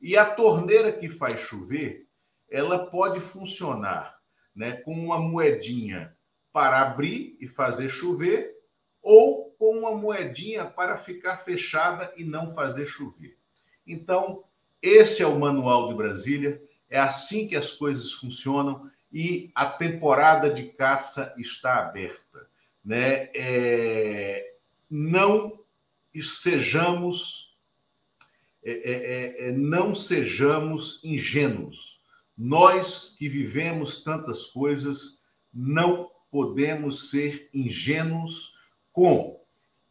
E a torneira que faz chover, ela pode funcionar né, com uma moedinha para abrir e fazer chover, ou com uma moedinha para ficar fechada e não fazer chover. Então, esse é o manual de Brasília, é assim que as coisas funcionam e a temporada de caça está aberta. Né? É, não sejamos é, é, é, é, não sejamos ingênuos. Nós que vivemos tantas coisas não podemos ser ingênuos com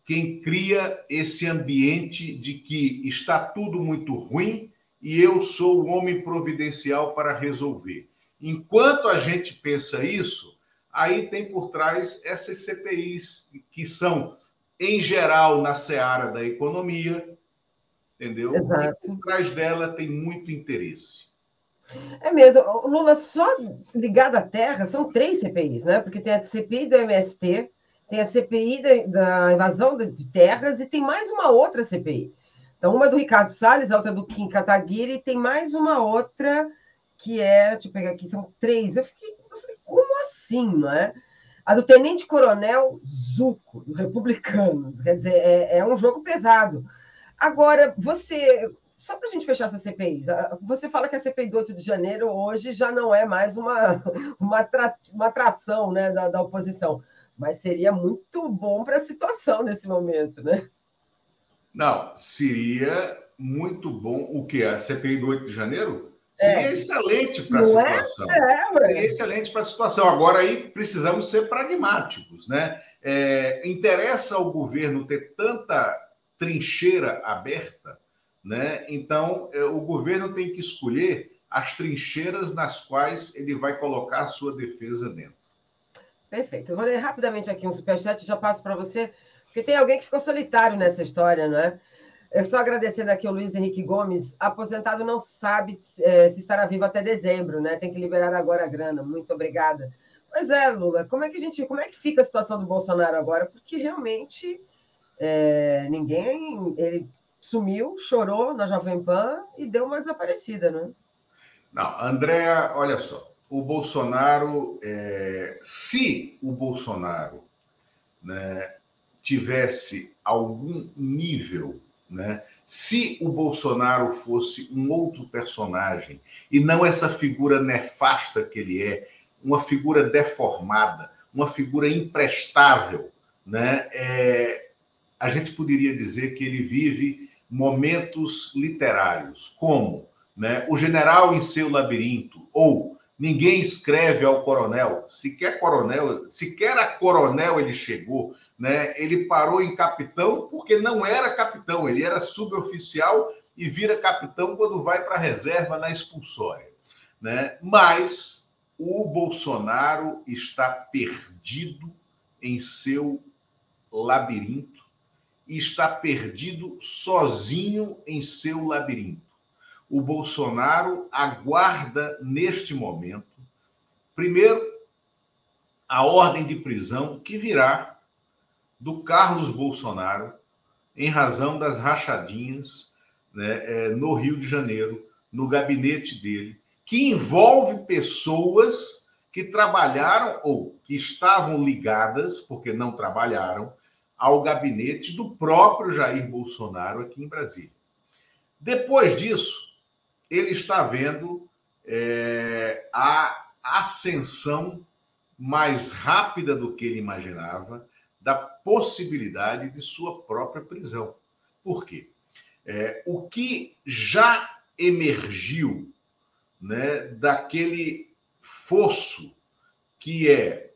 quem cria esse ambiente de que está tudo muito ruim e eu sou o homem providencial para resolver. Enquanto a gente pensa isso, aí tem por trás essas CPIs que são, em geral, na seara da economia, entendeu? Exato. E por trás dela tem muito interesse. É mesmo. O Lula, só ligado à terra, são três CPIs, né? Porque tem a CPI do MST, tem a CPI da, invasão de terras e tem mais uma outra CPI. Então, uma é do Ricardo Salles, a outra é do Kim Kataguiri, e tem mais uma outra que é, deixa eu pegar aqui, são três. Eu, fiquei, eu falei, como assim, não é? A do Tenente Coronel Zuco, do Republicanos. Quer dizer, é, é um jogo pesado. Agora, você só para a gente fechar essa CPI, você fala que a CPI do 8 de janeiro hoje já não é mais uma, uma, uma atração né, da, da oposição, mas seria muito bom para a situação nesse momento, né? Não, seria muito bom o que? A CPI do 8 de janeiro? Seria é. excelente para a é? situação. É? É, seria excelente para a situação. Agora aí precisamos ser pragmáticos, né? É, interessa ao governo ter tanta trincheira aberta né? Então, é, o governo tem que escolher as trincheiras nas quais ele vai colocar a sua defesa dentro. Perfeito. Eu vou ler rapidamente aqui um superchat e já passo para você, porque tem alguém que ficou solitário nessa história, não é? Eu só agradecendo aqui o Luiz Henrique Gomes, aposentado não sabe é, se estará vivo até dezembro, né? Tem que liberar agora a grana. Muito obrigada. Pois é, Lula, como é que a gente, como é que fica a situação do Bolsonaro agora? Porque realmente é, ninguém, ele sumiu, chorou na Jovem Pan e deu uma desaparecida, né? Não, Andréa, olha só, o Bolsonaro, é, se o Bolsonaro né, tivesse algum nível, né, se o Bolsonaro fosse um outro personagem e não essa figura nefasta que ele é, uma figura deformada, uma figura imprestável, né, é, a gente poderia dizer que ele vive momentos literários, como né, O General em seu labirinto, ou Ninguém escreve ao coronel, sequer coronel, sequer a coronel ele chegou, né? Ele parou em capitão porque não era capitão, ele era suboficial e vira capitão quando vai para a reserva na expulsória, né? Mas o Bolsonaro está perdido em seu labirinto e está perdido sozinho em seu labirinto. O Bolsonaro aguarda neste momento, primeiro, a ordem de prisão que virá do Carlos Bolsonaro em razão das rachadinhas né, é, no Rio de Janeiro, no gabinete dele, que envolve pessoas que trabalharam ou que estavam ligadas, porque não trabalharam, ao gabinete do próprio Jair Bolsonaro aqui em Brasília. Depois disso, ele está vendo é, a ascensão mais rápida do que ele imaginava da possibilidade de sua própria prisão. Por quê? É, o que já emergiu né, daquele fosso que é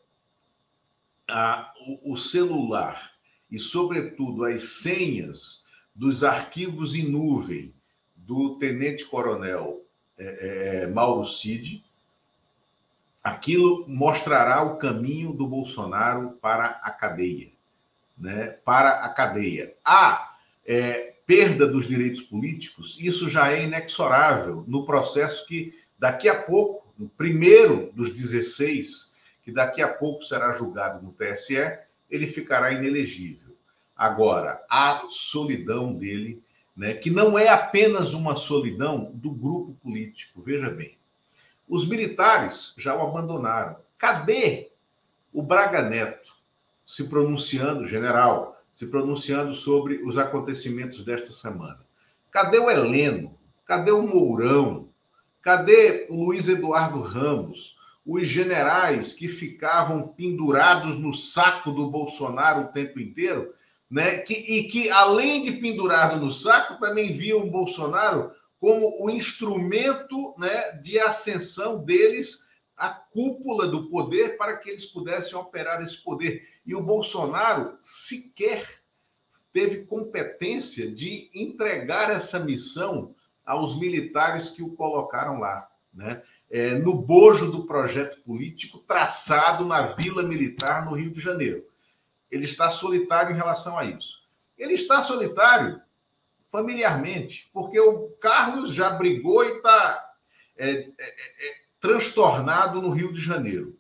a, o, o celular e, sobretudo, as senhas dos arquivos em nuvem do tenente-coronel é, é, Mauro Cid, aquilo mostrará o caminho do Bolsonaro para a cadeia. Né? Para a cadeia. A é, perda dos direitos políticos, isso já é inexorável no processo que daqui a pouco, no primeiro dos 16, que daqui a pouco será julgado no TSE, ele ficará inelegível. Agora, a solidão dele, né, que não é apenas uma solidão do grupo político, veja bem. Os militares já o abandonaram. Cadê o Braga Neto se pronunciando, general, se pronunciando sobre os acontecimentos desta semana? Cadê o Heleno? Cadê o Mourão? Cadê o Luiz Eduardo Ramos? os generais que ficavam pendurados no saco do Bolsonaro o tempo inteiro, né? Que, e que, além de pendurado no saco, também viam o Bolsonaro como o instrumento né, de ascensão deles à cúpula do poder para que eles pudessem operar esse poder. E o Bolsonaro sequer teve competência de entregar essa missão aos militares que o colocaram lá, né? É, no bojo do projeto político traçado na Vila Militar no Rio de Janeiro. Ele está solitário em relação a isso. Ele está solitário familiarmente, porque o Carlos já brigou e está é, é, é, transtornado no Rio de Janeiro.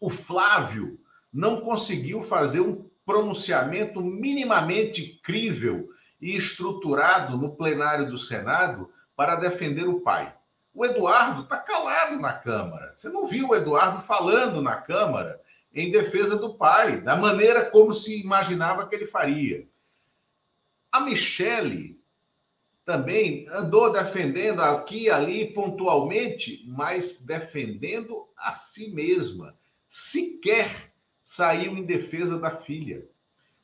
O Flávio não conseguiu fazer um pronunciamento minimamente crível e estruturado no plenário do Senado para defender o pai. O Eduardo está calado na Câmara. Você não viu o Eduardo falando na Câmara em defesa do pai, da maneira como se imaginava que ele faria. A Michele também andou defendendo aqui e ali pontualmente, mas defendendo a si mesma. Sequer saiu em defesa da filha.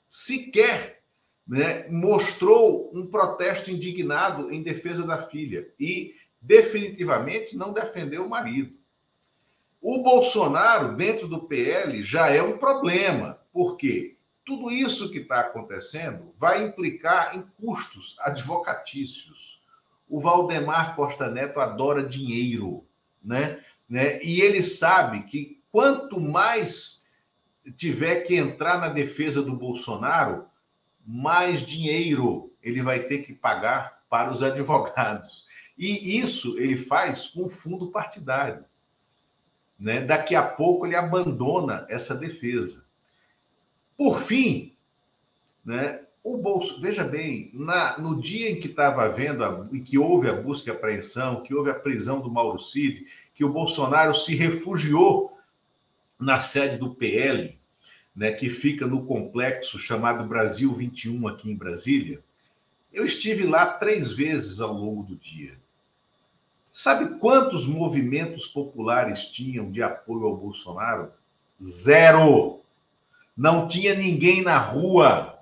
Sequer né, mostrou um protesto indignado em defesa da filha. E definitivamente não defendeu o marido. O Bolsonaro, dentro do PL, já é um problema. Por quê? Tudo isso que está acontecendo vai implicar em custos advocatícios. O Valdemar Costa Neto adora dinheiro, né? né? E ele sabe que quanto mais tiver que entrar na defesa do Bolsonaro, mais dinheiro ele vai ter que pagar para os advogados. E isso ele faz com fundo partidário. Né? Daqui a pouco ele abandona essa defesa. Por fim, né, o bolso, veja bem, na, no dia em que estava havendo, em que houve a busca e apreensão, que houve a prisão do Mauro Cid, que o Bolsonaro se refugiou na sede do PL, né, que fica no complexo chamado Brasil 21 aqui em Brasília, eu estive lá três vezes ao longo do dia. Sabe quantos movimentos populares tinham de apoio ao Bolsonaro? Zero. Não tinha ninguém na rua.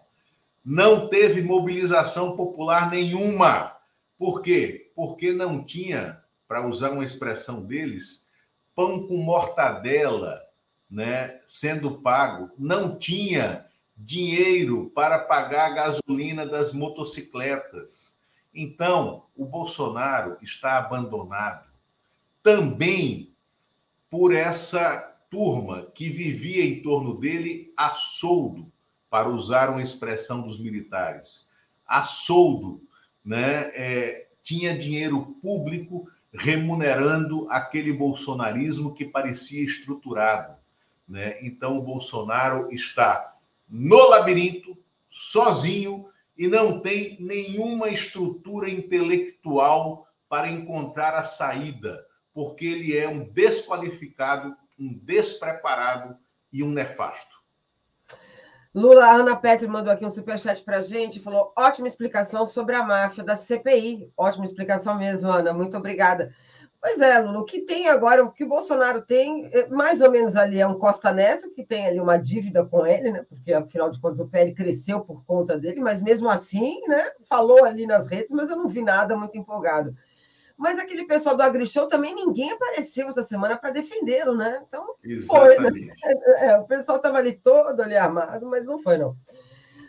Não teve mobilização popular nenhuma. Por quê? Porque não tinha, para usar uma expressão deles, pão com mortadela, né, sendo pago. Não tinha dinheiro para pagar a gasolina das motocicletas. Então, o Bolsonaro está abandonado também por essa turma que vivia em torno dele a soldo, para usar uma expressão dos militares. A soldo, né? É, tinha dinheiro público remunerando aquele bolsonarismo que parecia estruturado. Né? Então, o Bolsonaro está no labirinto, sozinho, e não tem nenhuma estrutura intelectual para encontrar a saída, porque ele é um desqualificado um despreparado e um nefasto. Lula, Ana Petri mandou aqui um superchat para a gente, falou ótima explicação sobre a máfia da CPI. Ótima explicação mesmo, Ana, muito obrigada. Pois é, Lula, o que tem agora, o que o Bolsonaro tem, é, mais ou menos ali é um Costa Neto, que tem ali uma dívida com ele, né? Porque afinal de contas o PL cresceu por conta dele, mas mesmo assim, né? Falou ali nas redes, mas eu não vi nada muito empolgado. Mas aquele pessoal do AgriShow também ninguém apareceu essa semana para defendê-lo, né? Então, Exatamente. foi, né? É, é, o pessoal estava ali todo ali armado, mas não foi, não.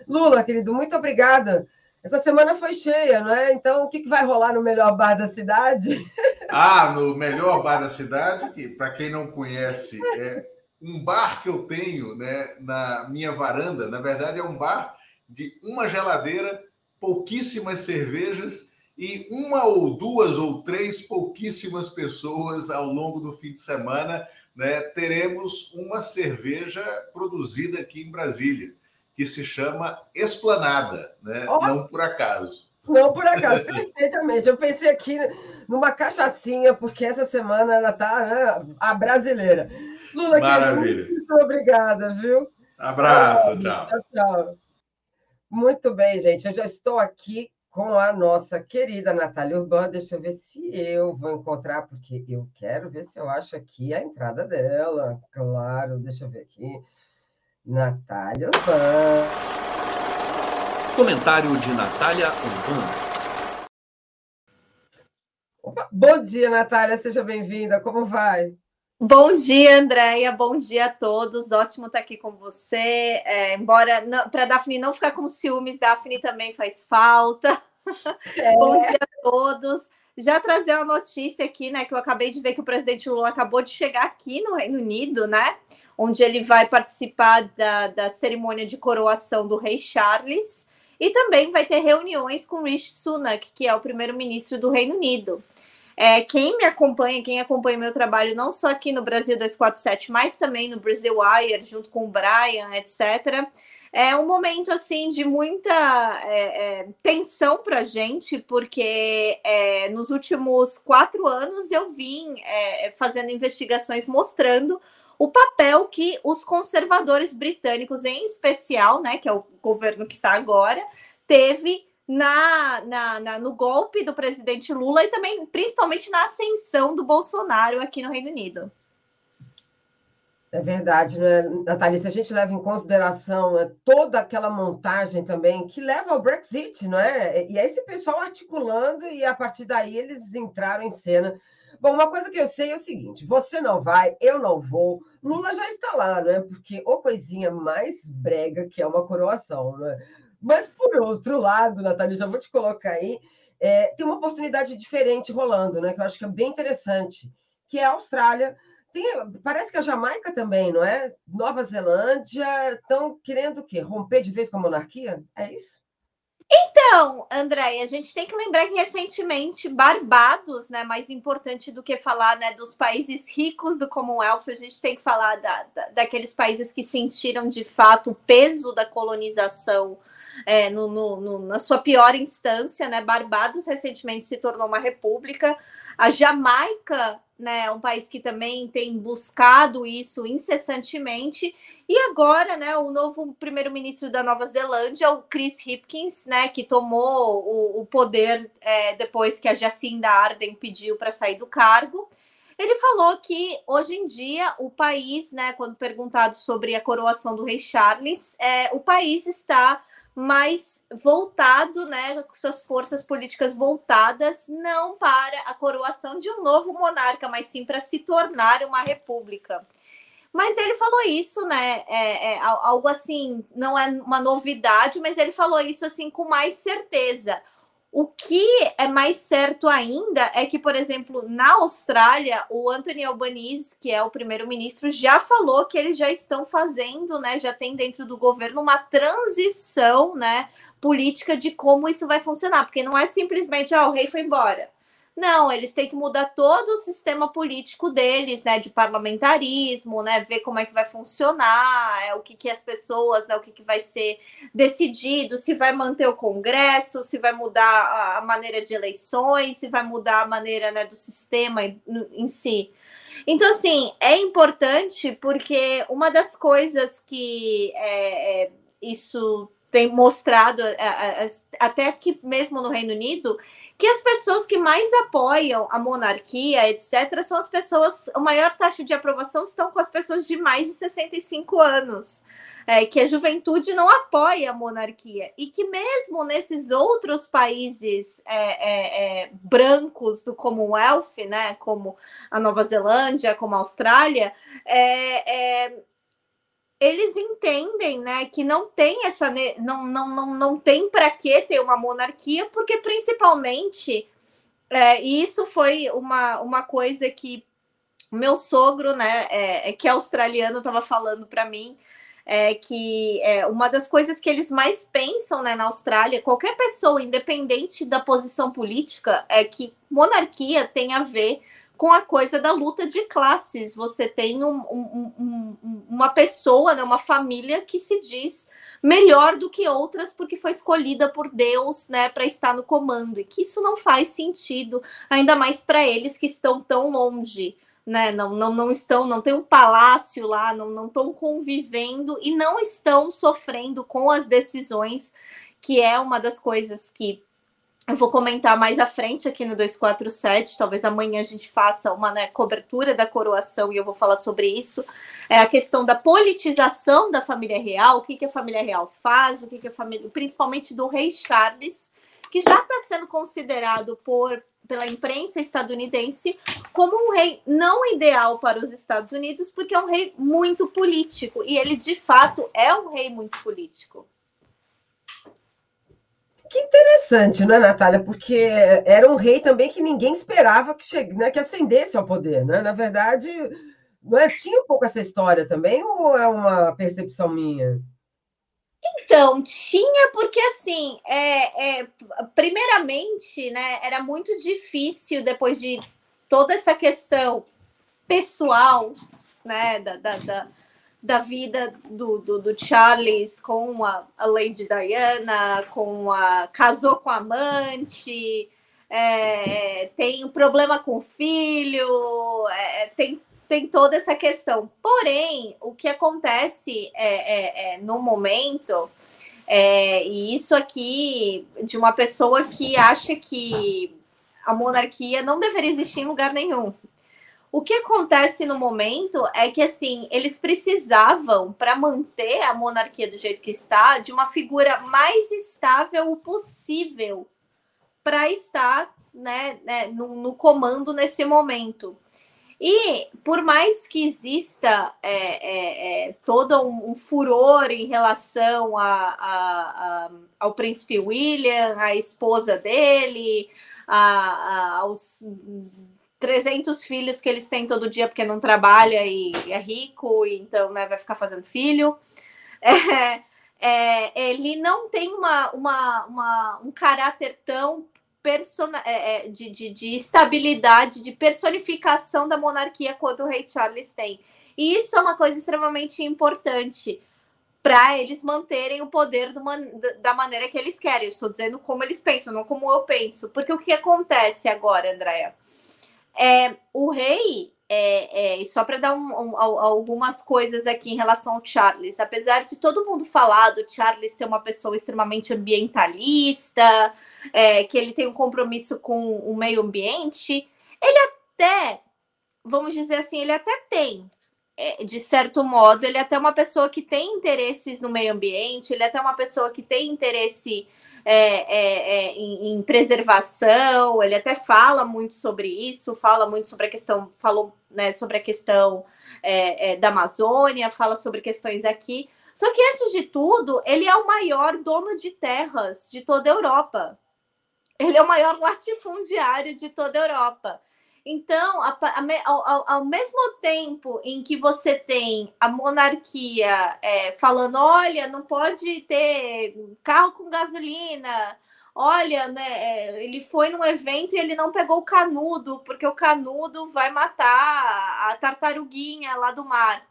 Lula, querido, muito obrigada. Essa semana foi cheia, não é? Então, o que, que vai rolar no melhor bar da cidade? Ah, no melhor bar da cidade, que para quem não conhece, é um bar que eu tenho né, na minha varanda. Na verdade, é um bar de uma geladeira, pouquíssimas cervejas e uma ou duas ou três pouquíssimas pessoas ao longo do fim de semana, né, teremos uma cerveja produzida aqui em Brasília, que se chama Esplanada, né? Oh. não por acaso. Não por acaso, perfeitamente. Eu pensei aqui numa cachaçinha, porque essa semana ela está né, a brasileira. Lula, Maravilha. muito obrigada, viu? Abraço, tchau. tchau. Muito bem, gente. Eu já estou aqui com a nossa querida Natália Urbana. Deixa eu ver se eu vou encontrar, porque eu quero ver se eu acho aqui a entrada dela. Claro, deixa eu ver aqui. Natália Urbana. Comentário de Natália Urbana. Bom dia, Natália, seja bem-vinda. Como vai? Bom dia, Andréia. Bom dia a todos. Ótimo estar aqui com você. É, embora para Daphne não ficar com ciúmes, Daphne também faz falta. É. Bom dia a todos. Já trazer uma notícia aqui, né? Que eu acabei de ver que o presidente Lula acabou de chegar aqui no Reino Unido, né? Onde ele vai participar da, da cerimônia de coroação do rei Charles e também vai ter reuniões com Rishi Sunak, que é o primeiro-ministro do Reino Unido. É, quem me acompanha, quem acompanha meu trabalho, não só aqui no Brasil 247, mas também no Brasil Wire, junto com o Brian, etc., é um momento assim de muita é, é, tensão para a gente, porque é, nos últimos quatro anos eu vim é, fazendo investigações mostrando o papel que os conservadores britânicos, em especial, né, que é o governo que está agora, teve na, na, na, no golpe do presidente Lula e também, principalmente, na ascensão do Bolsonaro aqui no Reino Unido. É verdade, né, Natália? Se a gente leva em consideração né, toda aquela montagem também que leva ao Brexit, não é? E é esse pessoal articulando e a partir daí eles entraram em cena. Bom, uma coisa que eu sei é o seguinte: você não vai, eu não vou. Lula já está lá, né? Porque o coisinha mais brega que é uma coroação, né? Mas, por outro lado, Natália, já vou te colocar aí, é, tem uma oportunidade diferente rolando, né? Que eu acho que é bem interessante, que é a Austrália. Tem, parece que a Jamaica também, não é? Nova Zelândia estão querendo o quê? Romper de vez com a monarquia? É isso? Então, André, a gente tem que lembrar que recentemente Barbados, né, mais importante do que falar né, dos países ricos do Commonwealth, a gente tem que falar da, da, daqueles países que sentiram de fato o peso da colonização é, no, no, no, na sua pior instância, né? Barbados recentemente se tornou uma república. A Jamaica, né, um país que também tem buscado isso incessantemente. E agora, né, o novo primeiro-ministro da Nova Zelândia, o Chris Hipkins, né, que tomou o, o poder é, depois que a Jacinda Ardern pediu para sair do cargo. Ele falou que hoje em dia o país, né, quando perguntado sobre a coroação do rei Charles, é, o país está mais voltado, né, com suas forças políticas voltadas não para a coroação de um novo monarca, mas sim para se tornar uma república. Mas ele falou isso, né? É, é, algo assim, não é uma novidade, mas ele falou isso assim com mais certeza. O que é mais certo ainda é que, por exemplo, na Austrália, o Anthony Albanese, que é o primeiro-ministro, já falou que eles já estão fazendo, né, já tem dentro do governo uma transição, né, política de como isso vai funcionar, porque não é simplesmente, ah, o rei foi embora. Não, eles têm que mudar todo o sistema político deles, né, de parlamentarismo, né, ver como é que vai funcionar, é, o que, que as pessoas, né, o que, que vai ser decidido, se vai manter o Congresso, se vai mudar a maneira de eleições, se vai mudar a maneira, né, do sistema em, si. Então, assim, é importante porque uma das coisas que é, é, isso tem mostrado, é, até aqui mesmo no Reino Unido, que as pessoas que mais apoiam a monarquia, etc., são as pessoas, a maior taxa de aprovação estão com as pessoas de mais de 65 anos. É, que a juventude não apoia a monarquia e que mesmo nesses outros países é, é, é brancos do Commonwealth, né, como a Nova Zelândia, como a Austrália, é, é, eles entendem, né, que não tem essa não não não, não tem para que ter uma monarquia, porque principalmente é, isso foi uma, uma coisa que meu sogro, né, é, é que é australiano, estava falando para mim, é que é, uma das coisas que eles mais pensam né, na Austrália, qualquer pessoa, independente da posição política, é que monarquia tem a ver com a coisa da luta de classes. Você tem um, um, um, uma pessoa, né, uma família que se diz melhor do que outras porque foi escolhida por Deus, né, para estar no comando e que isso não faz sentido, ainda mais para eles que estão tão longe. Né, não, não, não estão, não tem um palácio lá, não, não estão convivendo e não estão sofrendo com as decisões, que é uma das coisas que eu vou comentar mais à frente aqui no 247, talvez amanhã a gente faça uma né, cobertura da coroação e eu vou falar sobre isso. É a questão da politização da família real, o que, que a família real faz, o que, que a família, principalmente do rei Charles, que já está sendo considerado por pela imprensa estadunidense como um rei não ideal para os Estados Unidos, porque é um rei muito político e ele de fato é um rei muito político. Que interessante, né, Natália? Porque era um rei também que ninguém esperava que, chegue, né, que ascendesse ao poder, né? Na verdade, não é, tinha um pouco essa história também, ou é uma percepção minha? Então, tinha, porque assim, é, é, primeiramente, né, era muito difícil depois de toda essa questão pessoal, né, da, da, da da vida do, do, do, Charles com a, a Lady Diana, com a casou com a amante, é, tem um problema com o filho, é, tem, tem toda essa questão. Porém, o que acontece é, é, é no momento, é, e isso aqui de uma pessoa que acha que a monarquia não deveria existir em lugar nenhum. O que acontece no momento é que assim eles precisavam para manter a monarquia do jeito que está de uma figura mais estável possível para estar né, né no, no, comando nesse momento. E por mais que exista é, é, é, todo um, um, furor em relação a, a, a, ao príncipe William, a esposa dele, aos 300 filhos que eles têm todo dia porque não trabalha e é rico, e então né, vai ficar fazendo filho. É, é, ele não tem uma, uma, uma, um caráter tão persona, é, é, de, de, de, estabilidade, de personificação da monarquia quanto o rei Charles tem. E isso é uma coisa extremamente importante para eles manterem o poder man, da maneira que eles querem. Estou dizendo como eles pensam, não como eu penso. Porque o que acontece agora, Andréa? É, o rei, é, é, só para dar um, um, algumas coisas aqui em relação ao Charles, apesar de todo mundo falar do Charles ser uma pessoa extremamente ambientalista, é, que ele tem um compromisso com o meio ambiente, ele até, vamos dizer assim, ele até tem, é, de certo modo, ele é até uma pessoa que tem interesses no meio ambiente, ele é até uma pessoa que tem interesse é, é, é, em, em, preservação, ele até fala muito sobre isso, fala muito sobre a questão, falou né, sobre a questão é, é, da Amazônia, fala sobre questões aqui. Só que antes de tudo, ele é o maior dono de terras de toda a Europa. Ele é o maior latifundiário de toda a Europa. Então, a, a, ao, ao, mesmo tempo em que você tem a monarquia é, falando: olha, não pode ter carro com gasolina, olha, né, é, ele foi num evento e ele não pegou o canudo, porque o canudo vai matar a tartaruguinha lá do mar.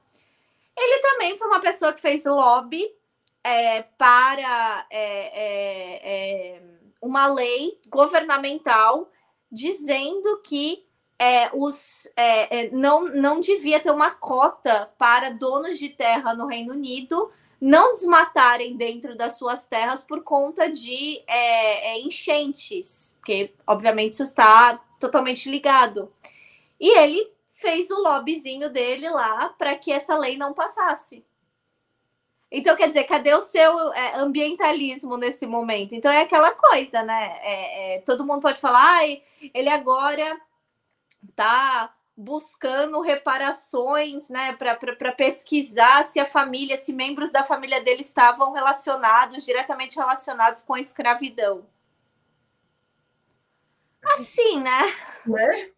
Ele também foi uma pessoa que fez lobby é, para é, é, é uma lei governamental dizendo que é, os, é, é, não, não devia ter uma cota para donos de terra no Reino Unido não desmatarem dentro das suas terras por conta de é, é enchentes, porque obviamente isso está totalmente ligado. E ele fez o lobbyzinho dele lá para que essa lei não passasse. Então, quer dizer, cadê o seu é, ambientalismo nesse momento? Então, é aquela coisa, né? É, é, todo mundo pode falar, ah, ele agora tá buscando reparações, né, para pesquisar se a família, se membros da família dele estavam relacionados, diretamente relacionados com a escravidão. Assim, né? Né?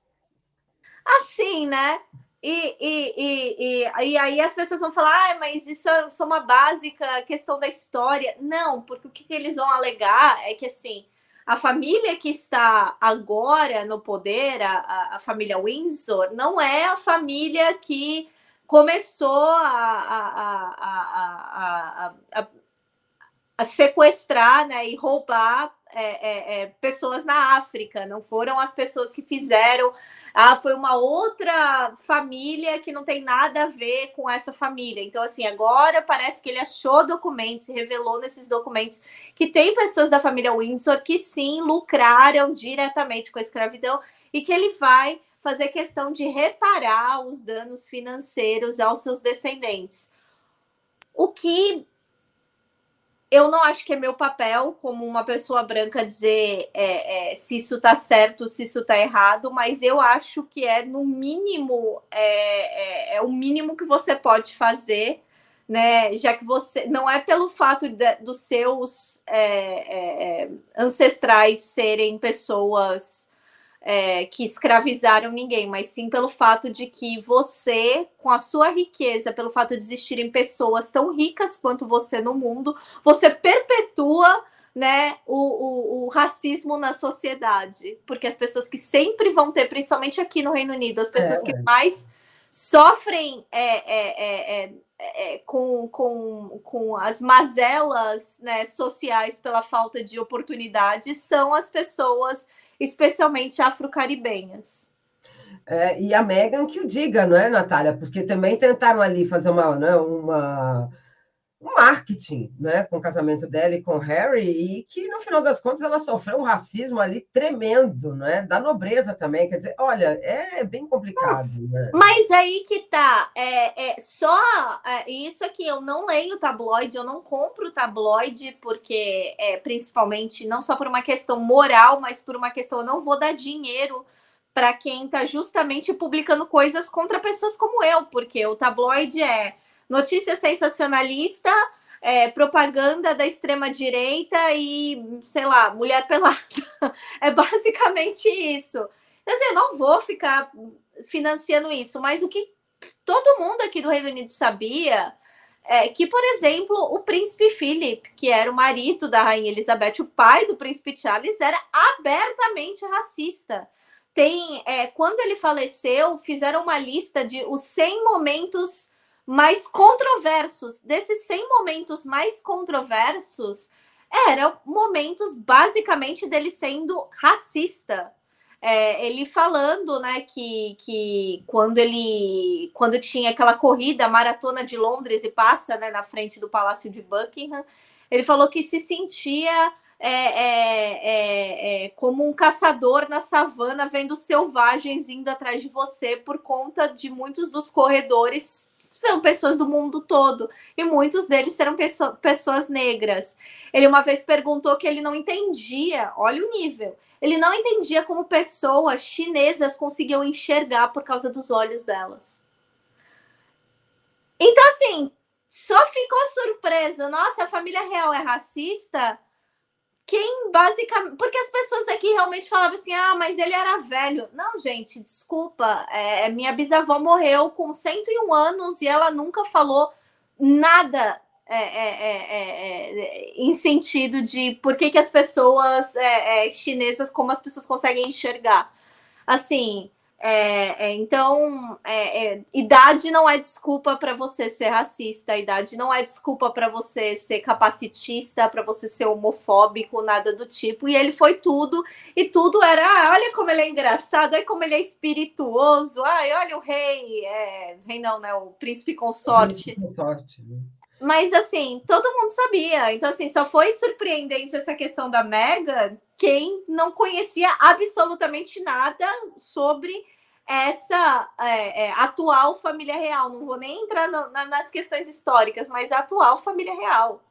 Assim, né? E, e, e, e, e aí as pessoas vão falar, ah, mas isso é só uma básica questão da história. Não, porque o que, que eles vão alegar é que assim a família que está agora no poder, a, a família Windsor, não é a família que começou a, a, a sequestrar né, e roubar é, é, pessoas na África, não foram as pessoas que fizeram. Ah, foi uma outra família que não tem nada a ver com essa família. Então, assim, agora parece que ele achou documentos, revelou nesses documentos que tem pessoas da família Windsor que sim lucraram diretamente com a escravidão e que ele vai fazer questão de reparar os danos financeiros aos seus descendentes. O que eu não acho que é meu papel, como uma pessoa branca, dizer é, é, se isso está certo, se isso está errado, mas eu acho que é, no mínimo, é, é, é, o mínimo que você pode fazer, né? Já que você. Não é pelo fato dos seus é, é, ancestrais serem pessoas é, que escravizaram ninguém, mas sim pelo fato de que você, com a sua riqueza, pelo fato de existirem pessoas tão ricas quanto você no mundo, você perpetua né, o, o, o, racismo na sociedade. Porque as pessoas que sempre vão ter, principalmente aqui no Reino Unido, as pessoas é, que mais sofrem é, é, é, é, com, com, com as mazelas né, sociais pela falta de oportunidades são as pessoas especialmente afro-caribenhas. É, e a Megan que o diga, não é, Natália? Porque também tentaram ali fazer uma, né, uma, um marketing né, com o casamento dela e com Harry, e que no final das contas ela sofreu um racismo ali tremendo, né? Da nobreza também. Quer dizer, olha, é bem complicado. Né? Mas aí que tá. É, é só é, isso aqui, eu não leio tabloide, eu não compro tabloide, porque é principalmente não só por uma questão moral, mas por uma questão, eu não vou dar dinheiro para quem está justamente publicando coisas contra pessoas como eu, porque o tabloide é notícia sensacionalista, é, propaganda da extrema direita e, sei lá, mulher pelada. É basicamente isso. Quer dizer, eu não vou ficar financiando isso, mas o que todo mundo aqui do Reino Unido sabia é que, por exemplo, o príncipe Philip, que era o marido da rainha Elizabeth, o pai do príncipe Charles, era abertamente racista. Tem, é, quando ele faleceu, fizeram uma lista de os 100 momentos mais controversos. Desses 100 momentos mais controversos, eram momentos basicamente dele sendo racista. É, ele falando, né, que, que quando ele quando tinha aquela corrida maratona de Londres e passa, né, na frente do Palácio de Buckingham, ele falou que se sentia é, é, é, é, como um caçador na savana vendo selvagens indo atrás de você por conta de muitos dos corredores são pessoas do mundo todo e muitos deles serão pessoa, pessoas negras. Ele uma vez perguntou que ele não entendia, olha o nível, ele não entendia como pessoas chinesas conseguiam enxergar por causa dos olhos delas. Então, assim, só ficou surpreso. Nossa, a família real é racista quem basicamente. Porque as pessoas aqui realmente falavam assim: ah, mas ele era velho. Não, gente, desculpa. É, minha bisavó morreu com 101 anos e ela nunca falou nada é, é, é, é em sentido de por que, que as pessoas chinesas, como as pessoas conseguem enxergar. Assim, é, é, então, é, é idade não é desculpa para você ser racista, idade não é desculpa para você ser capacitista, para você ser homofóbico, nada do tipo. E ele foi tudo, e tudo era: ah, olha como ele é engraçado, olha como ele é espirituoso, ai, olha o rei, é, rei não, né? O príncipe consorte. consorte né? Mas assim, todo mundo sabia. Então, assim, só foi surpreendente essa questão da Mega quem não conhecia absolutamente nada sobre essa é, é, atual família real. Não vou nem entrar no, na, nas questões históricas, mas a atual família real.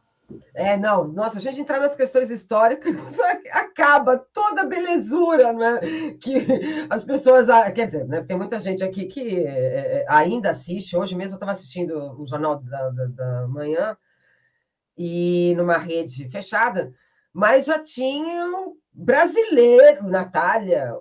É, não, nossa, a gente entrar nas questões históricas acaba toda a belezura, né? Que as pessoas, quer dizer, né, tem muita gente aqui que é, é, ainda assiste. Hoje mesmo eu estava assistindo o Jornal da, da, da Manhã e numa rede fechada, mas já tinha um brasileiro, Natália,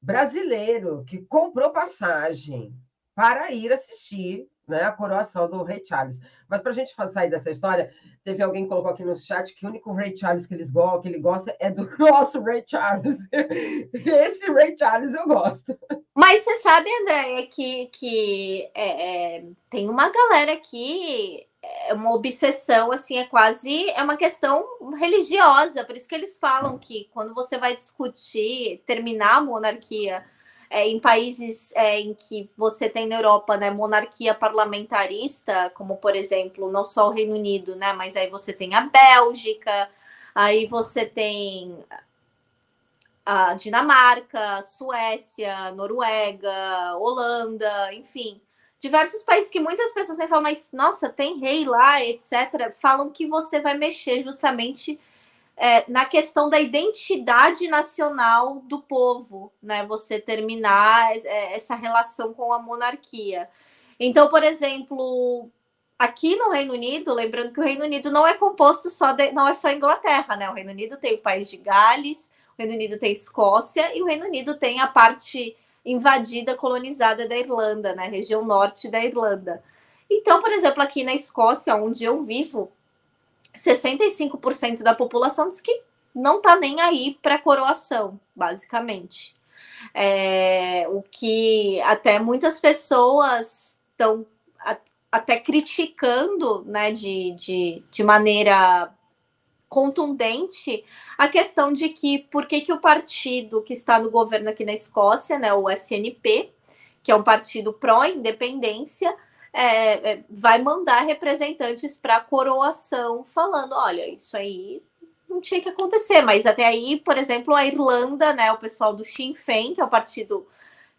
brasileiro, que comprou passagem para ir assistir né, a coroação do Rei Charles. Mas para a gente sair dessa história, teve alguém que colocou aqui no chat que o único Rei Charles que, eles go que ele gosta é do nosso Rei Charles. Esse Rei Charles eu gosto. Mas você sabe, Andréia, que, que é, é, tem uma galera aqui é uma obsessão, assim, é quase é uma questão religiosa. Por isso que eles falam que quando você vai discutir terminar a monarquia é, em países é, em que você tem na Europa, né, monarquia parlamentarista, como por exemplo, não só o Reino Unido, né, mas aí você tem a Bélgica, aí você tem a Dinamarca, Suécia, Noruega, Holanda, enfim diversos países que muitas pessoas falam, mas nossa, tem rei lá, etc., falam que você vai mexer justamente é, na questão da identidade nacional do povo, né? Você terminar é, essa relação com a monarquia. Então, por exemplo, aqui no Reino Unido, lembrando que o Reino Unido não é composto só de, não é só Inglaterra, né? O Reino Unido tem o país de Gales, o Reino Unido tem Escócia e o Reino Unido tem a parte invadida, colonizada da Irlanda, né? Região norte da Irlanda. Então, por exemplo, aqui na Escócia, onde eu vivo, 65% da população diz que não tá nem aí para coroação, basicamente. É, o que até muitas pessoas estão até criticando, né, de, de, de maneira contundente a questão de que por que, que o partido que está no governo aqui na Escócia, né, o SNP, que é um partido pró-independência, é, é, vai mandar representantes para a coroação falando, olha, isso aí não tinha que acontecer, mas até aí, por exemplo, a Irlanda, né, o pessoal do Sinn Féin, que é o partido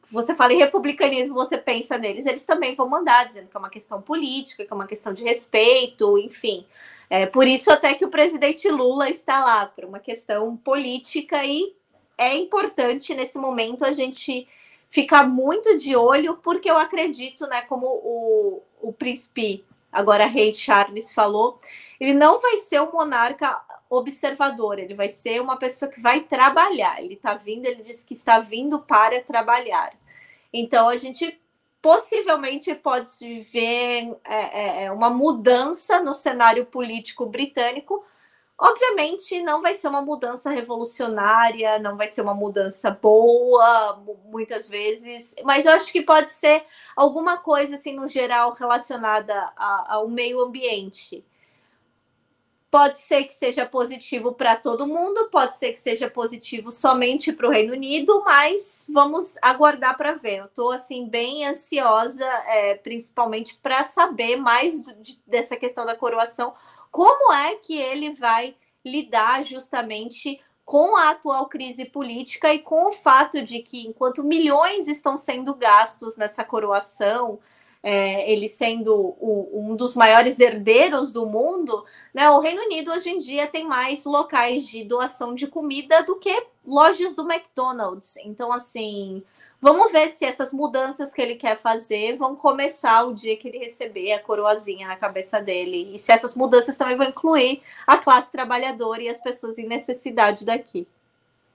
você fala em republicanismo, você pensa neles, eles também vão mandar, dizendo que é uma questão política, que é uma questão de respeito, enfim. É por isso até que o presidente Lula está lá, por uma questão política, e é importante nesse momento a gente ficar muito de olho, porque eu acredito, né, como o, o príncipe, agora rei Charles falou, ele não vai ser um monarca observador, ele vai ser uma pessoa que vai trabalhar. Ele está vindo, ele diz que está vindo para trabalhar. Então a gente possivelmente pode ver é, é, é, uma mudança no cenário político britânico. Obviamente, não vai ser uma mudança revolucionária, não vai ser uma mudança boa, muitas vezes, mas eu acho que pode ser alguma coisa, assim, no geral, relacionada ao meio ambiente. Pode ser que seja positivo para todo mundo, pode ser que seja positivo somente para o Reino Unido, mas vamos aguardar para ver. Eu estou assim bem ansiosa, é, principalmente para saber mais de, dessa questão da coroação, como é que ele vai lidar justamente com a atual crise política e com o fato de que, enquanto milhões estão sendo gastos nessa coroação, é, ele sendo o, um dos maiores herdeiros do mundo, né, o Reino Unido hoje em dia tem mais locais de doação de comida do que lojas do McDonald's. Então, assim, vamos ver se essas mudanças que ele quer fazer vão começar o dia que ele receber a coroazinha na cabeça dele. E se essas mudanças também vão incluir a classe trabalhadora e as pessoas em necessidade daqui.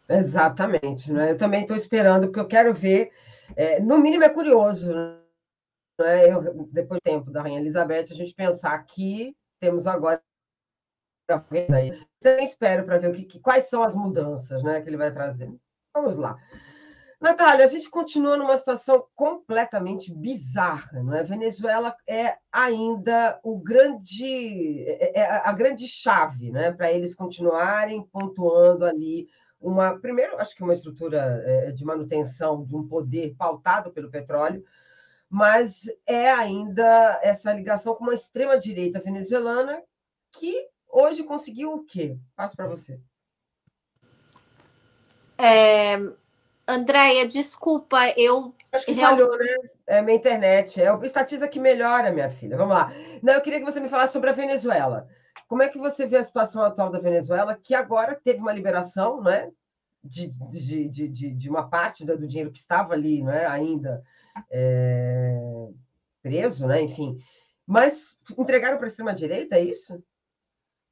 Exatamente, né? Eu também estou esperando, porque eu quero ver. É, no mínimo é curioso, né? eu, depois do tempo da Rainha Elizabeth, a gente pensar que temos agora. Então, espero para ver o que, quais são as mudanças né, que ele vai trazer. Vamos lá. Natália, a gente continua numa situação completamente bizarra, não é? Venezuela é ainda o grande, é, é a grande chave, né, para eles continuarem pontuando ali uma, primeiro, acho que uma estrutura é, de manutenção de um poder pautado pelo petróleo, mas é ainda essa ligação com uma extrema-direita venezuelana que hoje conseguiu o quê? Passo para você. É, Andréia, desculpa, eu. Acho que Real... falhou, né? É minha internet. É o Estatiza que melhora, minha filha. Vamos lá. Não, eu queria que você me falasse sobre a Venezuela. Como é que você vê a situação atual da Venezuela, que agora teve uma liberação, né? De, de, de, de, de uma parte do dinheiro que estava ali, não é? Ainda é, preso, né? Enfim. Mas entregaram para a extrema-direita, é isso?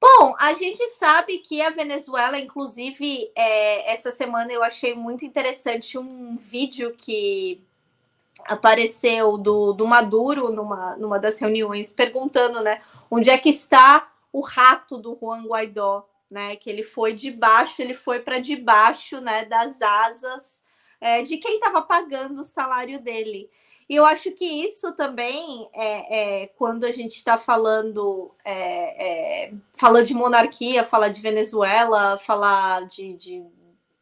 Bom, a gente sabe que a Venezuela, inclusive, é, essa semana eu achei muito interessante um vídeo que apareceu do, do Maduro numa, numa das reuniões, perguntando, né, onde é que está o rato do Juan Guaidó, né? Que ele foi de baixo, ele foi para debaixo, né, das asas é, de quem estava pagando o salário dele. E eu acho que isso também, é, é quando a gente está falando, é, é, falando de monarquia, falar de Venezuela, falar de, de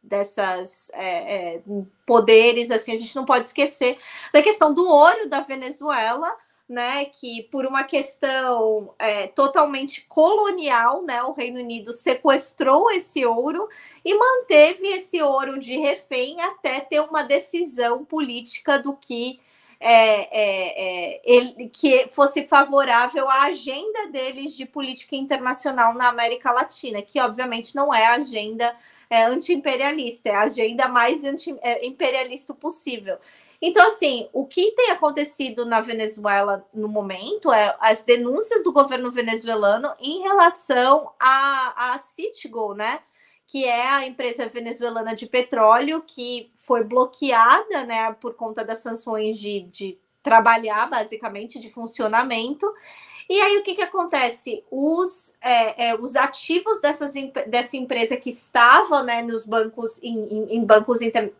dessas é, é, poderes, assim, a gente não pode esquecer da questão do ouro da Venezuela, né, que por uma questão é, totalmente colonial, né, o Reino Unido sequestrou esse ouro e manteve esse ouro de refém até ter uma decisão política do que é, é, é, ele, que fosse favorável à agenda deles de política internacional na América Latina, que obviamente não é a agenda é, anti-imperialista, é a agenda mais anti-imperialista é, possível. Então, assim, o que tem acontecido na Venezuela no momento é as denúncias do governo venezuelano em relação a, a Citgo, né? Que é a empresa venezuelana de petróleo que foi bloqueada, né, por conta das sanções de, de trabalhar, basicamente, de funcionamento. E aí o que, que acontece? Os, é, é, os ativos dessas, dessa empresa que estavam né, nos bancos, em, em, em bancos inter,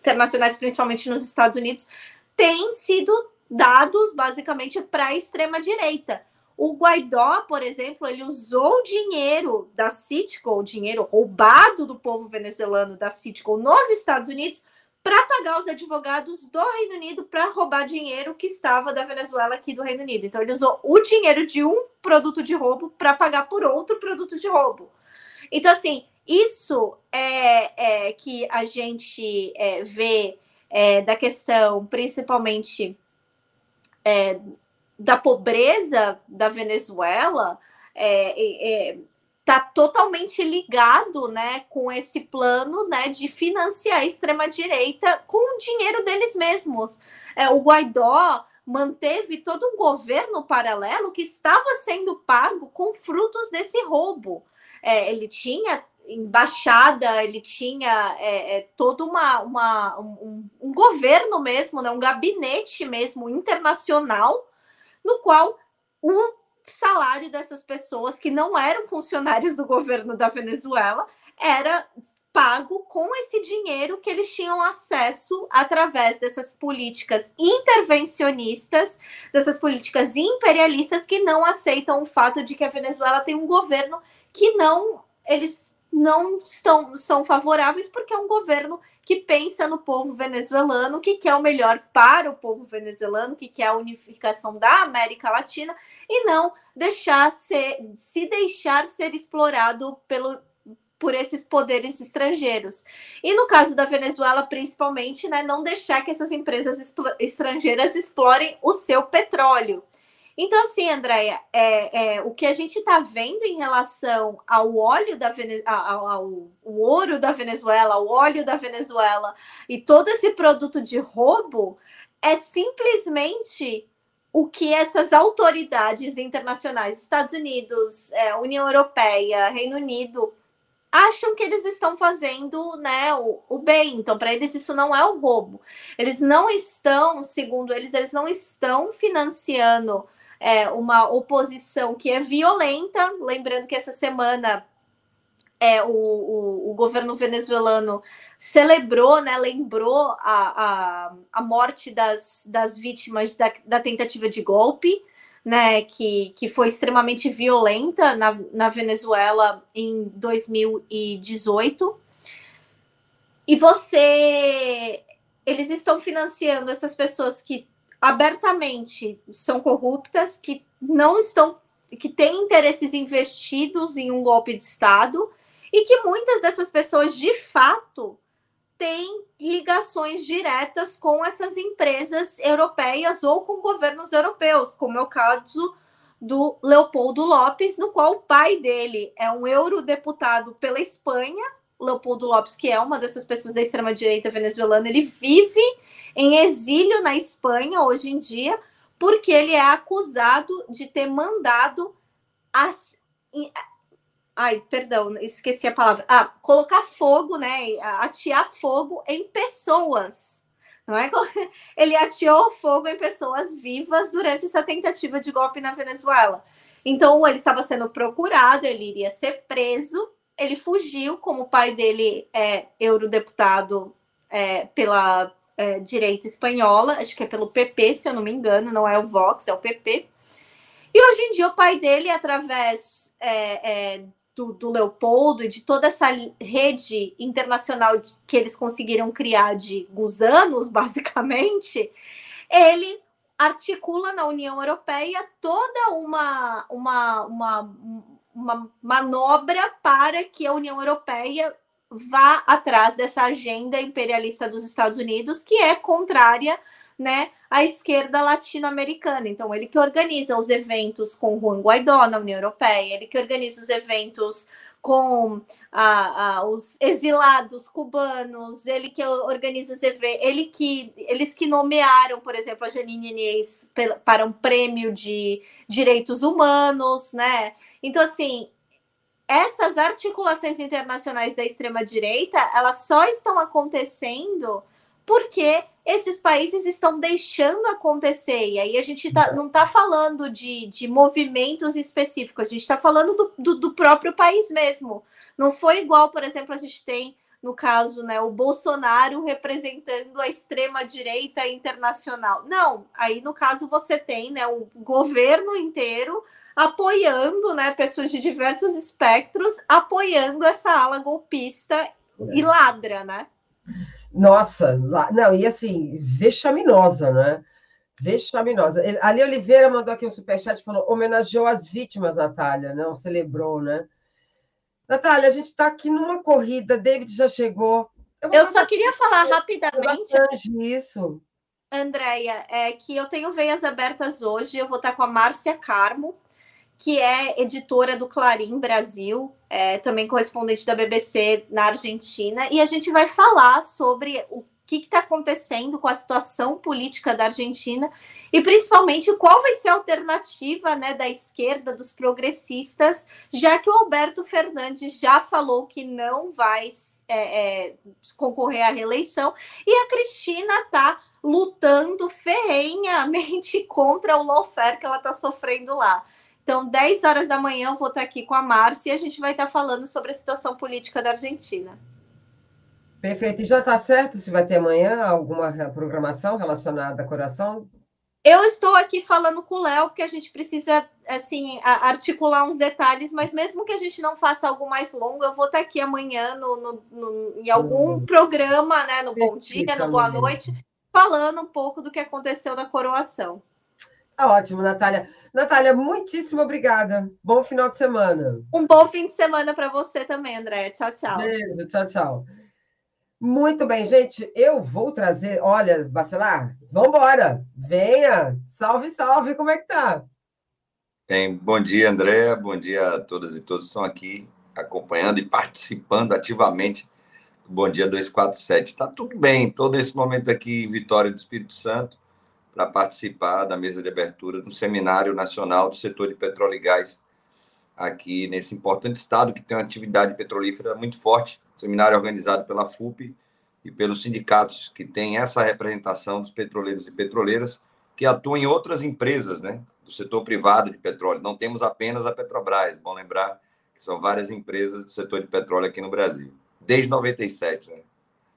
internacionais, principalmente nos Estados Unidos, têm sido dados basicamente para a extrema-direita. O Guaidó, por exemplo, ele usou dinheiro da Citgo, dinheiro roubado do povo venezuelano da Citgo nos Estados Unidos, para pagar os advogados do Reino Unido para roubar dinheiro que estava da Venezuela aqui do Reino Unido. Então, ele usou o dinheiro de um produto de roubo para pagar por outro produto de roubo. Então, assim, isso é, é que a gente é, vê é, da questão, principalmente é, da pobreza da Venezuela, é, é, está totalmente ligado né, com esse plano né, de financiar a extrema-direita com o dinheiro deles mesmos. É, o Guaidó manteve todo um governo paralelo que estava sendo pago com frutos desse roubo. É, ele tinha embaixada, ele tinha é, é, todo uma, uma um, um, governo mesmo, né, um gabinete mesmo internacional, no qual o salário dessas pessoas que não eram funcionários do governo da Venezuela era pago com esse dinheiro que eles tinham acesso através dessas políticas intervencionistas, dessas políticas imperialistas que não aceitam o fato de que a Venezuela tem um governo que não eles não estão são favoráveis porque é um governo que pensa no povo venezuelano, que quer o melhor para o povo venezuelano, que quer a unificação da América Latina e não deixar ser, se deixar ser explorado pelo, por esses poderes estrangeiros. E no caso da Venezuela, principalmente, né, não deixar que essas empresas estrangeiras explorem o seu petróleo. Então, assim, Andréia, é, é, o que a gente está vendo em relação ao óleo da Vene... ao, ao, ouro da Venezuela, ao óleo da Venezuela e todo esse produto de roubo é simplesmente o que essas autoridades internacionais, Estados Unidos, é, União Europeia, Reino Unido, acham que eles estão fazendo né, o, o bem. Então, para eles, isso não é o roubo. Eles não estão, segundo eles, eles não estão financiando é, uma oposição que é violenta. Lembrando que essa semana é, o, o, o governo venezuelano celebrou, né, lembrou a, a, a morte das, das vítimas da, da tentativa de golpe, né, que, que foi extremamente violenta na, na Venezuela em 2018. E você. Eles estão financiando essas pessoas que abertamente são corruptas, que não estão, que têm interesses investidos em um golpe de Estado, e que muitas dessas pessoas, de fato, têm ligações diretas com essas empresas europeias ou com governos europeus, como é o caso do Leopoldo Lopes, no qual o pai dele é um eurodeputado pela Espanha. Leopoldo Lopes, que é uma dessas pessoas da extrema-direita venezuelana, ele vive em exílio na Espanha hoje em dia, porque ele é acusado de ter mandado as. Ai, perdão, esqueci a palavra. Ah, colocar fogo, né? Atear fogo em pessoas. Não é? Ele ateou fogo em pessoas vivas durante essa tentativa de golpe na Venezuela. Então, ele estava sendo procurado, ele iria ser preso. Ele fugiu, como o pai dele é eurodeputado é, pela, é, direita espanhola, acho que é pelo PP, se eu não me engano, não é o Vox, é o PP. E hoje em dia o pai dele, através é, é, do, do, Leopoldo e de toda essa rede internacional que eles conseguiram criar de gusanos, basicamente, ele articula na União Europeia toda uma, uma, uma, uma manobra para que a União Europeia vá atrás dessa agenda imperialista dos Estados Unidos, que é contrária né, à esquerda latino-americana. Então, ele que organiza os eventos com Juan Guaidó na União Europeia, ele que organiza os eventos com os exilados cubanos, ele que organiza os eventos, ele que eles que nomearam, por exemplo, a Janine Inês para um prêmio de direitos humanos, né? Então, assim, essas articulações internacionais da extrema-direita, elas só estão acontecendo porque esses países estão deixando acontecer. E aí a gente tá, não está falando de, de movimentos específicos, a gente está falando do, do, do, próprio país mesmo. Não foi igual, por exemplo, a gente tem, no caso, né, o Bolsonaro representando a extrema-direita internacional. Não, aí no caso você tem né, o governo inteiro apoiando, né, pessoas de diversos espectros, apoiando essa ala golpista é. e ladra, né? Nossa, não, e assim, vexaminosa, né? Vexaminosa. Ali Oliveira mandou aqui um superchat e falou: homenageou as vítimas, Natália, não celebrou, né? Natália, a gente está aqui numa corrida, David já chegou. Eu, eu só queria falar rapidamente. Isso. Andréia, é que eu tenho veias abertas hoje, eu vou estar com a Márcia Carmo, que é editora do Clarim Brasil, é, também correspondente da BBC na Argentina, e a gente vai falar sobre o que está acontecendo com a situação política da Argentina e principalmente qual vai ser a alternativa né, da esquerda, dos progressistas, já que o Alberto Fernandes já falou que não vai é, é, concorrer à reeleição e a Cristina está lutando ferrenhamente contra o lawfare que ela está sofrendo lá. Então, 10 horas da manhã, eu vou estar aqui com a Márcia e a gente vai estar falando sobre a situação política da Argentina. Perfeito. E já está certo se vai ter amanhã alguma programação relacionada a coração? Eu estou aqui falando com o Léo, porque a gente precisa assim articular uns detalhes, mas mesmo que a gente não faça algo mais longo, eu vou estar aqui amanhã no, no, no em algum hum. programa, né? No Bom Dia, no Boa Noite, falando um pouco do que aconteceu na coroação. Tá ótimo, Natália. Natália, muitíssimo obrigada. Bom final de semana. Um bom fim de semana para você também, André. Tchau, tchau. Beijo, tchau, tchau. Muito bem, gente. Eu vou trazer. Olha, Bacelar, vamos embora. Venha. Salve, salve. Como é que tá? Bem, bom dia, André. Bom dia a todas e todos que estão aqui acompanhando e participando ativamente do Bom Dia 247. Está tudo bem, todo esse momento aqui em Vitória do Espírito Santo para participar da mesa de abertura do Seminário Nacional do Setor de Petróleo e Gás, aqui nesse importante estado que tem uma atividade petrolífera muito forte. Seminário organizado pela FUP e pelos sindicatos que têm essa representação dos petroleiros e petroleiras que atuam em outras empresas, né, do setor privado de petróleo. Não temos apenas a Petrobras, bom lembrar que são várias empresas do setor de petróleo aqui no Brasil, desde 97, né?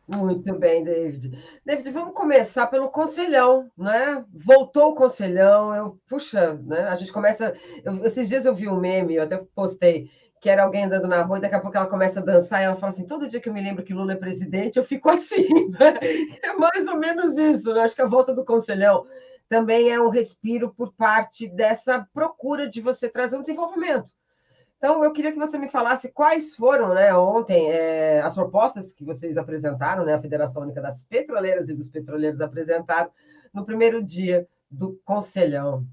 Muito bem, David. David, vamos começar pelo conselhão, né? Voltou o conselhão, eu, puxa, né? A gente começa. Eu, esses dias eu vi um meme, eu até postei, que era alguém andando na rua, e daqui a pouco ela começa a dançar e ela fala assim: todo dia que eu me lembro que Lula é presidente, eu fico assim. Né? É mais ou menos isso, né? Acho que a volta do conselhão também é um respiro por parte dessa procura de você trazer um desenvolvimento então, eu queria que você me falasse quais foram, né, ontem, é, as propostas que vocês apresentaram, né, a Federação Única das Petroleiras e dos Petroleiros apresentaram no primeiro dia do Conselhão.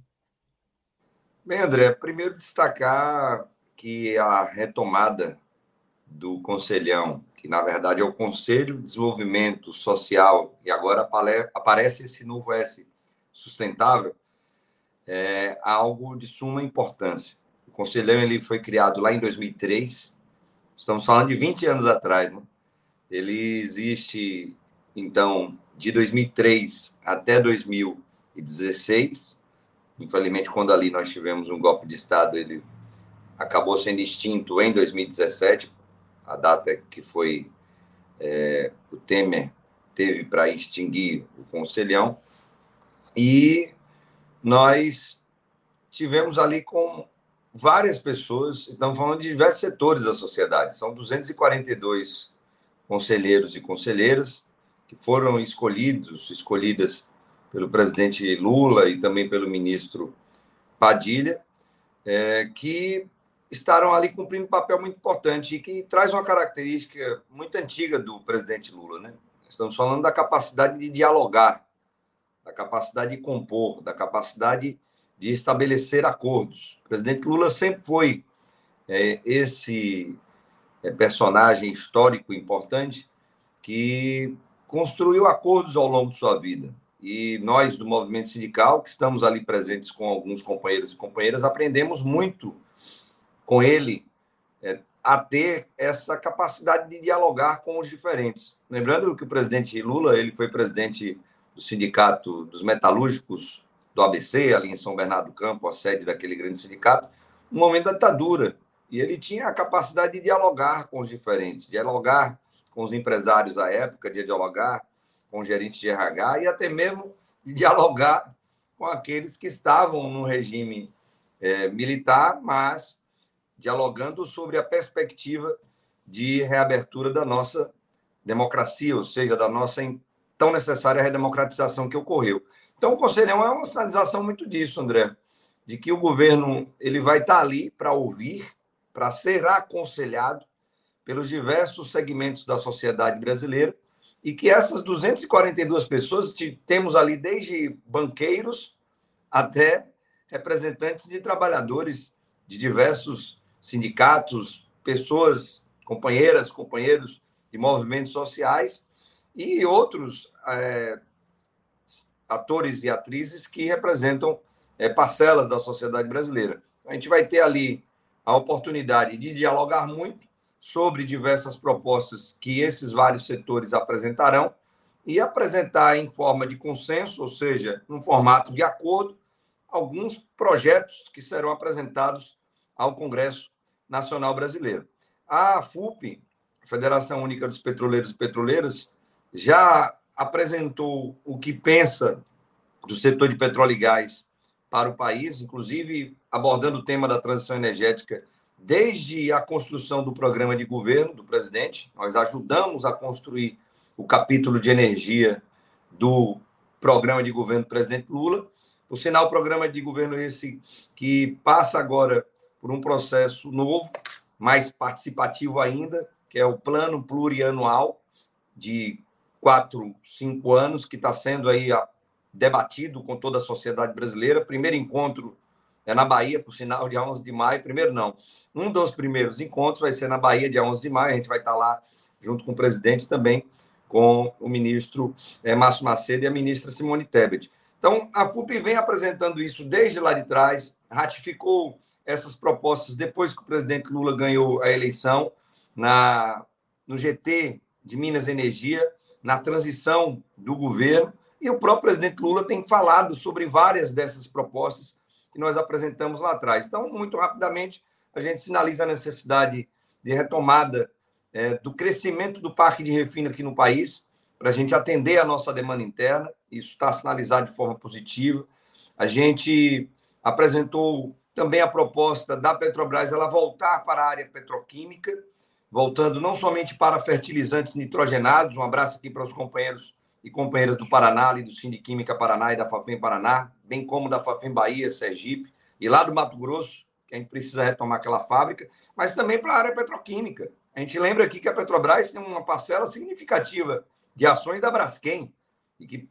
Bem, André, primeiro destacar que a retomada do Conselhão, que na verdade é o Conselho de Desenvolvimento Social, e agora aparece esse novo S, sustentável, é algo de suma importância. O Conselhão ele foi criado lá em 2003. Estamos falando de 20 anos atrás, né? Ele existe, então, de 2003 até 2016. Infelizmente, quando ali nós tivemos um golpe de Estado, ele acabou sendo extinto em 2017, a data que foi é, o Temer teve para extinguir o Conselhão. E nós tivemos ali com várias pessoas, estamos falando de diversos setores da sociedade, são 242 conselheiros e conselheiras que foram escolhidos, escolhidas pelo presidente Lula e também pelo ministro Padilha, é, que estarão ali cumprindo um papel muito importante e que traz uma característica muito antiga do presidente Lula. Né? Estamos falando da capacidade de dialogar, da capacidade de compor, da capacidade de estabelecer acordos. O presidente Lula sempre foi é, esse é, personagem histórico importante que construiu acordos ao longo de sua vida. E nós, do movimento sindical, que estamos ali presentes com alguns companheiros e companheiras, aprendemos muito com ele é, a ter essa capacidade de dialogar com os diferentes. Lembrando que o presidente Lula ele foi presidente do Sindicato dos Metalúrgicos do ABC, ali em São Bernardo do Campo, a sede daquele grande sindicato, no momento da ditadura. E ele tinha a capacidade de dialogar com os diferentes, dialogar com os empresários à época, de dialogar com gerentes de RH e até mesmo de dialogar com aqueles que estavam no regime é, militar, mas dialogando sobre a perspectiva de reabertura da nossa democracia, ou seja, da nossa tão necessária redemocratização que ocorreu. Então, o Conselhão é uma sinalização muito disso, André, de que o governo ele vai estar ali para ouvir, para ser aconselhado pelos diversos segmentos da sociedade brasileira e que essas 242 pessoas, temos ali desde banqueiros até representantes de trabalhadores de diversos sindicatos, pessoas, companheiras, companheiros de movimentos sociais e outros é, atores e atrizes que representam é, parcelas da sociedade brasileira. A gente vai ter ali a oportunidade de dialogar muito sobre diversas propostas que esses vários setores apresentarão e apresentar em forma de consenso, ou seja, num formato de acordo, alguns projetos que serão apresentados ao Congresso Nacional Brasileiro. A FUP, Federação Única dos Petroleiros e Petroleiras, já apresentou o que pensa do setor de petróleo e gás para o país, inclusive abordando o tema da transição energética desde a construção do programa de governo do presidente, nós ajudamos a construir o capítulo de energia do programa de governo do presidente Lula. Por sinal, o programa de governo esse que passa agora por um processo novo, mais participativo ainda, que é o plano plurianual de quatro, cinco anos, que está sendo aí debatido com toda a sociedade brasileira. Primeiro encontro é na Bahia, por sinal, dia 11 de maio. Primeiro, não. Um dos primeiros encontros vai ser na Bahia, dia 11 de maio. A gente vai estar lá junto com o presidente também, com o ministro é, Márcio Macedo e a ministra Simone Tebet. Então, a FUP vem apresentando isso desde lá de trás, ratificou essas propostas depois que o presidente Lula ganhou a eleição na, no GT de Minas Energia, na transição do governo, e o próprio presidente Lula tem falado sobre várias dessas propostas que nós apresentamos lá atrás. Então, muito rapidamente, a gente sinaliza a necessidade de retomada é, do crescimento do parque de refino aqui no país, para a gente atender a nossa demanda interna. Isso está sinalizado de forma positiva. A gente apresentou também a proposta da Petrobras ela voltar para a área petroquímica, voltando não somente para fertilizantes nitrogenados. Um abraço aqui para os companheiros e companheiras do Paraná, ali do Sindiquímica Paraná e da Fafem Paraná, bem como da Fafem Bahia, Sergipe, e lá do Mato Grosso, que a gente precisa retomar aquela fábrica, mas também para a área petroquímica. A gente lembra aqui que a Petrobras tem uma parcela significativa de ações da Braskem e que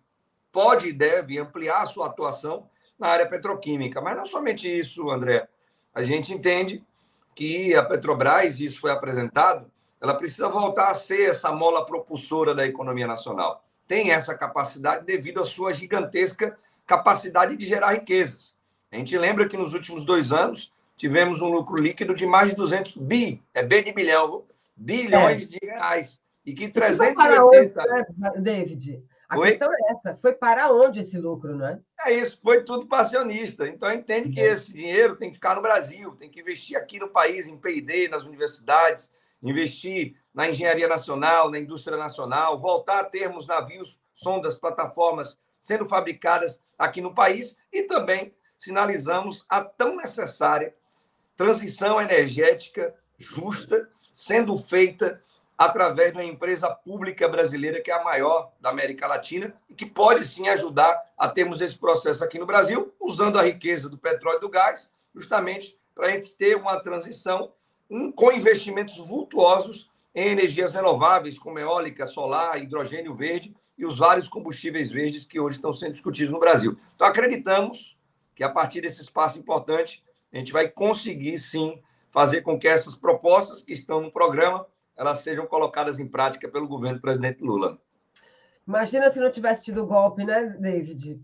pode e deve ampliar a sua atuação na área petroquímica. Mas não somente isso, André. A gente entende que a Petrobras, e isso foi apresentado, ela precisa voltar a ser essa mola propulsora da economia nacional tem essa capacidade devido à sua gigantesca capacidade de gerar riquezas. A gente lembra que nos últimos dois anos tivemos um lucro líquido de mais de 200 bi, é B de bilhão, bilhões é. de reais. E que 380. Onde, né, David? A questão é essa: foi para onde esse lucro, não é? É isso, foi tudo para acionista. Então, entende que esse dinheiro tem que ficar no Brasil, tem que investir aqui no país, em PD, nas universidades, investir na engenharia nacional, na indústria nacional, voltar a termos navios, sondas, plataformas sendo fabricadas aqui no país e também sinalizamos a tão necessária transição energética justa sendo feita através de uma empresa pública brasileira que é a maior da América Latina e que pode sim ajudar a termos esse processo aqui no Brasil, usando a riqueza do petróleo e do gás, justamente para a gente ter uma transição com investimentos vultuosos em energias renováveis, como eólica, solar, hidrogênio verde e os vários combustíveis verdes que hoje estão sendo discutidos no Brasil. Então, acreditamos que a partir desse espaço importante, a gente vai conseguir sim fazer com que essas propostas que estão no programa elas sejam colocadas em prática pelo governo do presidente Lula. Imagina se não tivesse tido golpe, né, David?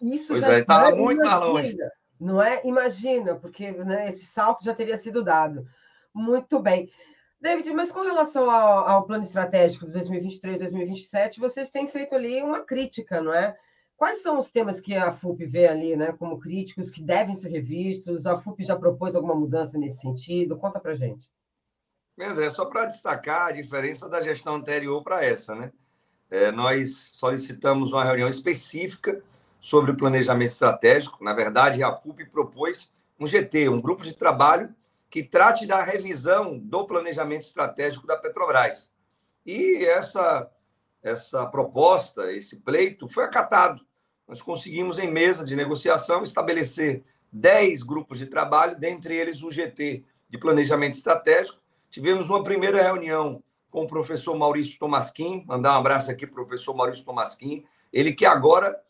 Isso pois já é, estava muito mais longe. Não é? Imagina, porque né, esse salto já teria sido dado. Muito bem. David, mas com relação ao, ao plano estratégico de 2023, 2027, vocês têm feito ali uma crítica, não é? Quais são os temas que a FUP vê ali, né, como críticos que devem ser revistos? A FUP já propôs alguma mudança nesse sentido? Conta para gente. André, só para destacar a diferença da gestão anterior para essa, né? É, nós solicitamos uma reunião específica sobre o planejamento estratégico. Na verdade, a FUP propôs um GT, um grupo de trabalho que trate da revisão do planejamento estratégico da Petrobras. E essa, essa proposta, esse pleito, foi acatado. Nós conseguimos, em mesa de negociação, estabelecer 10 grupos de trabalho, dentre eles o GT de Planejamento Estratégico. Tivemos uma primeira reunião com o professor Maurício Tomasquim, mandar um abraço aqui para o professor Maurício Tomasquim, ele que agora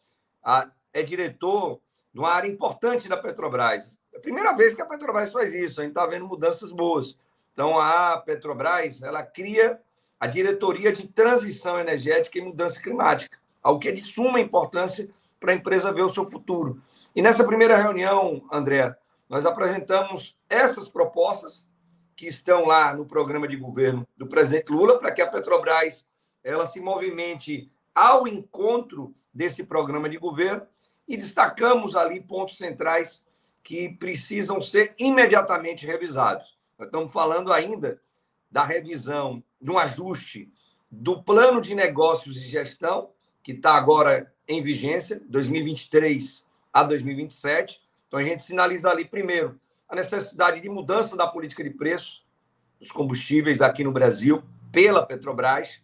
é diretor de uma área importante da Petrobras, é a primeira vez que a Petrobras faz isso, a gente está vendo mudanças boas. Então, a Petrobras ela cria a diretoria de transição energética e mudança climática, algo que é de suma importância para a empresa ver o seu futuro. E nessa primeira reunião, André, nós apresentamos essas propostas que estão lá no programa de governo do presidente Lula para que a Petrobras ela se movimente ao encontro desse programa de governo e destacamos ali pontos centrais que precisam ser imediatamente revisados. Nós estamos falando ainda da revisão, de um ajuste do plano de negócios e gestão, que está agora em vigência, 2023 a 2027. Então, a gente sinaliza ali, primeiro, a necessidade de mudança da política de preços dos combustíveis aqui no Brasil pela Petrobras.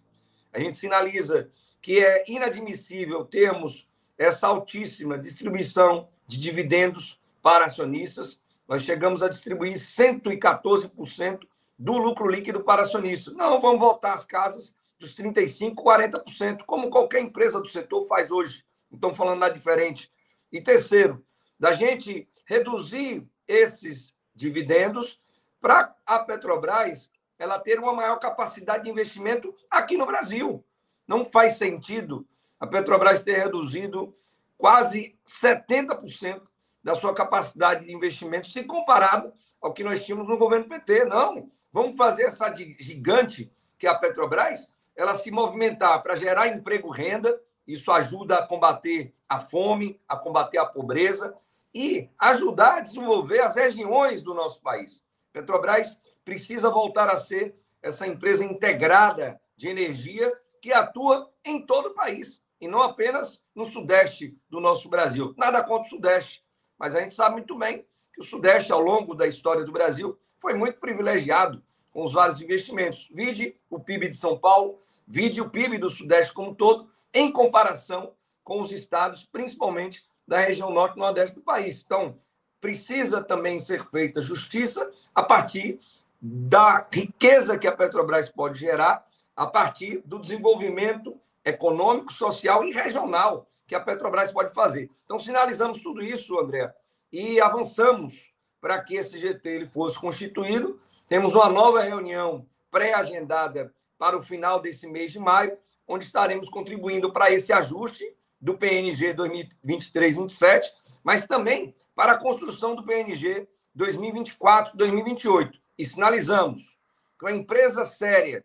A gente sinaliza que é inadmissível termos essa altíssima distribuição de dividendos para acionistas. Nós chegamos a distribuir 114% do lucro líquido para acionistas. Não vamos voltar às casas dos 35%, 40%, como qualquer empresa do setor faz hoje. Não estamos falando nada diferente. E terceiro, da gente reduzir esses dividendos para a Petrobras ela ter uma maior capacidade de investimento aqui no Brasil. Não faz sentido a Petrobras ter reduzido quase 70% da sua capacidade de investimento, se comparado ao que nós tínhamos no governo PT. Não, vamos fazer essa gigante que é a Petrobras, ela se movimentar para gerar emprego, renda, isso ajuda a combater a fome, a combater a pobreza e ajudar a desenvolver as regiões do nosso país. Petrobras precisa voltar a ser essa empresa integrada de energia que atua em todo o país e não apenas no sudeste do nosso Brasil. Nada contra o sudeste, mas a gente sabe muito bem que o Sudeste, ao longo da história do Brasil, foi muito privilegiado com os vários investimentos. Vide o PIB de São Paulo, vide o PIB do Sudeste como um todo, em comparação com os estados, principalmente da região norte e nordeste do país. Então, precisa também ser feita justiça a partir da riqueza que a Petrobras pode gerar, a partir do desenvolvimento econômico, social e regional que a Petrobras pode fazer. Então, sinalizamos tudo isso, André, e avançamos para que esse GT ele fosse constituído. Temos uma nova reunião pré-agendada para o final desse mês de maio, onde estaremos contribuindo para esse ajuste do PNG 2023-27, mas também para a construção do PNG 2024-2028. E sinalizamos que uma empresa séria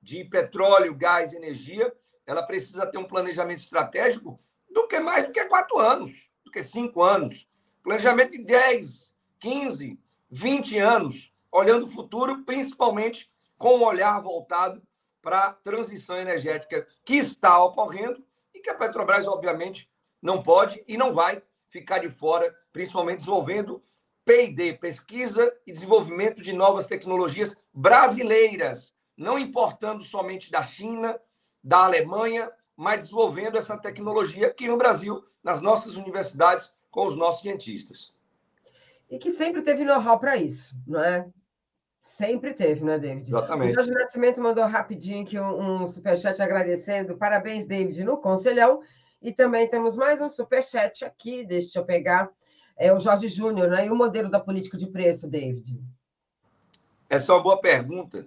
de petróleo, gás e energia, ela precisa ter um planejamento estratégico do que mais do que quatro anos, do que cinco anos. Planejamento de 10, 15, 20 anos, olhando o futuro, principalmente com um olhar voltado para a transição energética que está ocorrendo e que a Petrobras, obviamente, não pode e não vai ficar de fora, principalmente desenvolvendo P&D, pesquisa e desenvolvimento de novas tecnologias brasileiras, não importando somente da China, da Alemanha, mas desenvolvendo essa tecnologia aqui no Brasil, nas nossas universidades, com os nossos cientistas. E que sempre teve know-how para isso, não é? Sempre teve, né, David? Exatamente. O Jorge Nascimento mandou rapidinho aqui um, um superchat agradecendo. Parabéns, David, no Conselhão. E também temos mais um superchat aqui, deixa eu pegar. É o Jorge Júnior, né? E o modelo da política de preço, David? Essa é uma boa pergunta,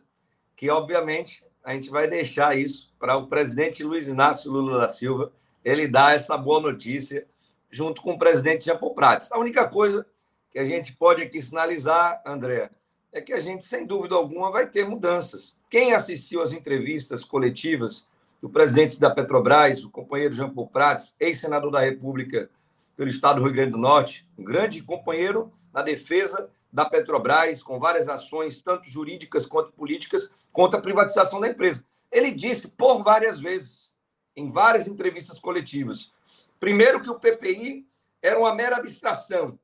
que obviamente a gente vai deixar isso para o presidente Luiz Inácio Lula da Silva, ele dar essa boa notícia junto com o presidente Jean Paul Prats. A única coisa que a gente pode aqui sinalizar, André, é que a gente, sem dúvida alguma, vai ter mudanças. Quem assistiu às entrevistas coletivas do presidente da Petrobras, o companheiro Jean Paul Prats, ex-senador da República pelo estado do Rio Grande do Norte, um grande companheiro na defesa da Petrobras, com várias ações, tanto jurídicas quanto políticas, contra a privatização da empresa. Ele disse por várias vezes, em várias entrevistas coletivas, primeiro que o PPI era uma mera abstração,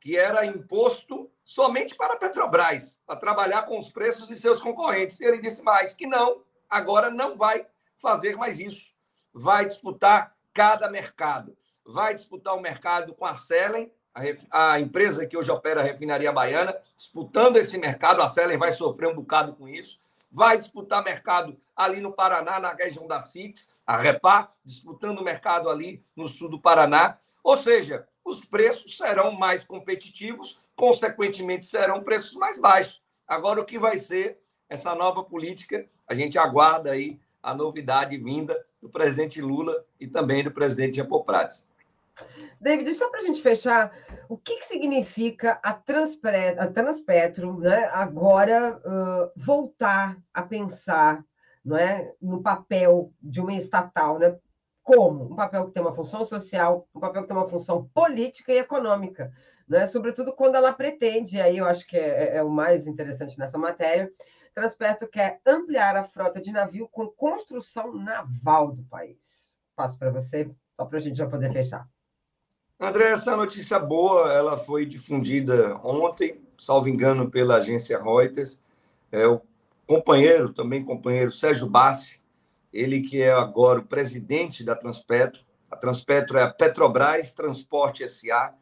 que era imposto somente para a Petrobras, para trabalhar com os preços de seus concorrentes. Ele disse mais que não, agora não vai fazer mais isso. Vai disputar cada mercado. Vai disputar o mercado com a Selen, a, a empresa que hoje opera a refinaria baiana, disputando esse mercado. A Selen vai sofrer um bocado com isso. Vai disputar mercado ali no Paraná, na região da Six, a Repar, disputando o mercado ali no sul do Paraná. Ou seja, os preços serão mais competitivos, consequentemente serão preços mais baixos. Agora, o que vai ser essa nova política? A gente aguarda aí a novidade vinda do presidente Lula e também do presidente Jair Prates. David, só para a gente fechar, o que, que significa a, Transpre a Transpetro né, agora uh, voltar a pensar não é, no papel de uma estatal? Né? como? Um papel que tem uma função social, um papel que tem uma função política e econômica, né? sobretudo quando ela pretende, e aí eu acho que é, é, é o mais interessante nessa matéria, Transperto quer ampliar a frota de navio com construção naval do país. Passo para você, só para a gente já poder fechar. André, essa notícia boa, ela foi difundida ontem, salvo engano, pela agência Reuters. É, o companheiro, também companheiro Sérgio Bassi, ele que é agora o presidente da Transpetro. A Transpetro é a Petrobras Transporte SA,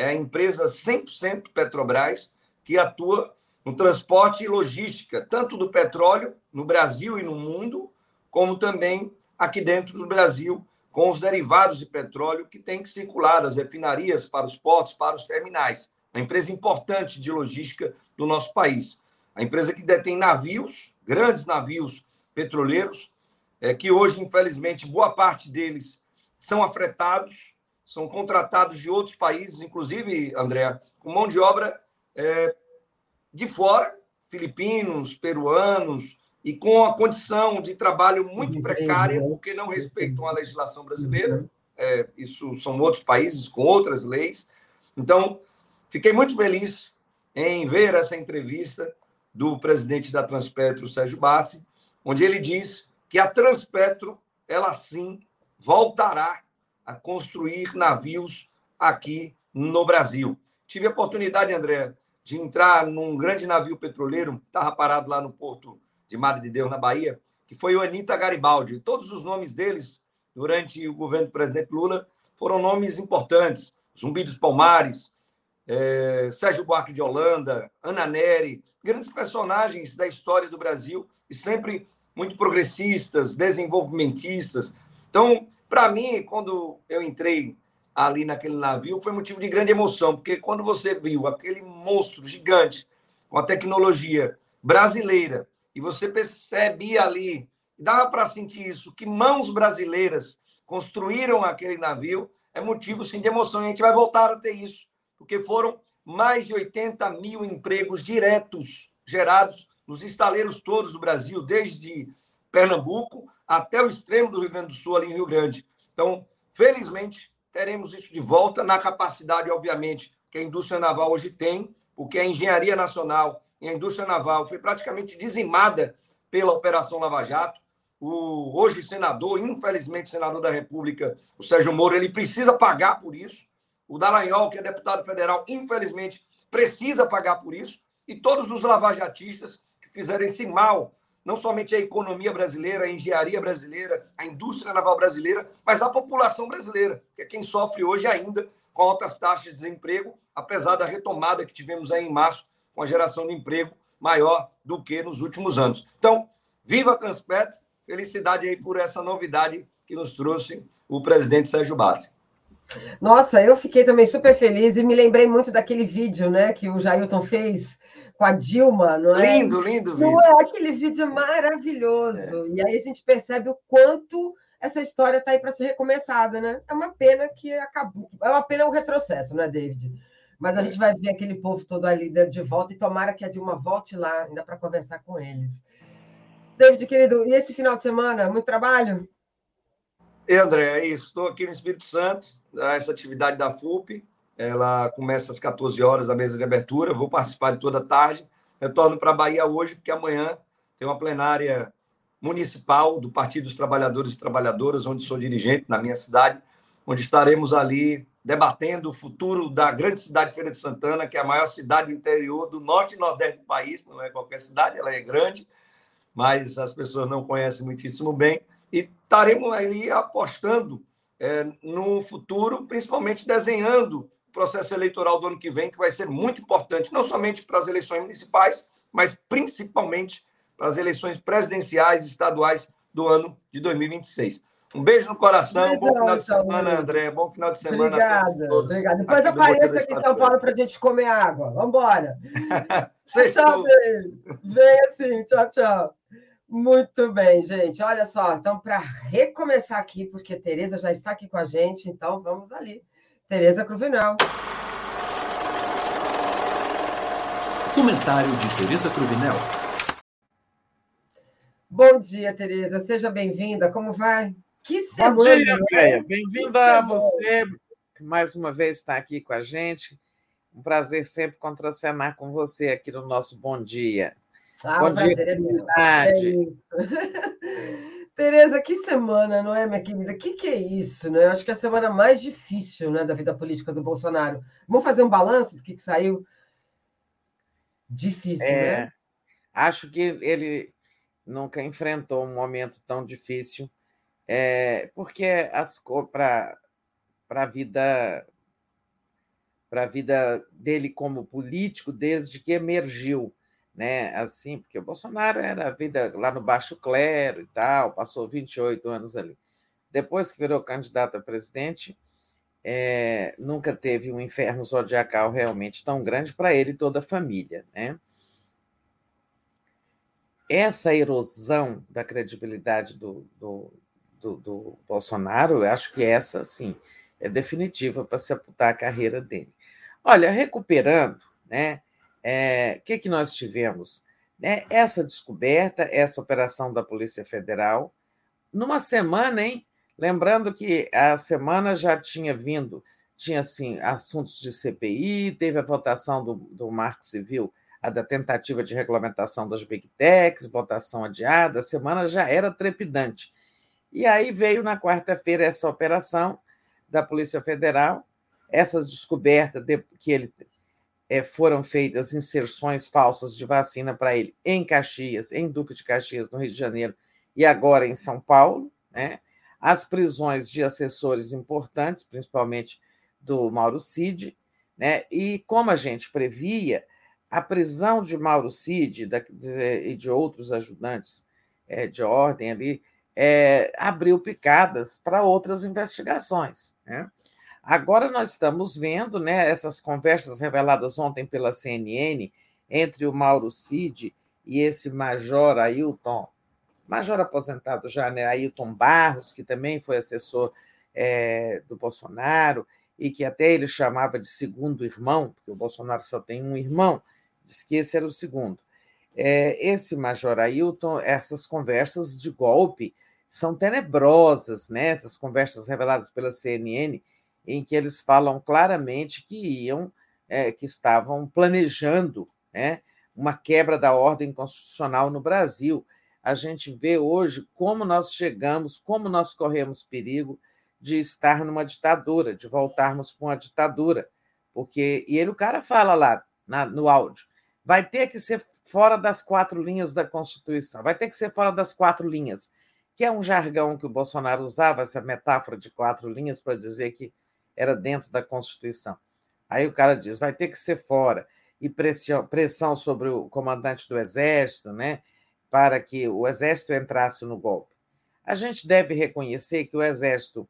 é a empresa 100% Petrobras que atua no transporte e logística, tanto do petróleo no Brasil e no mundo, como também aqui dentro do Brasil, com os derivados de petróleo que tem que circular das refinarias para os portos, para os terminais. Uma empresa importante de logística do nosso país. A empresa que detém navios, grandes navios petroleiros, é, que hoje, infelizmente, boa parte deles são afretados, são contratados de outros países, inclusive, André, com mão de obra é, de fora, filipinos, peruanos, e com a condição de trabalho muito precária, porque não respeitam a legislação brasileira. É, isso são outros países com outras leis. Então, fiquei muito feliz em ver essa entrevista do presidente da Transpetro, Sérgio Bassi, onde ele diz que a Transpetro, ela sim, voltará a construir navios aqui no Brasil. Tive a oportunidade, André, de entrar num grande navio petroleiro, estava parado lá no porto de Madre de Deus, na Bahia, que foi o Anita Garibaldi. Todos os nomes deles, durante o governo do presidente Lula, foram nomes importantes. Zumbi dos Palmares, é, Sérgio Buarque de Holanda, Ana Neri, grandes personagens da história do Brasil e sempre muito progressistas, desenvolvimentistas. Então, para mim, quando eu entrei ali naquele navio, foi motivo de grande emoção, porque quando você viu aquele monstro gigante com a tecnologia brasileira e você percebia ali, dava para sentir isso, que mãos brasileiras construíram aquele navio, é motivo sim de emoção. E a gente vai voltar a ter isso, porque foram mais de 80 mil empregos diretos gerados nos estaleiros todos do Brasil, desde Pernambuco até o extremo do Rio Grande do Sul, ali em Rio Grande. Então, felizmente, teremos isso de volta na capacidade, obviamente, que a indústria naval hoje tem, porque a engenharia nacional e a indústria naval foi praticamente dizimada pela Operação Lava Jato. O hoje senador, infelizmente senador da República, o Sérgio Moro, ele precisa pagar por isso. O Dallagnol, que é deputado federal, infelizmente precisa pagar por isso. E todos os lavajatistas que fizeram esse mal, não somente a economia brasileira, a engenharia brasileira, a indústria naval brasileira, mas a população brasileira, que é quem sofre hoje ainda com altas taxas de desemprego, apesar da retomada que tivemos aí em março, com a geração de emprego maior do que nos últimos anos. Então, viva a Transpet, felicidade aí por essa novidade que nos trouxe o presidente Sérgio Bassi. Nossa, eu fiquei também super feliz e me lembrei muito daquele vídeo, né, que o Jailton fez com a Dilma, não é? Lindo, lindo vídeo. Não é aquele vídeo maravilhoso. É. E aí a gente percebe o quanto essa história está aí para ser recomeçada, né? É uma pena que acabou. É uma pena o retrocesso, não é, David? Mas a gente vai ver aquele povo todo ali de volta e tomara que a Dilma volte lá, ainda para conversar com eles. David, querido, e esse final de semana? Muito trabalho? André, é isso. Estou aqui no Espírito Santo, essa atividade da FUP. Ela começa às 14 horas, a mesa de abertura. Vou participar de toda a tarde. Retorno para a Bahia hoje, porque amanhã tem uma plenária municipal do Partido dos Trabalhadores e Trabalhadoras, onde sou dirigente, na minha cidade, onde estaremos ali debatendo o futuro da grande cidade de Feira de Santana, que é a maior cidade interior do norte e nordeste do país, não é qualquer cidade, ela é grande, mas as pessoas não conhecem muitíssimo bem. E estaremos ali apostando é, no futuro, principalmente desenhando o processo eleitoral do ano que vem, que vai ser muito importante, não somente para as eleições municipais, mas principalmente para as eleições presidenciais e estaduais do ano de 2026. Um beijo no coração, bom final de semana, André. Bom final de semana obrigada, a todos. Obrigada. Depois apareça aqui em São Paulo para a gente comer água. Vamos embora. tchau. Vem assim, tchau, tchau. Muito bem, gente. Olha só, então, para recomeçar aqui, porque Tereza já está aqui com a gente, então vamos ali. Tereza Cruvinel. Comentário de Tereza Cruvinel. Bom dia, Tereza. Seja bem-vinda. Como vai? Que semana! Bom dia, Andréia. Bem-vinda a você, que mais uma vez está aqui com a gente. Um prazer sempre contracenar com você aqui no nosso Bom Dia. Ah, Bom dia, é. É Tereza, que semana, não é, minha querida? O que, que é isso? Né? Acho que é a semana mais difícil né, da vida política do Bolsonaro. Vamos fazer um balanço do que, que saiu? Difícil, é, né? Acho que ele nunca enfrentou um momento tão difícil é, porque para a vida para a vida dele como político desde que emergiu, né? Assim, porque o Bolsonaro era a vida lá no baixo clero e tal, passou 28 anos ali. Depois que virou candidato a presidente, é, nunca teve um inferno zodiacal realmente tão grande para ele e toda a família, né? Essa erosão da credibilidade do, do, do, do Bolsonaro, eu acho que essa, sim, é definitiva para sepultar a carreira dele. Olha, recuperando, né? É, que, que nós tivemos? Né, essa descoberta, essa operação da Polícia Federal, numa semana, hein? Lembrando que a semana já tinha vindo, tinha assim, assuntos de CPI, teve a votação do, do Marco Civil, a da tentativa de regulamentação das Big Techs, votação adiada, a semana já era trepidante. E aí veio na quarta-feira essa operação da Polícia Federal, essas descobertas de, que ele é, foram feitas inserções falsas de vacina para ele em Caxias, em Duque de Caxias, no Rio de Janeiro, e agora em São Paulo, né? as prisões de assessores importantes, principalmente do Mauro Cid, né? e como a gente previa, a prisão de Mauro Cid e de outros ajudantes é, de ordem ali é, abriu picadas para outras investigações. Né? Agora nós estamos vendo né, essas conversas reveladas ontem pela CNN entre o Mauro Cid e esse major Ailton, major aposentado já, né, Ailton Barros, que também foi assessor é, do Bolsonaro e que até ele chamava de segundo irmão, porque o Bolsonaro só tem um irmão, disse que esse era o segundo é, esse Major Ailton, essas conversas de golpe são tenebrosas, né? essas conversas reveladas pela CNN, em que eles falam claramente que iam, é, que estavam planejando né, uma quebra da ordem constitucional no Brasil. a gente vê hoje como nós chegamos, como nós corremos perigo de estar numa ditadura, de voltarmos para uma ditadura. Porque, e ele, o cara fala lá na, no áudio, vai ter que ser fora das quatro linhas da Constituição, vai ter que ser fora das quatro linhas, que é um jargão que o Bolsonaro usava, essa metáfora de quatro linhas, para dizer que era dentro da Constituição. Aí o cara diz, vai ter que ser fora, e pressão, sobre o comandante do Exército, né, para que o Exército entrasse no golpe. A gente deve reconhecer que o Exército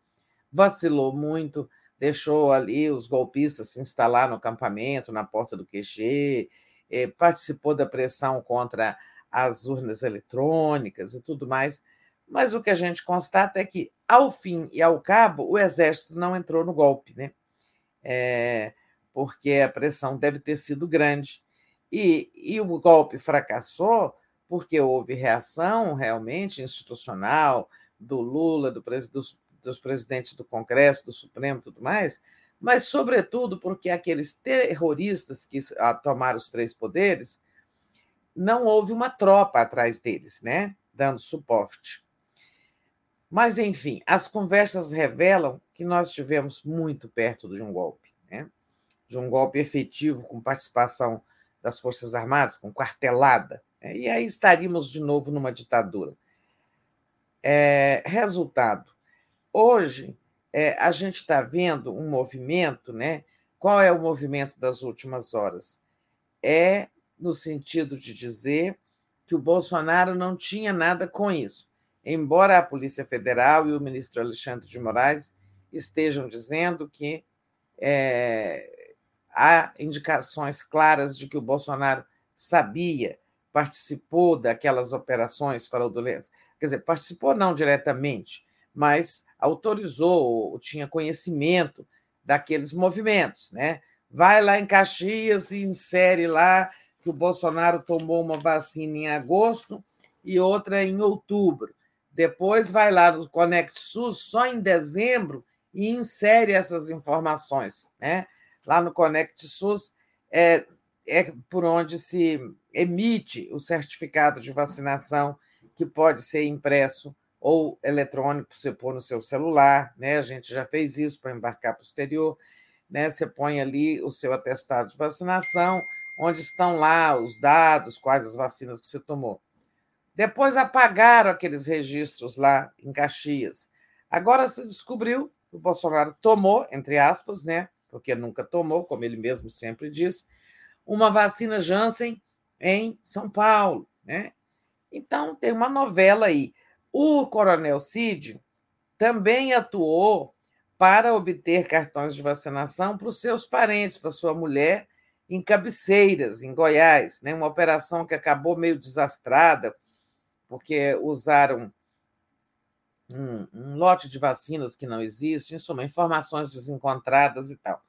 vacilou muito, deixou ali os golpistas se instalar no acampamento, na porta do QG, eh, participou da pressão contra as urnas eletrônicas e tudo mais. Mas o que a gente constata é que, ao fim e ao cabo, o Exército não entrou no golpe, né? É, porque a pressão deve ter sido grande. E, e o golpe fracassou porque houve reação realmente institucional do Lula, do, dos, dos presidentes do Congresso, do Supremo e tudo mais, mas, sobretudo, porque aqueles terroristas que tomaram os três poderes, não houve uma tropa atrás deles, né, dando suporte. Mas, enfim, as conversas revelam que nós estivemos muito perto de um golpe, né? de um golpe efetivo com participação das Forças Armadas, com quartelada, né? e aí estaríamos de novo numa ditadura. É, resultado: Hoje, é, a gente está vendo um movimento, né? Qual é o movimento das últimas horas? É no sentido de dizer que o Bolsonaro não tinha nada com isso. Embora a Polícia Federal e o ministro Alexandre de Moraes estejam dizendo que é, há indicações claras de que o Bolsonaro sabia, participou daquelas operações fraudulentas. Quer dizer, participou não diretamente, mas autorizou, ou tinha conhecimento daqueles movimentos. Né? Vai lá em Caxias e insere lá que o Bolsonaro tomou uma vacina em agosto e outra em outubro. Depois vai lá no Conect SUS só em dezembro e insere essas informações. Né? Lá no Conect SUS é, é por onde se emite o certificado de vacinação que pode ser impresso ou eletrônico você pôr no seu celular, né? A gente já fez isso para embarcar para o exterior, né? Você põe ali o seu atestado de vacinação, onde estão lá os dados, quais as vacinas que você tomou. Depois apagaram aqueles registros lá em Caxias. Agora se descobriu que o Bolsonaro tomou, entre aspas, né? Porque nunca tomou, como ele mesmo sempre disse, uma vacina Janssen em São Paulo, né? Então tem uma novela aí. O Coronel Cid também atuou para obter cartões de vacinação para os seus parentes, para sua mulher, em Cabeceiras, em Goiás, né? uma operação que acabou meio desastrada, porque usaram um, um lote de vacinas que não existe, em suma, informações desencontradas e tal.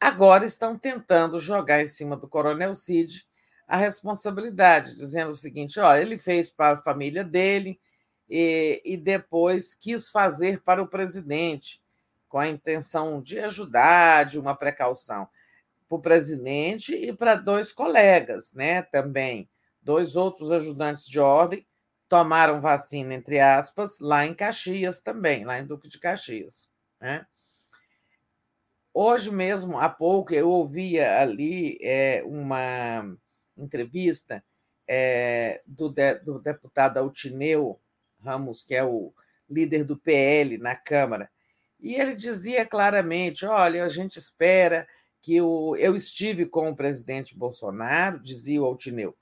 Agora estão tentando jogar em cima do Coronel Cid a responsabilidade, dizendo o seguinte: olha, ele fez para a família dele e, e depois quis fazer para o presidente, com a intenção de ajudar, de uma precaução para o presidente e para dois colegas, né? Também dois outros ajudantes de ordem tomaram vacina entre aspas lá em Caxias também, lá em Duque de Caxias, né? Hoje mesmo, há pouco, eu ouvia ali é, uma entrevista é, do, de, do deputado Altineu Ramos, que é o líder do PL na Câmara, e ele dizia claramente: olha, a gente espera que o. Eu estive com o presidente Bolsonaro, dizia o Altineu,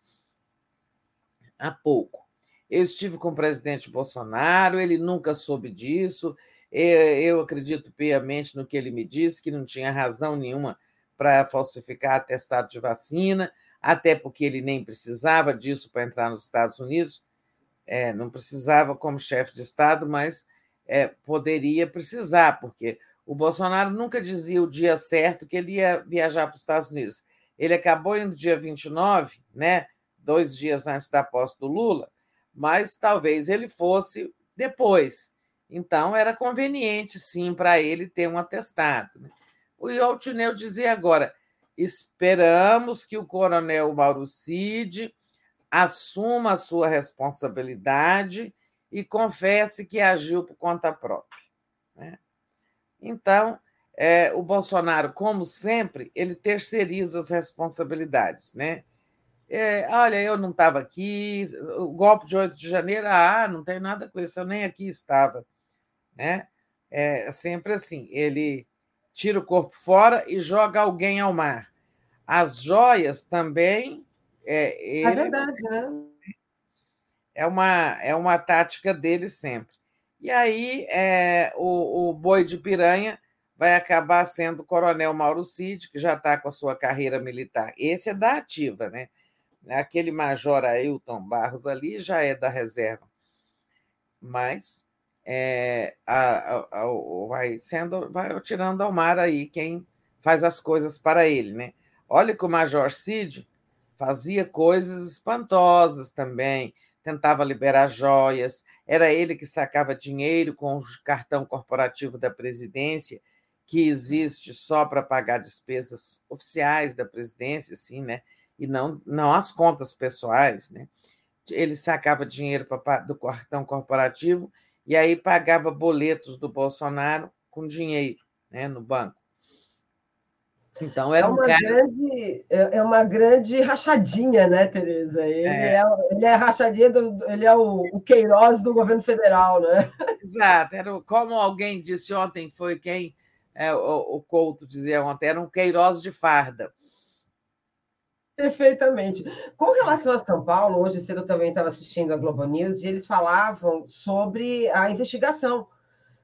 há pouco. Eu estive com o presidente Bolsonaro, ele nunca soube disso. Eu acredito piamente no que ele me disse, que não tinha razão nenhuma para falsificar atestado de vacina até porque ele nem precisava disso para entrar nos Estados Unidos, é, não precisava como chefe de Estado, mas é, poderia precisar, porque o Bolsonaro nunca dizia o dia certo que ele ia viajar para os Estados Unidos. Ele acabou indo dia 29, né, dois dias antes da posse do Lula, mas talvez ele fosse depois. Então, era conveniente, sim, para ele ter um atestado. Né? O Altineu dizia agora: Esperamos que o coronel Mauro Cid assuma a sua responsabilidade e confesse que agiu por conta própria. Né? Então, é, o Bolsonaro, como sempre, ele terceiriza as responsabilidades. Né? É, olha, eu não estava aqui, o golpe de 8 de janeiro, ah, não tem nada com isso, eu nem aqui estava. Né? É sempre assim, ele tira o corpo fora e joga alguém ao mar. As joias também. É, ele, é verdade, né? É uma, é uma tática dele sempre. E aí é, o, o boi de piranha vai acabar sendo o coronel Mauro Cid, que já está com a sua carreira militar. Esse é da ativa, né? Aquele major Ailton Barros ali já é da reserva. Mas é, a, a, a, vai sendo, vai tirando ao mar aí quem faz as coisas para ele, né? Olha que o Major Cid fazia coisas espantosas também, tentava liberar joias, era ele que sacava dinheiro com o cartão corporativo da presidência, que existe só para pagar despesas oficiais da presidência, assim, né? E não, não as contas pessoais, né? Ele sacava dinheiro do cartão corporativo e aí pagava boletos do Bolsonaro com dinheiro né, no banco. Então era é uma, um cara... grande, é, é uma grande rachadinha, né, Tereza? Ele é, é ele é rachadinha, do, ele é o, o Queiroz do governo federal, né? Exato, era, como alguém disse ontem, foi quem é, o, o Couto dizia ontem, era um Queiroz de farda. Perfeitamente. Com relação a São Paulo, hoje cedo eu também estava assistindo a Globo News e eles falavam sobre a investigação.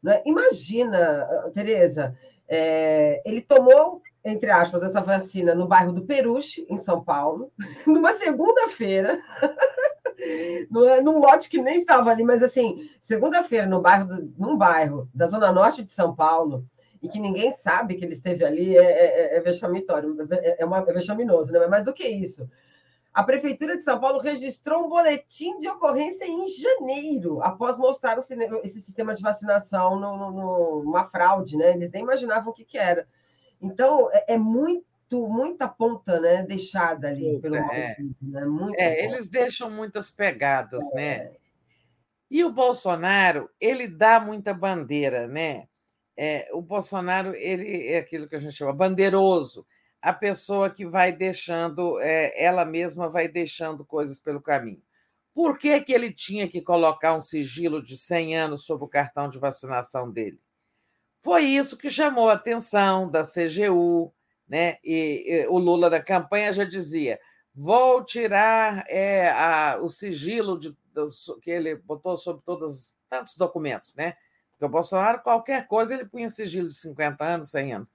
Né? Imagina, Tereza, é, ele tomou, entre aspas, essa vacina no bairro do Peruche, em São Paulo, numa segunda-feira, num lote que nem estava ali, mas assim, segunda-feira, no bairro, num bairro da Zona Norte de São Paulo, e que ninguém sabe que ele esteve ali, é, é, é, é vexamitório, é, uma, é vexaminoso, não é mais do que isso. A Prefeitura de São Paulo registrou um boletim de ocorrência em janeiro, após mostrar esse sistema de vacinação numa fraude, né? Eles nem imaginavam o que, que era. Então, é, é muito muita ponta né, deixada ali Sim, pelo é. né? é, eles deixam muitas pegadas, né? é. né? E o Bolsonaro, ele dá muita bandeira, né? É, o Bolsonaro ele é aquilo que a gente chama bandeiroso, a pessoa que vai deixando, é, ela mesma vai deixando coisas pelo caminho. Por que, que ele tinha que colocar um sigilo de 100 anos sobre o cartão de vacinação dele? Foi isso que chamou a atenção da CGU, né? E, e o Lula da campanha já dizia: vou tirar é, a, o sigilo de, que ele botou sobre todos tantos documentos, né? Porque o Bolsonaro, qualquer coisa, ele punha sigilo de 50 anos, 100 anos.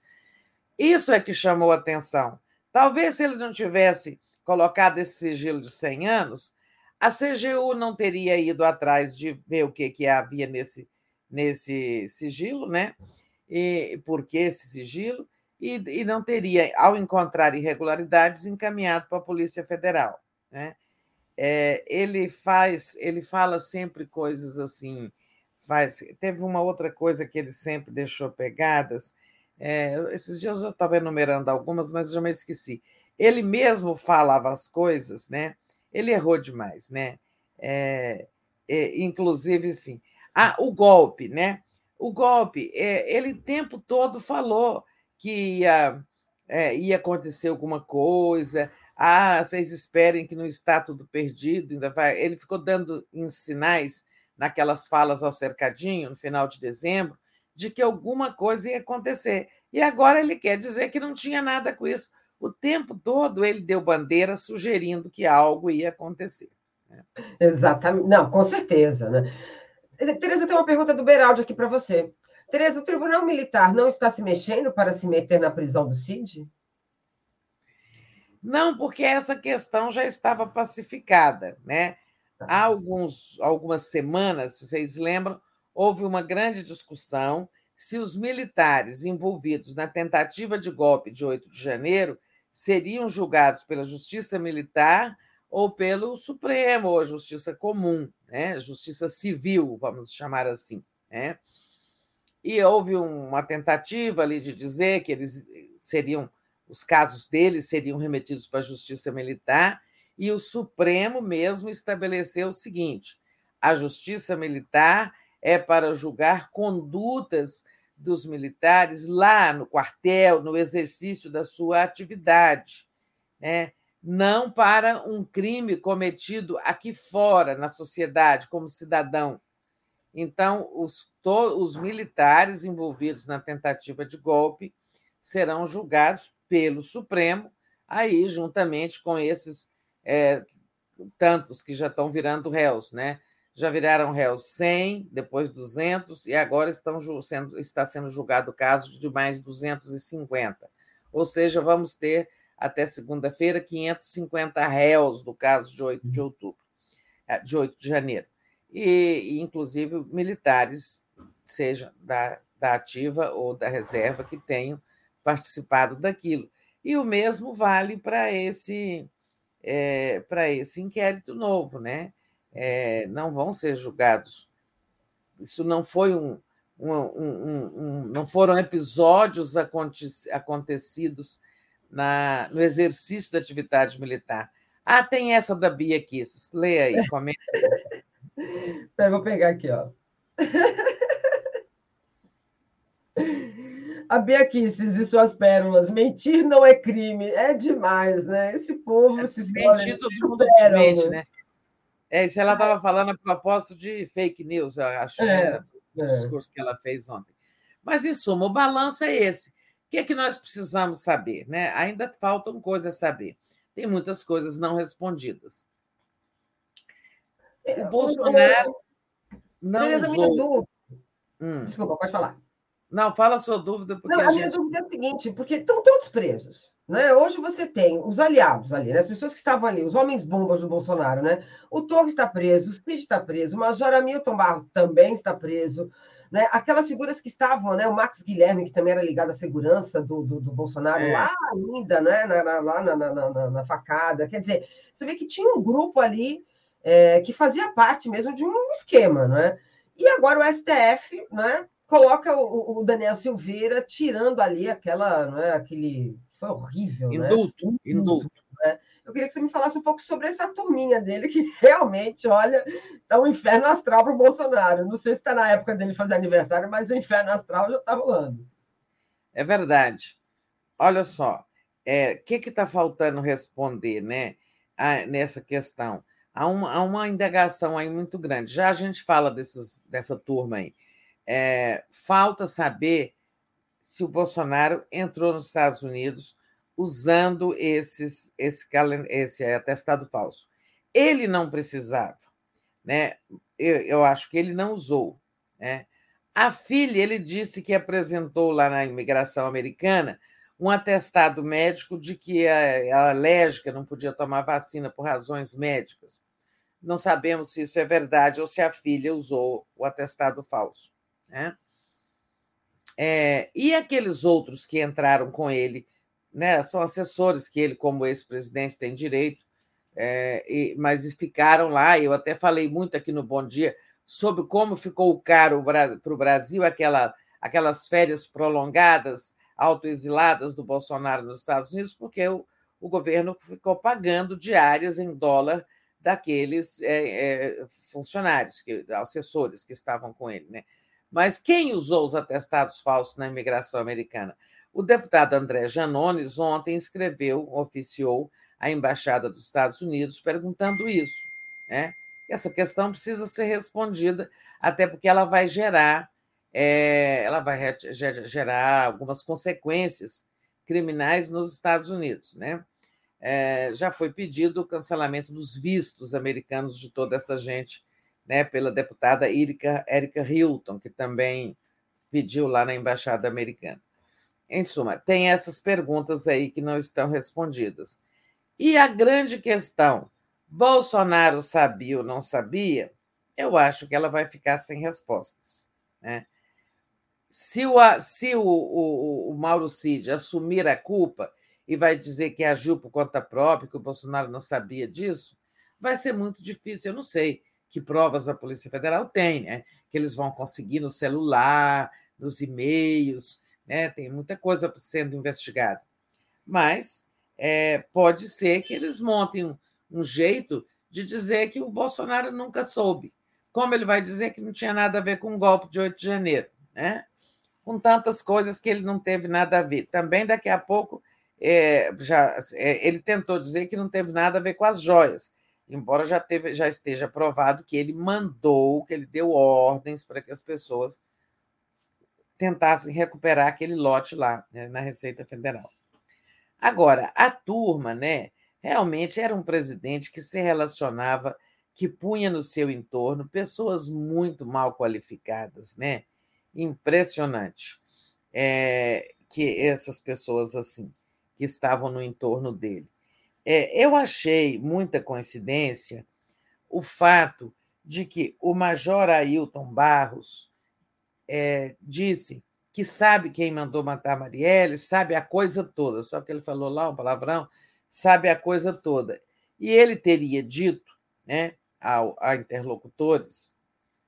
Isso é que chamou atenção. Talvez se ele não tivesse colocado esse sigilo de 100 anos, a CGU não teria ido atrás de ver o que, que havia nesse, nesse sigilo, né? E por que esse sigilo? E, e não teria, ao encontrar irregularidades, encaminhado para a Polícia Federal. Né? É, ele faz, ele fala sempre coisas assim faz. Teve uma outra coisa que ele sempre deixou pegadas. É, esses dias eu estava enumerando algumas, mas já me esqueci. Ele mesmo falava as coisas, né? Ele errou demais, né? É, é, inclusive, sim. Ah, o golpe, né? O golpe, é, ele o tempo todo falou que ia, é, ia acontecer alguma coisa. Ah, vocês esperem que não está tudo perdido, ainda vai. Ele ficou dando em sinais naquelas falas ao cercadinho, no final de dezembro, de que alguma coisa ia acontecer. E agora ele quer dizer que não tinha nada com isso. O tempo todo ele deu bandeira sugerindo que algo ia acontecer. Né? Exatamente. Não, com certeza. Né? Tereza, tem uma pergunta do Beraldi aqui para você. Tereza, o Tribunal Militar não está se mexendo para se meter na prisão do Cid? Não, porque essa questão já estava pacificada, né? Há alguns, algumas semanas, vocês lembram, houve uma grande discussão se os militares envolvidos na tentativa de golpe de 8 de janeiro seriam julgados pela Justiça Militar ou pelo Supremo, ou a Justiça Comum, né? Justiça Civil, vamos chamar assim. Né? E houve uma tentativa ali de dizer que eles seriam, os casos deles seriam remetidos para a Justiça Militar, E o Supremo mesmo estabeleceu o seguinte: a justiça militar é para julgar condutas dos militares lá no quartel, no exercício da sua atividade, né? não para um crime cometido aqui fora, na sociedade, como cidadão. Então, os, to, os militares envolvidos na tentativa de golpe serão julgados pelo Supremo, aí juntamente com esses é, tantos que já estão virando réus, né? Já viraram réus 100, depois 200 e agora estão sendo, está sendo julgado o caso de mais 250. Ou seja, vamos ter até segunda-feira 550 réus do caso de 8 de outubro, é, de 8 de janeiro. E, e inclusive militares, seja da, da ativa ou da reserva, que tenham participado daquilo. E o mesmo vale para esse é, para esse inquérito novo, né? É, não vão ser julgados. Isso não foi um, um, um, um não foram episódios acontecidos na, no exercício da atividade militar. Ah, tem essa da Bia aqui. Leia aí, comenta. Aí. vou pegar aqui, ó. A Biaquices e suas pérolas. Mentir não é crime. É demais, né? Esse povo é, se Mentir todo mundo mente, né? É, isso ela estava falando a propósito de fake news, eu acho, é, né? o é. discurso que ela fez ontem. Mas, em suma, o balanço é esse. O que é que nós precisamos saber? Né? Ainda faltam coisas a saber. Tem muitas coisas não respondidas. O Bolsonaro não usou... Hum. Desculpa, pode falar. Não, fala a sua dúvida. Porque Não, a, a minha dúvida é a seguinte, porque estão todos presos. Né? Hoje você tem os aliados ali, né? as pessoas que estavam ali, os homens bombas do Bolsonaro. Né? O Torres está preso, o Cid está preso, o Major Hamilton Barro também está preso. Né? Aquelas figuras que estavam, né? o Max Guilherme, que também era ligado à segurança do, do, do Bolsonaro, é. lá ainda, né? Na, na, lá na, na, na, facada. Quer dizer, você vê que tinha um grupo ali é, que fazia parte mesmo de um esquema. Né? E agora o STF né, coloca o, o, Daniel Silveira tirando ali aquela, não é, aquele foi horrível, indulto, né? indulto. Né? Eu queria que você me falasse um pouco sobre essa turminha dele que realmente, olha, tá um inferno astral para o Bolsonaro. Não sei se está na época dele fazer aniversário, mas o inferno astral já está rolando. É verdade. Olha só, o é, que está faltando responder, né, a, nessa questão? Há uma, há uma indagação aí muito grande. Já a gente fala desses, dessa turma aí é, falta saber se o Bolsonaro entrou nos Estados Unidos usando esses, esse, esse atestado falso. Ele não precisava, né? Eu, eu acho que ele não usou. Né? A filha, ele disse que apresentou lá na imigração americana um atestado médico de que ela alérgica, não podia tomar vacina por razões médicas. Não sabemos se isso é verdade ou se a filha usou o atestado falso. Né? É, e aqueles outros que entraram com ele, né, são assessores que ele, como ex-presidente, tem direito, é, e, mas ficaram lá. Eu até falei muito aqui no Bom Dia sobre como ficou caro para o Brasil aquela, aquelas férias prolongadas, autoexiladas do Bolsonaro nos Estados Unidos, porque o, o governo ficou pagando diárias em dólar daqueles é, é, funcionários, que, assessores que estavam com ele. Né? Mas quem usou os atestados falsos na imigração americana? O deputado André Janones ontem escreveu, oficiou a embaixada dos Estados Unidos perguntando isso, né? Essa questão precisa ser respondida, até porque ela vai gerar, é, ela vai gerar algumas consequências criminais nos Estados Unidos, né? É, já foi pedido o cancelamento dos vistos americanos de toda essa gente né, pela deputada Erika Hilton, que também pediu lá na Embaixada Americana. Em suma, tem essas perguntas aí que não estão respondidas. E a grande questão: Bolsonaro sabia ou não sabia? Eu acho que ela vai ficar sem respostas. Né? Se, o, se o, o, o Mauro Cid assumir a culpa e vai dizer que agiu por conta própria, que o Bolsonaro não sabia disso, vai ser muito difícil. Eu não sei que provas a Polícia Federal tem, né? que eles vão conseguir no celular, nos e-mails, né? tem muita coisa sendo investigada. Mas é, pode ser que eles montem um, um jeito de dizer que o Bolsonaro nunca soube. Como ele vai dizer que não tinha nada a ver com o golpe de 8 de janeiro, né? com tantas coisas que ele não teve nada a ver. Também, daqui a pouco, é, já, é, ele tentou dizer que não teve nada a ver com as joias, embora já, teve, já esteja provado que ele mandou, que ele deu ordens para que as pessoas tentassem recuperar aquele lote lá né, na Receita Federal. Agora, a turma, né, realmente era um presidente que se relacionava, que punha no seu entorno pessoas muito mal qualificadas, né? Impressionante. É, que essas pessoas assim que estavam no entorno dele. É, eu achei muita coincidência o fato de que o Major Ailton Barros é, disse que sabe quem mandou matar Marielle, sabe a coisa toda, só que ele falou lá um palavrão, sabe a coisa toda. E ele teria dito né, ao, a interlocutores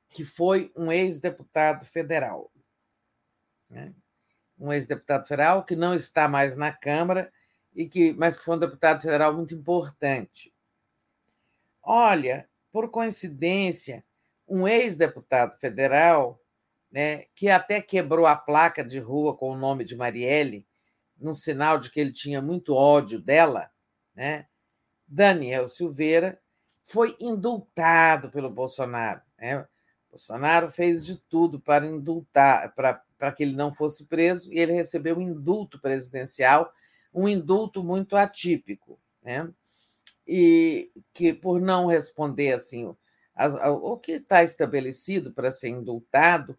que foi um ex-deputado federal. Né? Um ex-deputado federal que não está mais na Câmara, e que, mas que foi um deputado federal muito importante. Olha, por coincidência, um ex-deputado federal né, que até quebrou a placa de rua com o nome de Marielle, num sinal de que ele tinha muito ódio dela, né? Daniel Silveira foi indultado pelo Bolsonaro. Né? Bolsonaro fez de tudo para indultar, para, para que ele não fosse preso, e ele recebeu um indulto presidencial, um indulto muito atípico, né? e que, por não responder assim o que está estabelecido para ser indultado,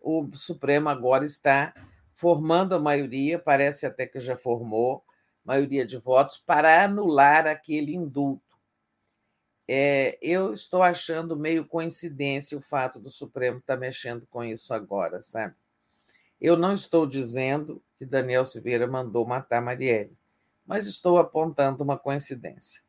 o Supremo agora está formando a maioria, parece até que já formou, maioria de votos, para anular aquele indulto. É, eu estou achando meio coincidência o fato do Supremo estar tá mexendo com isso agora, sabe? Eu não estou dizendo que Daniel Silveira mandou matar Marielle, mas estou apontando uma coincidência.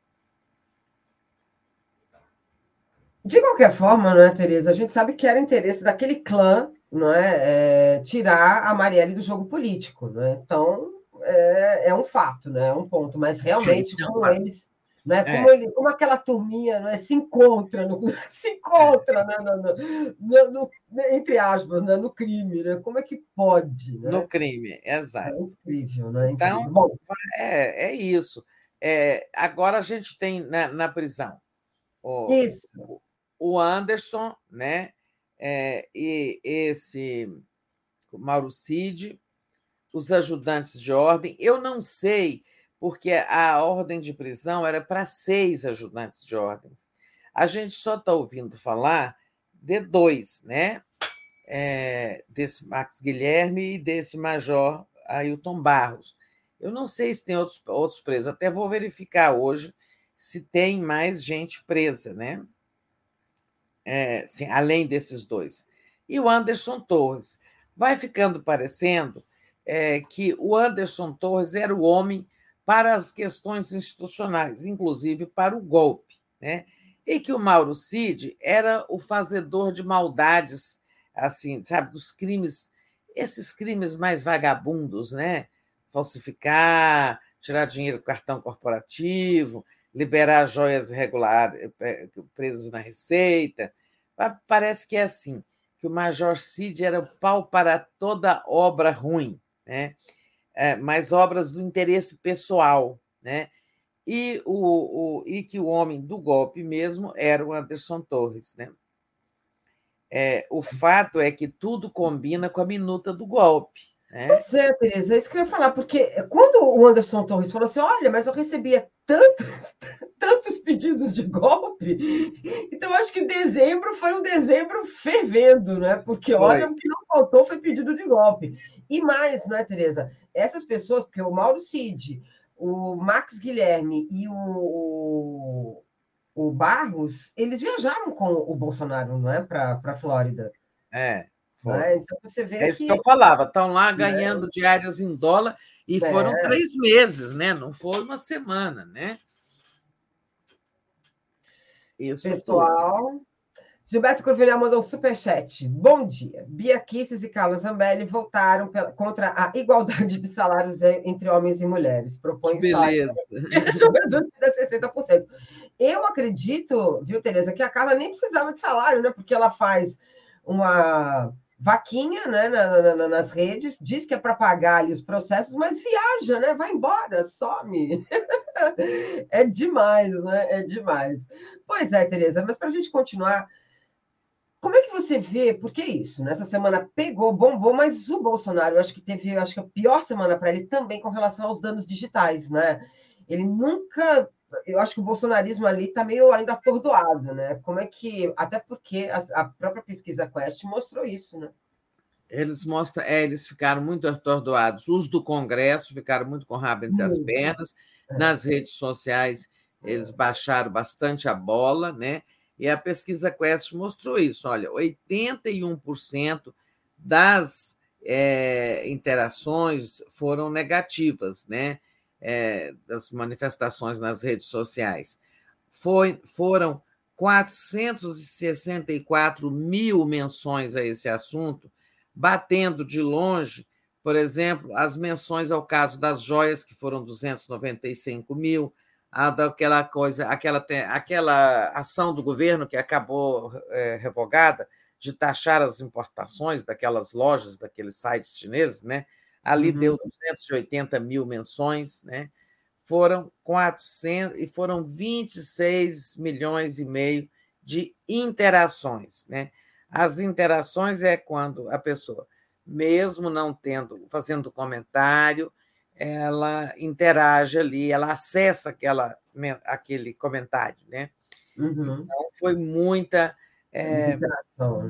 De qualquer forma, não é, Tereza? A gente sabe que era interesse daquele clã não é? é tirar a Marielle do jogo político. Não é? Então, é, é, um fato, né? é um ponto. Mas realmente, é como eles. Né? Como, ele, como aquela turminha né? se encontra, no, se encontra né? no, no, entre aspas, né? no crime, né? como é que pode? Né? No crime, exato. É incrível, né? Então, Bom, é, é isso. É, agora a gente tem na, na prisão o, isso. o Anderson, né? é, e esse Mauro Cid, os ajudantes de ordem. Eu não sei, porque a ordem de prisão era para seis ajudantes de ordens. A gente só está ouvindo falar de dois, né? É, desse Max Guilherme e desse Major Ailton Barros. Eu não sei se tem outros, outros presos, até vou verificar hoje se tem mais gente presa, né? é, assim, além desses dois. E o Anderson Torres. Vai ficando parecendo é, que o Anderson Torres era o homem para as questões institucionais, inclusive para o golpe, né? E que o Mauro Cid era o fazedor de maldades, assim, sabe, dos crimes, esses crimes mais vagabundos, né? Falsificar, tirar dinheiro do cartão corporativo, liberar joias irregulares eh, presas na Receita. Parece que é assim, que o Major Cid era o pau para toda obra ruim, né? É, mas obras do interesse pessoal, né? E, o, o, e que o homem do golpe mesmo era o Anderson Torres, né? É, o fato é que tudo combina com a minuta do golpe. É. Pois é, Tereza, é isso que eu ia falar, porque quando o Anderson Torres falou assim: olha, mas eu recebia tantos, tantos pedidos de golpe, então acho que dezembro foi um dezembro fervendo, né? Porque olha, o que não faltou foi pedido de golpe. E mais, não é, Tereza? Essas pessoas, porque o Mauro Cid, o Max Guilherme e o, o Barros, eles viajaram com o Bolsonaro, não é? Para a Flórida. É. Né? Então você vê é isso que... que eu falava, estão lá né? ganhando é. diárias em dólar e é. foram três meses, né? Não foi uma semana, né? Isso Pessoal, Gilberto Corvinal mandou um superchat. Bom dia. Bia Kisses e Carlos Zambelli votaram pela, contra a igualdade de salários entre homens e mulheres. Propõe Beleza. jogadores de 60%. Eu acredito, viu, Tereza, que a Carla nem precisava de salário, né? Porque ela faz uma vaquinha né, na, na, nas redes, diz que é para pagar ali os processos, mas viaja, né? Vai embora, some. é demais, né? É demais. Pois é, Tereza, mas para a gente continuar, como é que você vê? Porque isso, né? semana pegou, bombou, mas o Bolsonaro, eu acho que teve, acho que a pior semana para ele também com relação aos danos digitais, né? Ele nunca eu acho que o bolsonarismo ali está meio ainda atordoado, né? Como é que. Até porque a, a, própria pesquisa Quest mostrou isso, né? Eles mostram, é, eles ficaram muito atordoados. Os do Congresso ficaram muito com o rabo entre as pernas. É. Nas redes sociais, eles baixaram bastante a bola, né? E a pesquisa Quest mostrou isso. Olha, 81% das é, interações foram negativas, né? É, das manifestações nas redes sociais. Foi, foram 464 mil menções a esse assunto, batendo de longe, por exemplo, as menções ao caso das joias, que foram 295 mil, a daquela coisa, aquela, aquela ação do governo que acabou é, revogada de taxar as importações daquelas lojas, daqueles sites chineses, né? Ali uhum. deu 280 mil menções, né? foram 400 e foram 26 milhões e meio de interações, né? As interações é quando a pessoa, mesmo não tendo, fazendo comentário, ela interage ali, ela acessa aquela, aquele comentário, né? Uhum. Então foi muita, é, né?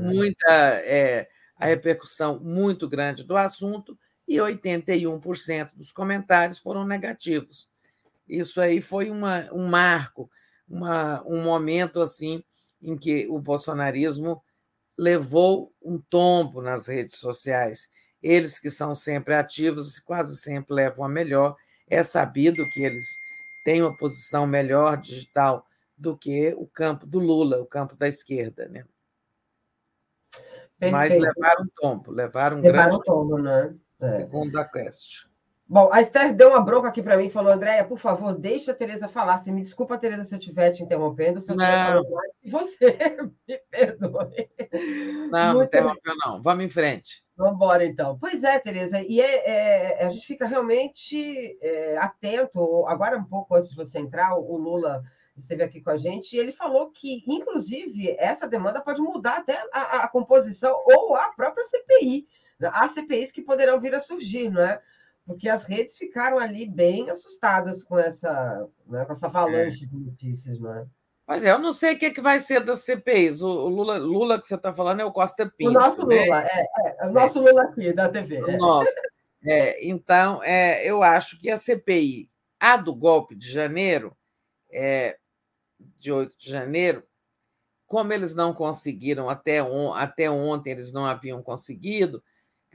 muita é, a repercussão muito grande do assunto e 81% dos comentários foram negativos. Isso aí foi uma, um marco, uma, um momento assim em que o bolsonarismo levou um tombo nas redes sociais. Eles que são sempre ativos, quase sempre levam a melhor. É sabido que eles têm uma posição melhor digital do que o campo do Lula, o campo da esquerda, né? Mas levaram um tombo, levaram um levaram grande tombo, né? É. Segundo a Quest. Bom, a Esther deu uma bronca aqui para mim e falou: Andréia, por favor, deixa a Tereza falar. Se me desculpa, Tereza, se eu estiver te interrompendo, se eu estiver você me perdoe. Não, Muito não interrompeu, não. Vamos em frente. Vamos embora, então. Pois é, Tereza, e é, é, a gente fica realmente é, atento. Agora, um pouco antes de você entrar, o Lula esteve aqui com a gente e ele falou que, inclusive, essa demanda pode mudar até a, a composição ou a própria CPI Há CPIs que poderão vir a surgir, não é? Porque as redes ficaram ali bem assustadas com essa, né, com essa avalanche é. de notícias, não é? Mas é, eu não sei o que, é que vai ser das CPIs. O, Lula, Lula que você está falando é o Costa Pinto. O nosso né? Lula, é, é, o nosso Lula aqui, da TV. O é. nosso. É, então, é, eu acho que a CPI, a do golpe de janeiro, é, de 8 de janeiro, como eles não conseguiram até, on, até ontem, eles não haviam conseguido,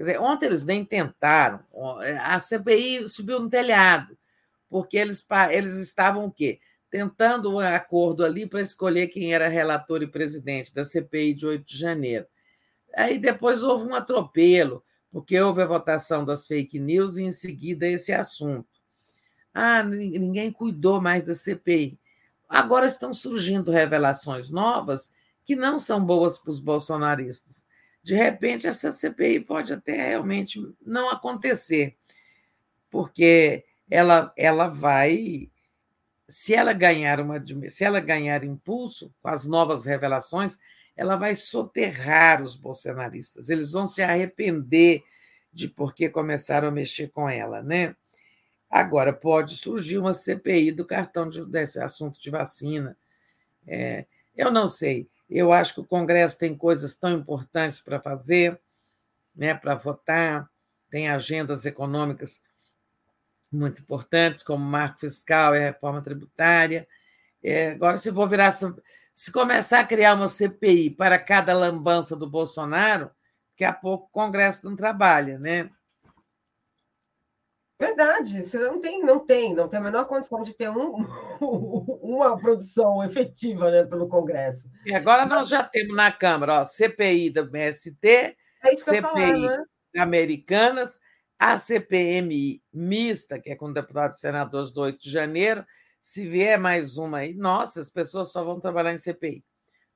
Quer dizer, ontem eles nem tentaram. A CPI subiu no telhado, porque eles, eles estavam o quê? Tentando um acordo ali para escolher quem era relator e presidente da CPI de 8 de janeiro. Aí depois houve um atropelo, porque houve a votação das fake news e em seguida esse assunto. Ah, ninguém cuidou mais da CPI. Agora estão surgindo revelações novas que não são boas para os bolsonaristas de repente essa CPI pode até realmente não acontecer, porque ela, ela vai, se ela ganhar uma, se ela ganhar impulso com as novas revelações, ela vai soterrar os bolsonaristas. Eles vão se arrepender de por que começaram a mexer com ela, né? Agora pode surgir uma CPI do cartão de, desse assunto de vacina. É, eu não sei. Eu acho que o Congresso tem coisas tão importantes para fazer, né, para votar, tem agendas econômicas muito importantes, como marco fiscal e reforma tributária. É, agora, se vou virar. Se começar a criar uma CPI para cada lambança do Bolsonaro, daqui a pouco o Congresso não trabalha, né? Verdade, você não tem, não tem, não tem a menor condição de ter um, uma produção efetiva né, pelo Congresso. E agora nós já temos na Câmara ó, CPI da MST, é CPI falar, né? Americanas, a CPMI mista, que é com deputados e senadores do 8 de janeiro, Se vier mais uma aí, nossa, as pessoas só vão trabalhar em CPI.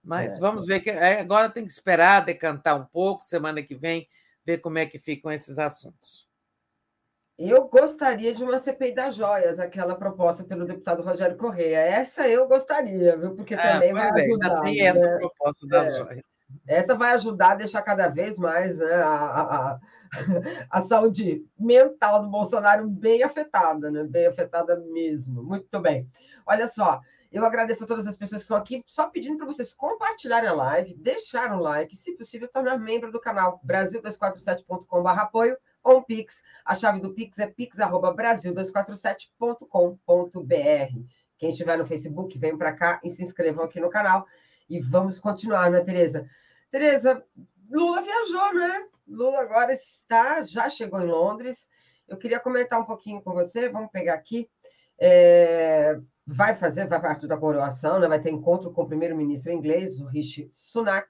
Mas é. vamos ver que é, agora tem que esperar decantar um pouco, semana que vem, ver como é que ficam esses assuntos. Eu gostaria de uma CPI das joias, aquela proposta pelo deputado Rogério Correia. Essa eu gostaria, viu? Porque ah, também vai é, ajudar. Tem né? essa proposta das é. joias. Essa vai ajudar a deixar cada vez mais né, a, a, a, saúde mental do Bolsonaro bem afetada, né? Bem afetada mesmo. Muito bem. Olha só, eu agradeço a todas as pessoas que estão aqui, só pedindo para vocês compartilharem a live, deixar um like, se possível, tornar membro do canal brasil247.com.br apoio ou Pix. A chave do Pix é pix.brasil247.com.br. Quem estiver no Facebook, venham para cá e se inscrevam aqui no canal. E vamos continuar, né, Tereza? Tereza, Lula viajou, né? Lula agora está, já chegou em Londres. Eu queria comentar um pouquinho com você, vamos pegar aqui. É, vai fazer, vai parte da coroação, né? vai ter encontro com o primeiro-ministro inglês, o Rishi Sunak,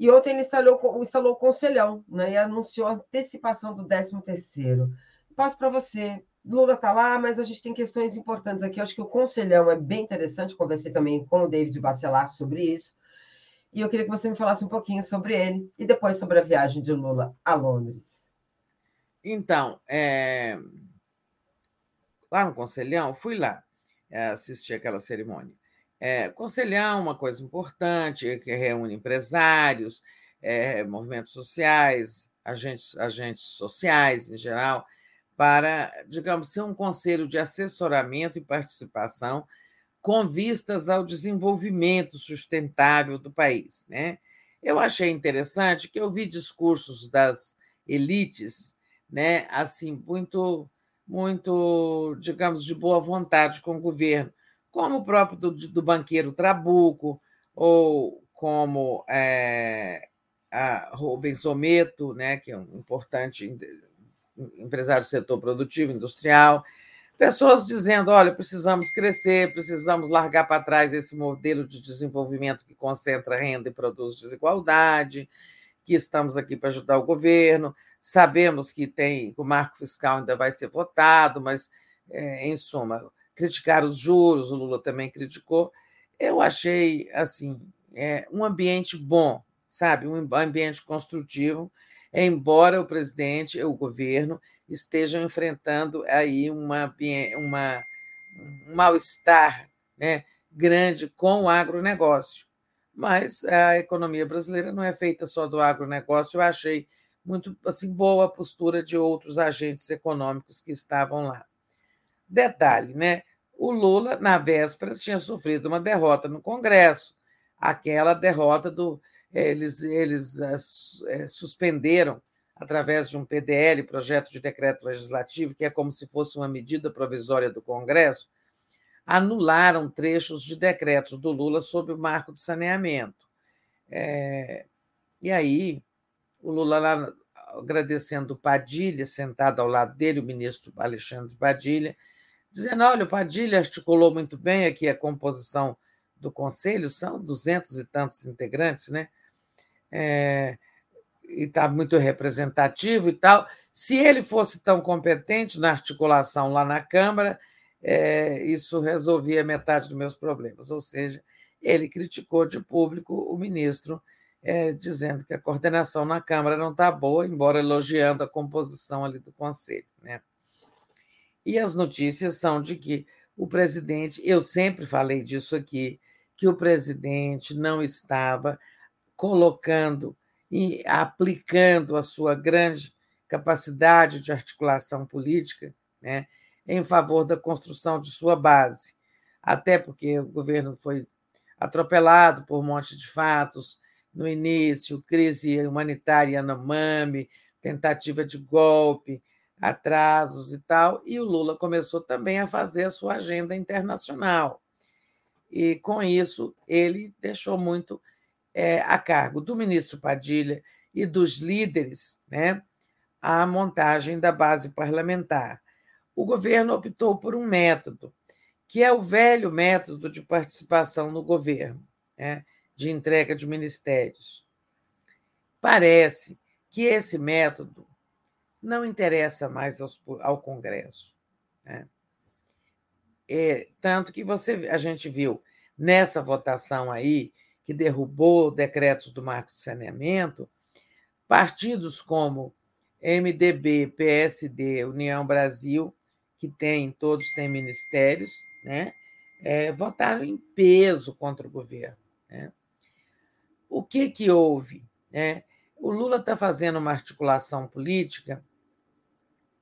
e ontem ele instalou, instalou o conselhão né, e anunciou a antecipação do 13º. Passo para você. Lula está lá, mas a gente tem questões importantes aqui. Eu acho que o conselhão é bem interessante. Conversei também com o David Bacelar sobre isso. E eu queria que você me falasse um pouquinho sobre ele e depois sobre a viagem de Lula a Londres. Então, é... lá no Conselhão, fui lá é, assistir aquela cerimônia. É, conselhar uma coisa importante, que reúne empresários, é, movimentos sociais, agentes, agentes sociais em geral, para, digamos, ser um conselho de assessoramento e participação com vistas ao desenvolvimento sustentável do país. Né? Eu achei interessante que eu vi discursos das elites, né, assim, muito, muito, digamos, de boa vontade com o governo, como o próprio do, do banqueiro Trabuco, ou como é, a Rubens Ometo, né, que é um importante empresário do setor produtivo, industrial, pessoas dizendo: olha, precisamos crescer, precisamos largar para trás esse modelo de desenvolvimento que concentra renda e produz desigualdade, que estamos aqui para ajudar o governo. Sabemos que tem o marco fiscal ainda vai ser votado, mas, é, em suma, criticar os juros, o Lula também criticou. Eu achei assim é, um ambiente bom, sabe, um ambiente construtivo, embora o presidente, o governo estejam enfrentando aí uma, uma um mal-estar né, grande com o agronegócio. Mas a economia brasileira não é feita só do agronegócio. Eu achei muito assim boa a postura de outros agentes econômicos que estavam lá. Detalhe, né? O Lula, na véspera, tinha sofrido uma derrota no Congresso, aquela derrota do. Eles, eles é, suspenderam, através de um PDL, projeto de decreto legislativo, que é como se fosse uma medida provisória do Congresso, anularam trechos de decretos do Lula sobre o marco do saneamento. É, e aí, o Lula lá agradecendo Padilha, sentado ao lado dele, o ministro Alexandre Padilha, dizendo: olha, Padilha articulou muito bem aqui a composição do conselho, são duzentos e tantos integrantes, né? É, e está muito representativo e tal. Se ele fosse tão competente na articulação lá na Câmara, é, isso resolvia metade dos meus problemas. Ou seja, ele criticou de público o ministro, é, dizendo que a coordenação na Câmara não está boa, embora elogiando a composição ali do Conselho. Né? E as notícias são de que o presidente, eu sempre falei disso aqui, que o presidente não estava colocando e aplicando a sua grande capacidade de articulação política né, em favor da construção de sua base. Até porque o governo foi atropelado por um monte de fatos no início, crise humanitária no MAME, tentativa de golpe, atrasos e tal, e o Lula começou também a fazer a sua agenda internacional. E, com isso, ele deixou muito é, a cargo do ministro Padilha e dos líderes né, a montagem da base parlamentar. O governo optou por um método, que é o velho método de participação no governo, né, de entrega de ministérios. Parece que esse método não interessa mais aos, ao Congresso. Né? É, tanto que você, a gente viu nessa votação aí, que derrubou decretos do marco de saneamento, partidos como MDB, PSD, União Brasil, que tem, todos têm ministérios, né, é, votaram em peso contra o governo. Né? O que, que houve? Né? O Lula está fazendo uma articulação política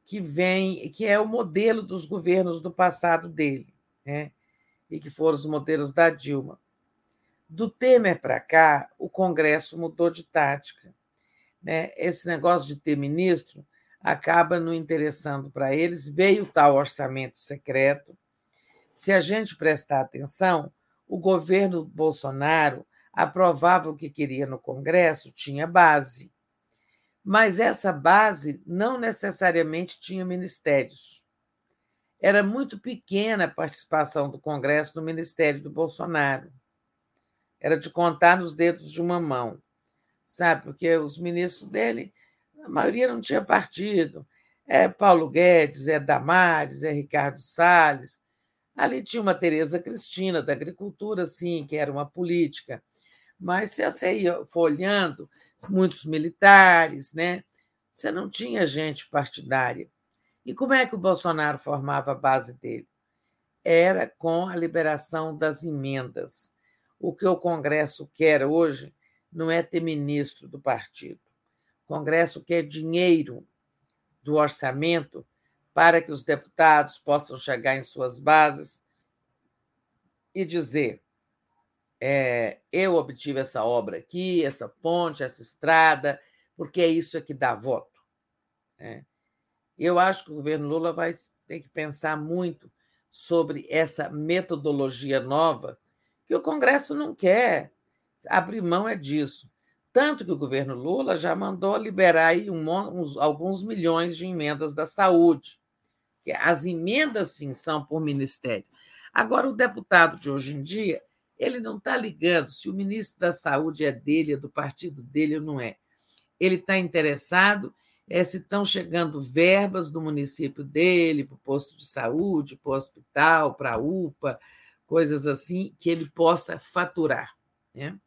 que vem, que é o modelo dos governos do passado dele, né? e que foram os modelos da Dilma. Do Temer para cá, o Congresso mudou de tática. Né? Esse negócio de ter ministro acaba não interessando para eles. Veio tal orçamento secreto. Se a gente prestar atenção, o governo Bolsonaro aprovava o que queria no Congresso, tinha base. Mas essa base não necessariamente tinha ministérios. Era muito pequena a participação do Congresso no ministério do Bolsonaro. Era de contar nos dedos de uma mão, sabe? Porque os ministros dele, a maioria não tinha partido. É Paulo Guedes, é Damares, é Ricardo Salles. Ali tinha uma Tereza Cristina, da Agricultura, sim, que era uma política mas se você ia folhando, muitos militares, né? Você não tinha gente partidária. E como é que o Bolsonaro formava a base dele? Era com a liberação das emendas. O que o Congresso quer hoje não é ter ministro do partido. O Congresso quer dinheiro do orçamento para que os deputados possam chegar em suas bases e dizer: é, eu obtive essa obra aqui, essa ponte, essa estrada, porque é isso que dá voto. Né? Eu acho que o governo Lula vai ter que pensar muito sobre essa metodologia nova, que o Congresso não quer abrir mão é disso. Tanto que o governo Lula já mandou liberar um, uns, alguns milhões de emendas da saúde. As emendas, sim, são por ministério. Agora, o deputado de hoje em dia, ele não está ligando se o ministro da Saúde é dele, é do partido dele ou não é. Ele está interessado é se estão chegando verbas do município dele para o posto de saúde, para o hospital, para a UPA, coisas assim, que ele possa faturar. Né?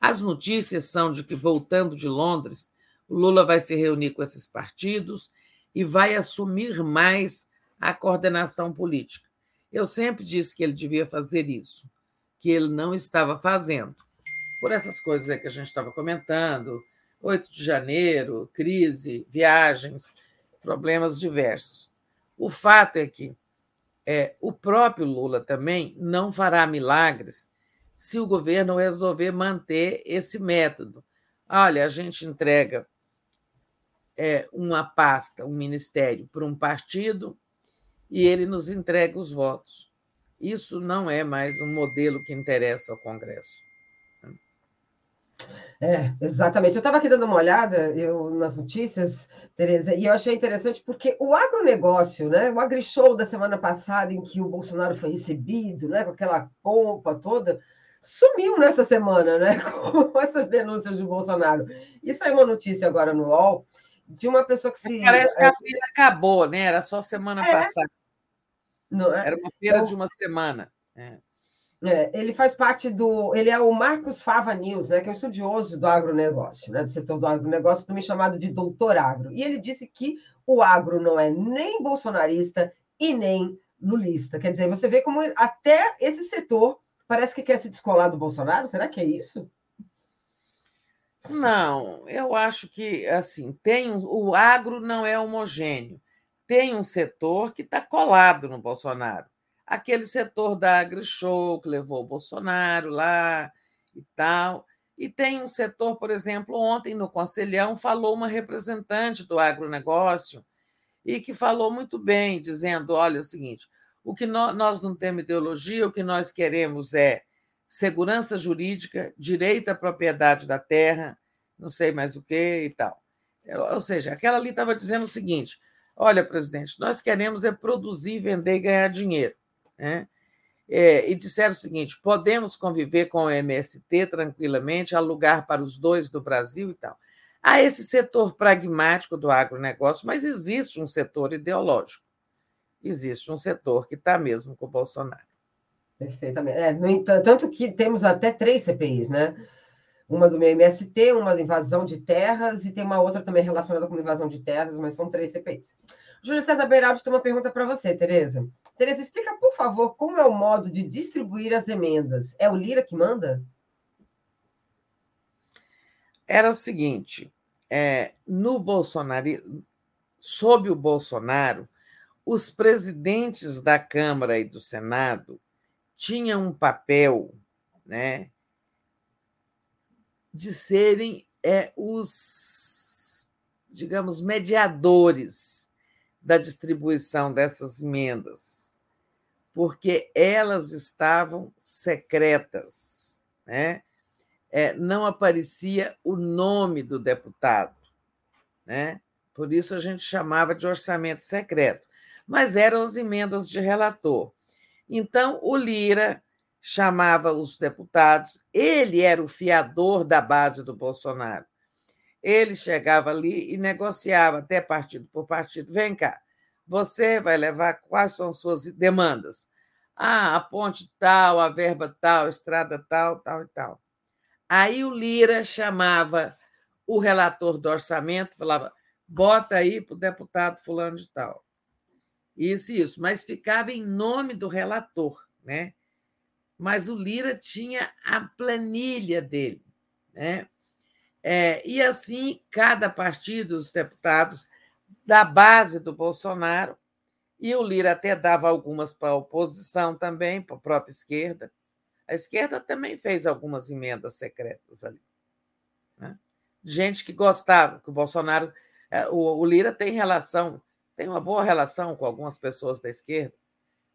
As notícias são de que, voltando de Londres, o Lula vai se reunir com esses partidos e vai assumir mais a coordenação política. Eu sempre disse que ele devia fazer isso que ele não estava fazendo. Por essas coisas que a gente estava comentando, 8 de janeiro, crise, viagens, problemas diversos. O fato é que é, o próprio Lula também não fará milagres se o governo resolver manter esse método. Olha, a gente entrega é, uma pasta, um ministério para um partido e ele nos entrega os votos. Isso não é mais um modelo que interessa ao Congresso. É, exatamente. Eu estava aqui dando uma olhada eu, nas notícias, Tereza, e eu achei interessante porque o agronegócio, né, o agrishow da semana passada, em que o Bolsonaro foi recebido, né, com aquela pompa toda, sumiu nessa semana, né, com essas denúncias do Bolsonaro. Isso aí é uma notícia agora no UOL de uma pessoa que se. Parece que a feira acabou, né? Era só semana é, passada. Não, é? Era uma feira então, de uma semana. É. É, ele faz parte do. Ele é o Marcos Fava News, né, que é um estudioso do agronegócio, né, do setor do agronegócio, também chamado de doutor agro. E ele disse que o agro não é nem bolsonarista e nem lulista. Quer dizer, você vê como até esse setor parece que quer se descolar do Bolsonaro. Será que é isso? Não, eu acho que assim tem o agro não é homogêneo tem um setor que está colado no Bolsonaro. Aquele setor da AgriShow, que levou o Bolsonaro lá e tal. E tem um setor, por exemplo, ontem no Conselhão falou uma representante do agronegócio e que falou muito bem, dizendo: olha, é o seguinte, o que nós não temos ideologia, o que nós queremos é segurança jurídica, direito à propriedade da terra, não sei mais o que e tal. Ou seja, aquela ali estava dizendo o seguinte: Olha, presidente, nós queremos é produzir, vender e ganhar dinheiro. Né? É, e disseram o seguinte: podemos conviver com o MST tranquilamente, alugar para os dois do Brasil e tal. Há esse setor pragmático do agronegócio, mas existe um setor ideológico. existe um setor que está mesmo com o Bolsonaro. Perfeitamente. É, entanto, tanto que temos até três CPIs, né? Uma do MST, uma invasão de terras, e tem uma outra também relacionada com invasão de terras, mas são três CPIs. Júlio César Beiraldi tem uma pergunta para você, Tereza. Tereza, explica, por favor, como é o modo de distribuir as emendas? É o Lira que manda? Era o seguinte: é, no Bolsonaro, sob o Bolsonaro, os presidentes da Câmara e do Senado tinham um papel né, de serem é, os, digamos, mediadores da distribuição dessas emendas, porque elas estavam secretas, né? É, não aparecia o nome do deputado, né? Por isso a gente chamava de orçamento secreto, mas eram as emendas de relator. Então o Lira chamava os deputados, ele era o fiador da base do Bolsonaro. Ele chegava ali e negociava até partido por partido. Vem cá, você vai levar quais são suas demandas? Ah, a ponte tal, a verba tal, a estrada tal, tal e tal. Aí o Lira chamava o relator do orçamento, falava: bota aí para o deputado fulano de tal. Isso, isso, mas ficava em nome do relator, né? Mas o Lira tinha a planilha dele. Né? É, e assim, cada partido, os deputados da base do Bolsonaro, e o Lira até dava algumas para a oposição também, para a própria esquerda. A esquerda também fez algumas emendas secretas ali. Né? Gente que gostava, que o Bolsonaro. É, o, o Lira tem relação, tem uma boa relação com algumas pessoas da esquerda.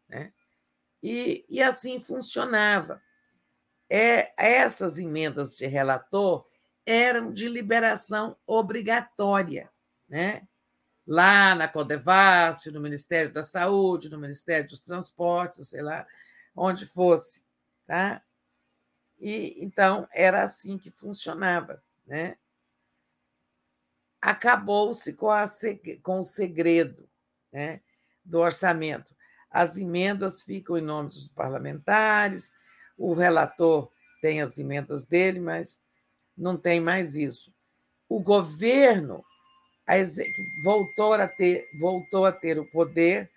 Né? E, e assim funcionava. É, essas emendas de relator eram de liberação obrigatória, né? lá na Codevasf, no Ministério da Saúde, no Ministério dos Transportes, sei lá, onde fosse. Tá? E, então, era assim que funcionava. Né? Acabou-se com, com o segredo né, do orçamento. As emendas ficam em nome dos parlamentares, o relator tem as emendas dele, mas não tem mais isso. O governo voltou a ter, voltou a ter o poder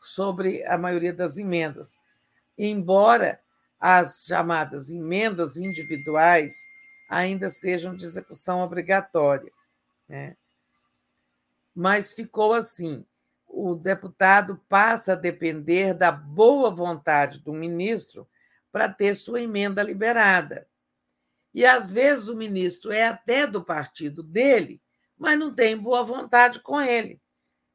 sobre a maioria das emendas, embora as chamadas emendas individuais ainda sejam de execução obrigatória. Né? Mas ficou assim: o deputado passa a depender da boa vontade do ministro para ter sua emenda liberada. E às vezes o ministro é até do partido dele, mas não tem boa vontade com ele.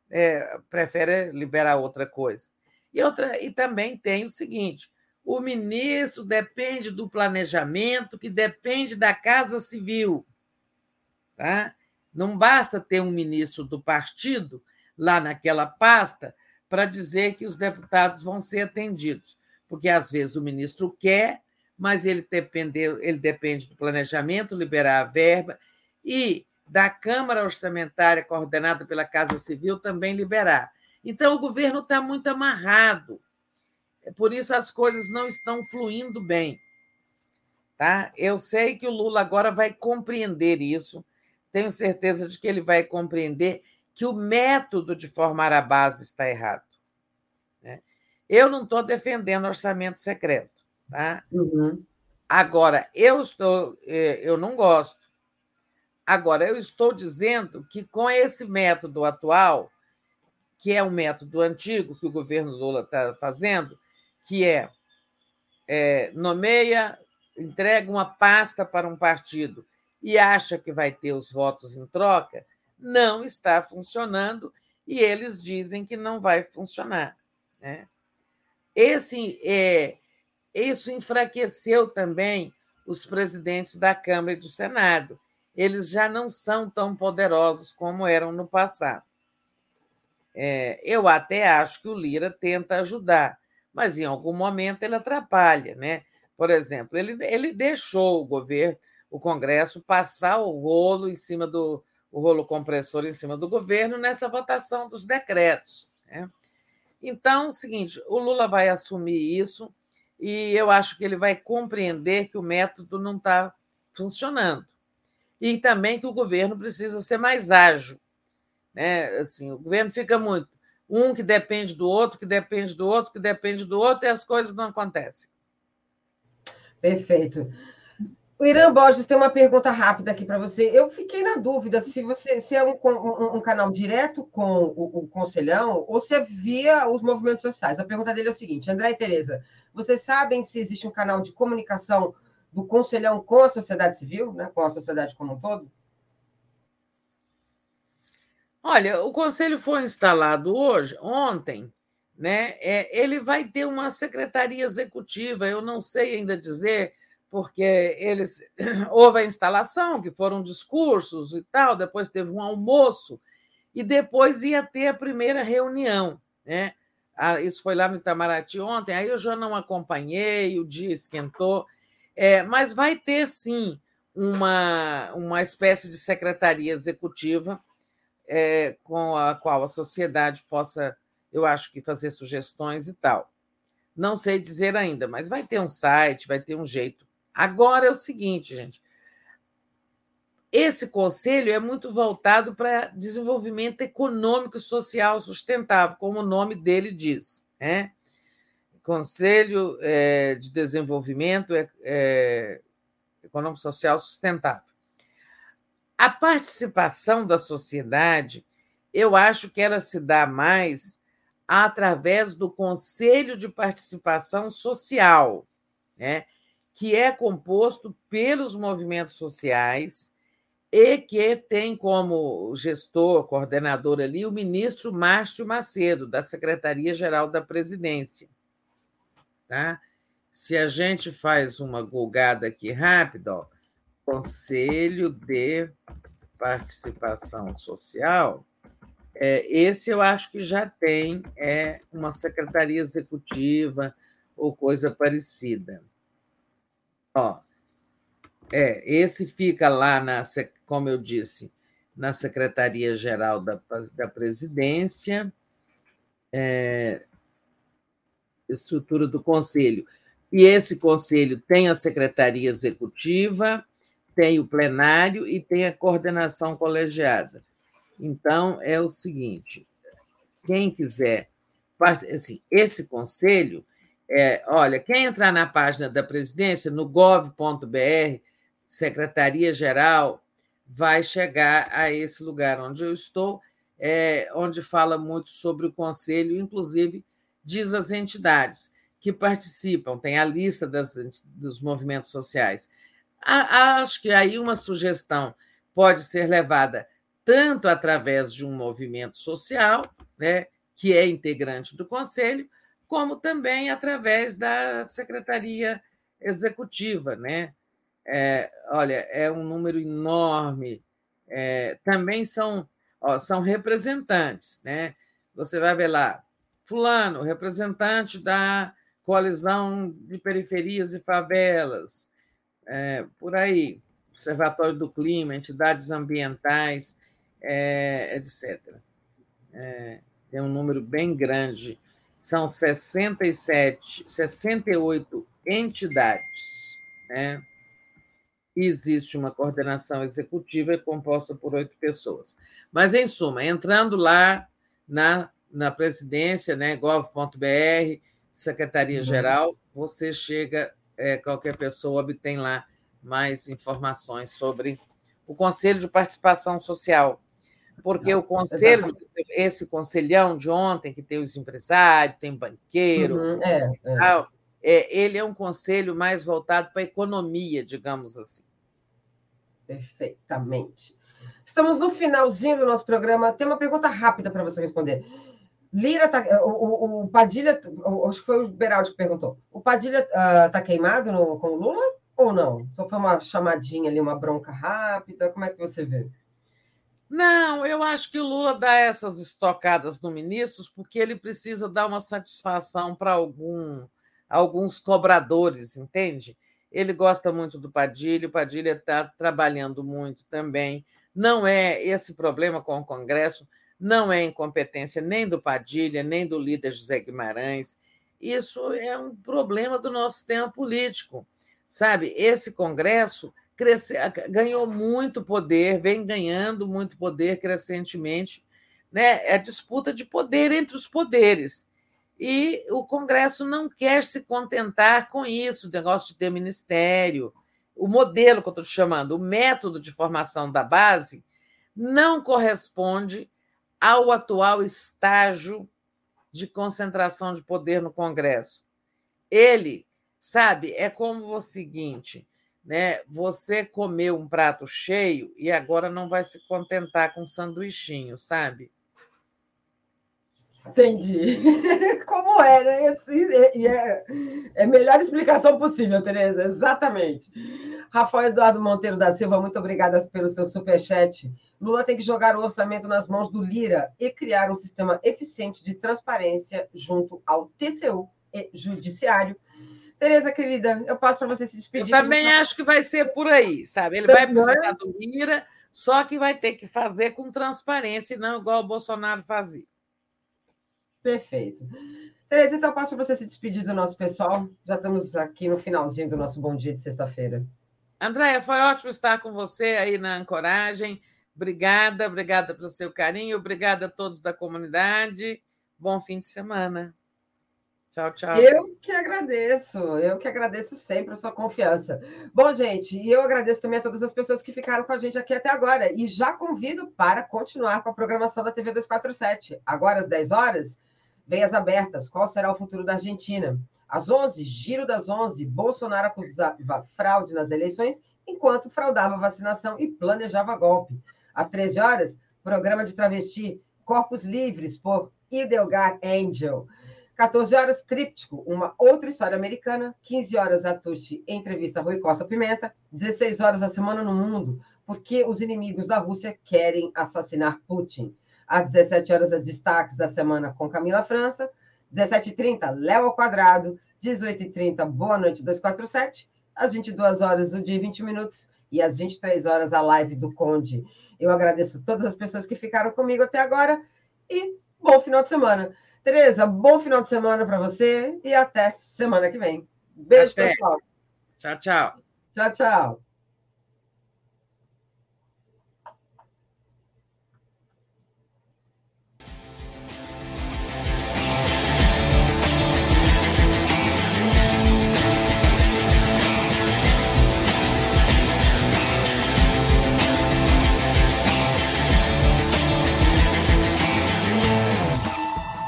É, prefere liberar outra coisa. E, outra, e também tem o seguinte: o ministro depende do planejamento, que depende da Casa Civil. Tá? Não basta ter um ministro do partido lá naquela pasta para dizer que os deputados vão ser atendidos, porque às vezes o ministro quer, mas ele depende, ele depende do planejamento, liberar a verba, e da Câmara Orçamentária, coordenada pela Casa Civil, também liberar. Então, o governo está muito amarrado. Por isso as coisas não estão fluindo bem. Tá? Eu sei que o Lula agora vai compreender isso, tenho certeza de que ele vai compreender que o método de formar a base está errado. Né? Eu não estou defendendo orçamento secreto. Tá? Uhum. Agora, eu estou, é, eu não gosto. Agora, eu estou dizendo que com esse método atual, que é um método antigo que o governo Lula está fazendo, que é, é nomeia, entrega uma pasta para um partido e acha que vai ter os votos em troca, não está funcionando e eles dizem que não vai funcionar. Né? Esse, é, isso enfraqueceu também os presidentes da Câmara e do Senado. Eles já não são tão poderosos como eram no passado. É, eu até acho que o Lira tenta ajudar, mas em algum momento ele atrapalha. Né? Por exemplo, ele, ele deixou o governo, o Congresso, passar o rolo em cima do, o rolo compressor em cima do governo nessa votação dos decretos. Né? Então, é o seguinte, o Lula vai assumir isso e eu acho que ele vai compreender que o método não está funcionando. E também que o governo precisa ser mais ágil. Né? Assim, o governo fica muito um que depende do outro, que depende do outro, que depende do outro, e as coisas não acontecem. Perfeito. O Irã Borges tem uma pergunta rápida aqui para você. Eu fiquei na dúvida se você se é um, um, um canal direto com o, o, Conselhão ou se é via os movimentos sociais. A pergunta dele é o seguinte: André e Tereza, vocês sabem se existe um canal de comunicação do Conselhão com a sociedade civil, né, com a sociedade como um todo? Olha, o conselho foi instalado hoje, ontem, né? É, ele vai ter uma secretaria executiva, eu não sei ainda dizer, porque eles houve a instalação, que foram discursos e tal, depois teve um almoço, e depois ia ter a primeira reunião, né? Ah, isso foi lá no Itamaraty ontem, aí eu já não acompanhei, o dia esquentou, é, mas vai ter sim uma, uma espécie de secretaria executiva é, com a qual a sociedade possa, eu acho que, fazer sugestões e tal. Não sei dizer ainda, mas vai ter um site, vai ter um jeito. Agora é o seguinte, gente. Esse conselho é muito voltado para desenvolvimento econômico e social sustentável, como o nome dele diz. Né? Conselho é, de Desenvolvimento é, é, Econômico Social Sustentável. A participação da sociedade, eu acho que ela se dá mais através do Conselho de Participação Social, né? Que é composto pelos movimentos sociais e que tem como gestor, coordenador ali, o ministro Márcio Macedo, da Secretaria-Geral da Presidência. Tá? Se a gente faz uma golgada aqui rápida, ó, Conselho de Participação Social, é, esse eu acho que já tem é, uma secretaria executiva ou coisa parecida. Ó, é, esse fica lá, na, como eu disse, na Secretaria-Geral da, da Presidência, é, estrutura do Conselho. E esse conselho tem a secretaria executiva, tem o plenário e tem a coordenação colegiada. Então, é o seguinte: quem quiser, assim, esse conselho, é, olha, quem entrar na página da presidência, no gov.br, Secretaria-Geral, vai chegar a esse lugar onde eu estou, é, onde fala muito sobre o conselho, inclusive diz as entidades que participam, tem a lista das, dos movimentos sociais. Acho que aí uma sugestão pode ser levada tanto através de um movimento social, né, que é integrante do conselho, como também através da secretaria executiva, né? É, olha, é um número enorme. É, também são, ó, são representantes, né? Você vai ver lá, fulano, representante da coalizão de periferias e favelas, é, por aí, Observatório do Clima, entidades ambientais, é, etc. É, tem um número bem grande, são 67, 68 entidades. Né? Existe uma coordenação executiva composta por oito pessoas. Mas, em suma, entrando lá na, na presidência, né, gov.br, Secretaria-Geral, uhum. você chega é, qualquer pessoa obtém lá mais informações sobre o Conselho de Participação Social. Porque o conselho, esse conselhão de ontem, que tem os empresários, tem banqueiro, uhum, é, é. Tal, é, ele é um conselho mais voltado para a economia, digamos assim. Perfeitamente. Estamos no finalzinho do nosso programa. Tem uma pergunta rápida para você responder. Lira tá, o, o, Padilha, acho que foi o Beraldi que perguntou. O Padilha está uh, tá queimado no, com o Lula ou não? Só foi uma chamadinha ali, uma bronca rápida? Como é que você vê? Não, eu acho que o Lula dá essas estocadas no ministros porque ele precisa dar uma satisfação para algum, alguns cobradores, entende? Ele gosta muito do Padilha, o Padilha está trabalhando muito também. Não é esse problema com o Congresso não é incompetência nem do Padilha, nem do líder José Guimarães. Isso é um problema do nosso sistema político. Sabe, esse Congresso cresce, ganhou muito poder, vem ganhando muito poder crescentemente, né? É disputa de poder entre os poderes. E o Congresso não quer se contentar com isso, o negócio de ter ministério. O modelo que eu estou chamando, o método de formação da base, não corresponde ao atual estágio de concentração de poder no Congresso. Ele, sabe, é como o seguinte: né? Você comeu um prato cheio e agora não vai se contentar com um sanduichinho, sabe? Entendi. Como é, né? E é, é a melhor explicação possível, Tereza, exatamente. Rafael Eduardo Monteiro da Silva, muito obrigada pelo seu superchat. Lula tem que jogar o orçamento nas mãos do Lira e criar um sistema eficiente de transparência junto ao TCU e Judiciário. Tereza, querida, eu passo para você se despedir. Eu também acho que vai ser por aí, sabe? Ele vai precisar do Lira, só que vai ter que fazer com transparência e não igual o Bolsonaro fazia. Perfeito. Tereza, então passo para você se despedir do nosso pessoal. Já estamos aqui no finalzinho do nosso bom dia de sexta-feira. Andréia, foi ótimo estar com você aí na ancoragem. Obrigada, obrigada pelo seu carinho, obrigada a todos da comunidade. Bom fim de semana. Tchau, tchau. Eu que agradeço, eu que agradeço sempre a sua confiança. Bom, gente, e eu agradeço também a todas as pessoas que ficaram com a gente aqui até agora. E já convido para continuar com a programação da TV 247. Agora, às 10 horas, veias abertas. Qual será o futuro da Argentina? Às 11, giro das 11, Bolsonaro acusava fraude nas eleições, enquanto fraudava vacinação e planejava golpe. Às 13 horas, programa de travesti Corpos Livres, por Idelgar Angel. 14 horas, Tríptico, uma outra história americana. 15 horas, Atushi, entrevista Rui Costa Pimenta. 16 horas, a Semana no Mundo, porque os inimigos da Rússia querem assassinar Putin. Às 17 horas, as destaques da semana com Camila França. 17h30, Léo ao Quadrado. 18h30, Boa Noite 247. Às 22 horas, o dia 20 minutos. E às 23 horas, a live do Conde. Eu agradeço todas as pessoas que ficaram comigo até agora. E bom final de semana. Tereza, bom final de semana para você e até semana que vem. Beijo, até. pessoal. Tchau, tchau. Tchau, tchau.